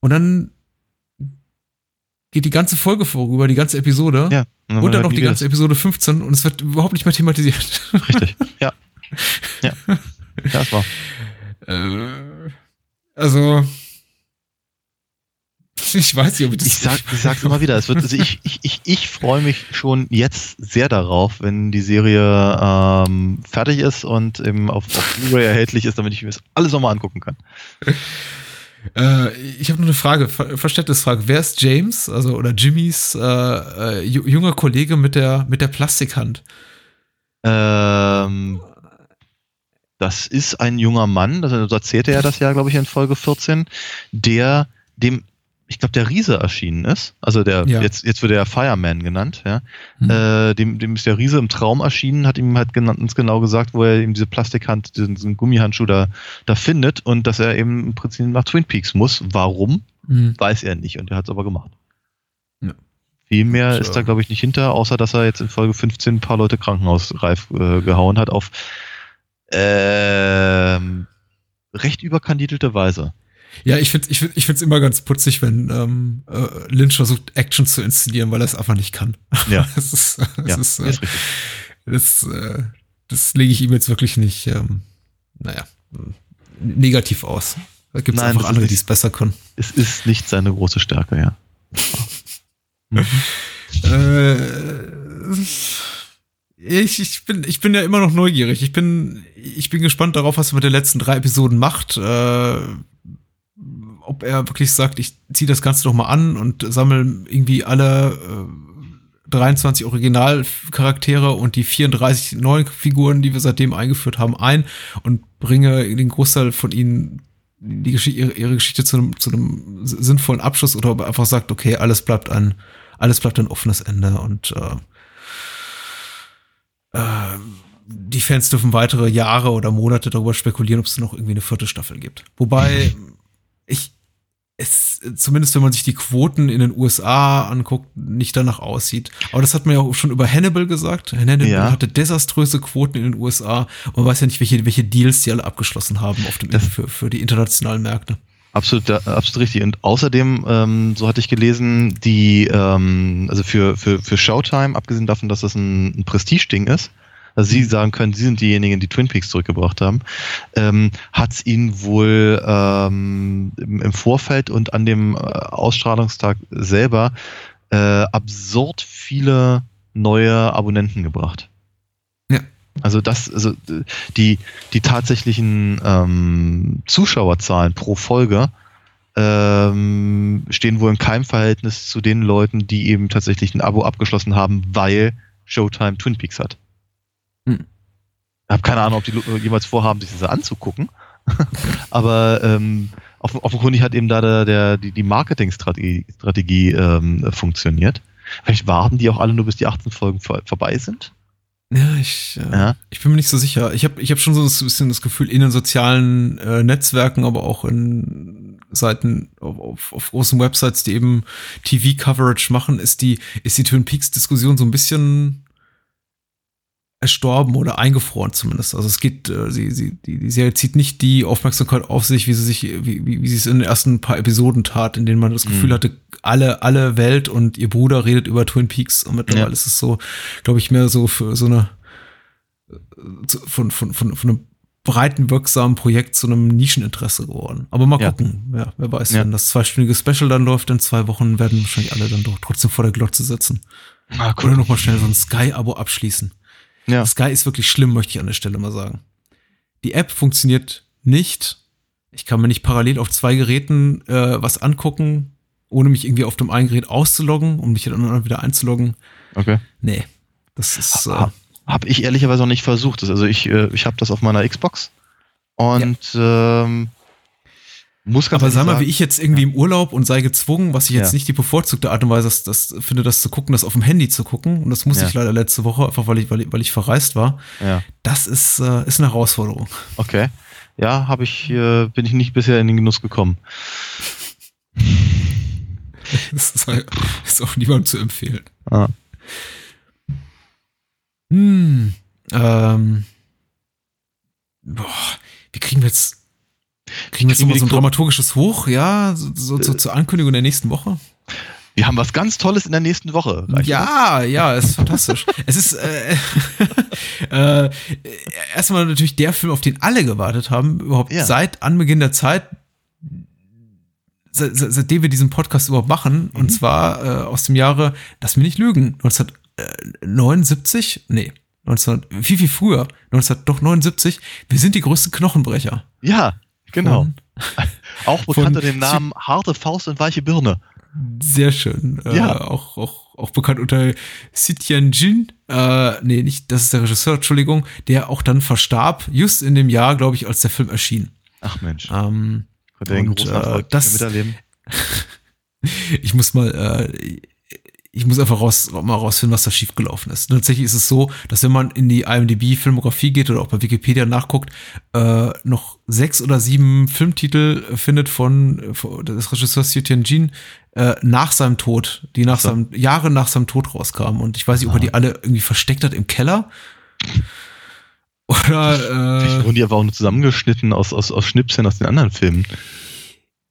Speaker 1: Und dann geht die ganze Folge vorüber, die ganze Episode.
Speaker 2: Ja.
Speaker 1: Und dann noch die ganze Episode 15 und es wird überhaupt nicht mehr thematisiert.
Speaker 2: Richtig. Ja. Ja. <laughs> Ja, das war.
Speaker 1: Äh, also, <laughs> ich weiß nicht, ob ich das.
Speaker 2: Ich sag, ich sag's <laughs> immer wieder. Es wird, also ich, ich, ich, ich freue mich schon jetzt sehr darauf, wenn die Serie ähm, fertig ist und eben auf, auf Blu-ray erhältlich ist, damit ich mir das alles nochmal angucken kann. <laughs>
Speaker 1: Äh, ich habe nur eine Frage, Ver Verständnisfrage. Wer ist James, also oder Jimmys äh, äh, ju- junger Kollege mit der mit der Plastikhand?
Speaker 2: Ähm, das ist ein junger Mann, das, erzählte er das ja, glaube ich, in Folge 14, der dem, ich glaube, der Riese erschienen ist. Also der,
Speaker 1: Ja.
Speaker 2: jetzt, jetzt wird er Fireman genannt, ja.
Speaker 1: Hm.
Speaker 2: Äh, dem, dem ist der Riese im Traum erschienen, hat ihm halt genannt, ganz genau gesagt, wo er eben diese Plastikhand, diesen, diesen Gummihandschuh da, da findet und dass er eben im Prinzip nach Twin Peaks muss. Warum?
Speaker 1: Hm.
Speaker 2: Weiß er nicht und er hat es aber gemacht.
Speaker 1: Ja.
Speaker 2: Viel mehr
Speaker 1: Tja.
Speaker 2: ist da, glaube ich, nicht hinter, außer dass er jetzt in Folge 15 ein paar Leute krankenhausreif äh, gehauen hat auf ähm, recht überkandidelte Weise.
Speaker 1: Ja, ich finde ich find, ich find's immer ganz putzig, wenn ähm, äh, Lynch versucht, Action zu inszenieren, weil er es einfach nicht kann.
Speaker 2: Ja. <laughs>
Speaker 1: das ist, das
Speaker 2: ja,
Speaker 1: ist, äh,
Speaker 2: ist richtig.
Speaker 1: das, äh, das lege ich ihm jetzt wirklich nicht, ähm, naja, negativ aus. Da gibt es einfach andere, die es besser können.
Speaker 2: Es ist nicht seine große Stärke, ja. <laughs>
Speaker 1: Äh, ich, ich, bin, ich bin ja immer noch neugierig. Ich bin, ich bin gespannt darauf, was er mit den letzten drei Episoden macht. Äh, ob er wirklich sagt, ich ziehe das Ganze doch mal an und sammle irgendwie alle äh, 23 Originalcharaktere und die 34 neuen Figuren, die wir seitdem eingeführt haben, ein und bringe den Großteil von ihnen die Geschichte, ihre, ihre Geschichte zu einem, zu einem sinnvollen Abschluss oder ob er einfach sagt, okay, alles bleibt ein, alles bleibt ein offenes Ende und äh, äh, die Fans dürfen weitere Jahre oder Monate darüber spekulieren, ob es noch irgendwie eine vierte Staffel gibt. Wobei ich es, zumindest wenn man sich die Quoten in den USA anguckt, nicht danach aussieht. Aber das hat man ja auch schon über Hannibal gesagt. Hannibal
Speaker 2: Ja.
Speaker 1: hatte desaströse Quoten in den USA und man weiß ja nicht, welche, welche Deals die alle abgeschlossen haben auf dem,
Speaker 2: Das-
Speaker 1: für, für die internationalen Märkte.
Speaker 2: Absolut, absolut richtig. Und außerdem, ähm, so hatte ich gelesen, die, ähm, also für, für, für Showtime, abgesehen davon, dass das ein, ein Prestige-Ding ist, also sie sagen können, sie sind diejenigen, die Twin Peaks zurückgebracht haben, ähm, hat es ihnen wohl ähm, im, Vorfeld und an dem äh, Ausstrahlungstag selber äh, absurd viele neue Abonnenten gebracht.
Speaker 1: Ja.
Speaker 2: Also das, also die, die tatsächlichen ähm, Zuschauerzahlen pro Folge ähm, stehen wohl in keinem Verhältnis zu den Leuten, die eben tatsächlich ein Abo abgeschlossen haben, weil Showtime Twin Peaks hat. Ich habe keine Ahnung, ob die jemals vorhaben, sich das anzugucken. <laughs> Aber ähm, offen, offenkundig hat eben da der, der, die, die Marketingstrategie Strategie, ähm, funktioniert. Vielleicht warten die auch alle nur, bis die 18 Folgen vor, vorbei sind.
Speaker 1: Ja, ich, äh,
Speaker 2: Ja.
Speaker 1: ich bin mir nicht so sicher. Ich habe ich hab schon so ein bisschen das Gefühl, in den sozialen äh, Netzwerken, aber auch in Seiten auf, auf, auf großen Websites, die eben TV-Coverage machen, ist die, ist die Twin Peaks-Diskussion so ein bisschen erstorben oder eingefroren zumindest. Also es geht, äh, sie, sie, die, die Serie zieht nicht die Aufmerksamkeit auf sich, wie sie sich, wie, wie, wie sie es in den ersten paar Episoden tat, in denen man das Gefühl
Speaker 2: Mhm.
Speaker 1: hatte, alle, alle Welt und ihr Bruder redet über Twin Peaks und mittlerweile
Speaker 2: Ja.
Speaker 1: ist es so, glaube ich, mehr so für so eine von, von, von, von einem breiten, wirksamen Projekt zu einem Nischeninteresse geworden. Aber mal
Speaker 2: Ja.
Speaker 1: gucken, ja, wer weiß,
Speaker 2: Ja.
Speaker 1: wenn das zweistündige Special dann läuft in zwei Wochen, werden wahrscheinlich alle dann doch trotzdem vor der Glotze sitzen.
Speaker 2: Ah,
Speaker 1: Oder nochmal schnell so ein Sky-Abo abschließen.
Speaker 2: Ja.
Speaker 1: Sky ist wirklich schlimm, möchte ich an der Stelle mal sagen. Die App funktioniert nicht. Ich kann mir nicht parallel auf zwei Geräten äh, was angucken, ohne mich irgendwie auf dem einen Gerät auszuloggen, um mich dann anderen wieder einzuloggen.
Speaker 2: Okay.
Speaker 1: Nee. Das ist. Äh,
Speaker 2: Ha- Habe ich ehrlicherweise noch nicht versucht. Also ich, äh, ich habe das auf meiner Xbox und ähm, muss ganz
Speaker 1: aber sag mal,
Speaker 2: sagen-
Speaker 1: wie ich jetzt irgendwie im Urlaub und sei gezwungen, was ich jetzt
Speaker 2: Ja.
Speaker 1: nicht die bevorzugte Art und Weise das, das finde, das zu gucken, das auf dem Handy zu gucken. Und das musste
Speaker 2: Ja.
Speaker 1: ich leider letzte Woche, einfach weil ich, weil ich, weil ich verreist war.
Speaker 2: Ja,
Speaker 1: Das ist, äh, ist eine Herausforderung.
Speaker 2: okay. Ja, habe ich, äh, bin ich nicht bisher in den Genuss gekommen. <laughs>
Speaker 1: Das ist, ist auch niemandem zu empfehlen.
Speaker 2: Ah.
Speaker 1: Hm, ähm, boah, wie kriegen wir jetzt, kriegen wir jetzt nochmal so ein dramaturgisches Hoch, ja, so, so, so zur Ankündigung der nächsten Woche?
Speaker 2: Wir haben was ganz Tolles in der nächsten Woche. Reicht
Speaker 1: Ja, ja, es ist fantastisch. <laughs> es ist äh, <laughs> äh, erstmal natürlich der Film, auf den alle gewartet haben, überhaupt
Speaker 2: Ja.
Speaker 1: seit Anbeginn der Zeit, seit, seit- seitdem wir diesen Podcast überhaupt machen,
Speaker 2: Mhm.
Speaker 1: und zwar äh, aus dem Jahre, lass mich nicht lügen, 1979, nee, 19, viel, viel früher, 19, doch 79, wir sind die größten Knochenbrecher.
Speaker 2: das? Ja, genau. <laughs> Auch bekannt unter dem Namen Harte Faust und weiche Birne.
Speaker 1: Sehr schön. Äh,
Speaker 2: Ja.
Speaker 1: auch, auch, auch bekannt unter Sitian Jin. Äh, nee, nicht, das ist der Regisseur, Entschuldigung, der auch dann verstarb, just in dem Jahr, glaube ich, als der Film erschien.
Speaker 2: Ach Mensch,
Speaker 1: Ähm,
Speaker 2: den
Speaker 1: und, äh, das-
Speaker 2: miterleben? <laughs>
Speaker 1: ich muss mal, äh, ich muss einfach raus, mal rausfinden, was da schiefgelaufen ist. Tatsächlich ist es so, dass wenn man in die IMDb-Filmografie geht oder auch bei Wikipedia nachguckt, äh, noch sechs oder sieben Filmtitel findet von, von des Regisseurs Xiu Tianjin äh, nach seinem Tod, die nach
Speaker 2: so.
Speaker 1: seinem, Jahre nach seinem Tod rauskamen. Und ich weiß nicht, ob er die alle irgendwie versteckt hat im Keller. Oder
Speaker 2: Vielleicht
Speaker 1: äh,
Speaker 2: wurden die aber auch nur zusammengeschnitten aus, aus, aus Schnipseln aus den anderen Filmen.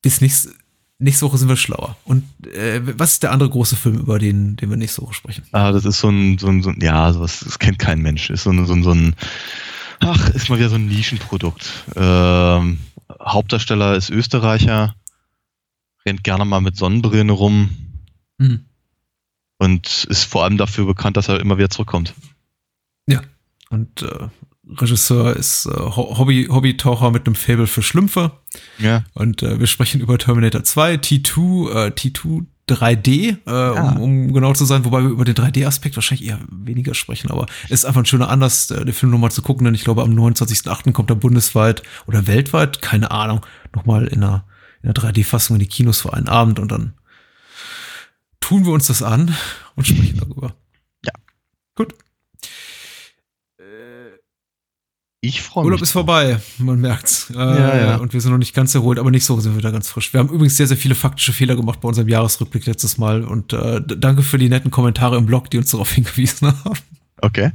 Speaker 1: bis nächste, nächste Woche sind wir schlauer. Und äh, was ist der andere große Film, über den, den wir nächste Woche sprechen?
Speaker 2: Ah, das ist so ein, so ein, so ein ja, sowas, das kennt kein Mensch. Ist so ein, so ein, so ein ach, ist mal wieder so ein Nischenprodukt. Ähm, Hauptdarsteller ist Österreicher, rennt gerne mal mit Sonnenbrillen rum
Speaker 1: Hm.
Speaker 2: und ist vor allem dafür bekannt, dass er immer wieder zurückkommt.
Speaker 1: Und äh, Regisseur ist äh, Ho- Hobby, Hobbytaucher mit einem Faible für Schlümpfe.
Speaker 2: Ja.
Speaker 1: Und äh, wir sprechen über Terminator 2, T2, äh, T2 3D, äh, um, um genau zu sein, wobei wir über den 3D-Aspekt wahrscheinlich eher weniger sprechen, aber es ist einfach ein schöner Anlass, äh, den Film nochmal zu gucken, denn ich glaube, am 29.08. kommt er bundesweit oder weltweit, keine Ahnung, nochmal in einer, in einer 3D-Fassung in die Kinos für einen Abend und dann tun wir uns das an und sprechen darüber.
Speaker 2: Ja.
Speaker 1: Gut.
Speaker 2: Ich freue
Speaker 1: mich.
Speaker 2: Urlaub
Speaker 1: ist vorbei, man merkt's.
Speaker 2: Äh, ja, ja.
Speaker 1: Und wir sind noch nicht ganz erholt, aber nicht so sind wir da ganz frisch. Wir haben übrigens sehr, sehr viele faktische Fehler gemacht bei unserem Jahresrückblick letztes Mal. Und äh, danke für die netten Kommentare im Blog, die uns darauf <laughs> hingewiesen haben.
Speaker 2: Okay.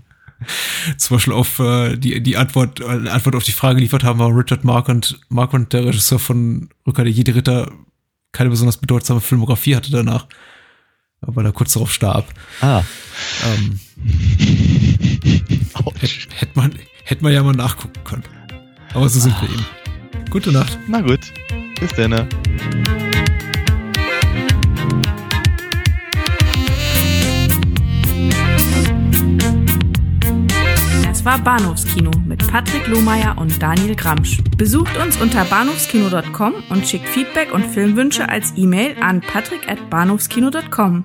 Speaker 1: Zum Beispiel auf äh, die, die Antwort, äh, Antwort auf die Frage geliefert haben, war Richard Mark und der Regisseur von Rückkehr der Jedi Ritter keine besonders bedeutsame Filmografie hatte danach, weil er kurz darauf starb.
Speaker 2: Ah.
Speaker 1: Ähm, <laughs> hätte man, hätte man ja mal nachgucken können. Aber so sind ah. wir eben. Gute Nacht.
Speaker 2: Na gut. Bis dann.
Speaker 3: war Bahnhofskino mit Patrick Lohmeier und Daniel Gramsch. Besucht uns unter bahnhofskino.com und schickt Feedback und Filmwünsche als E-Mail an patrick@bahnhofskino.com.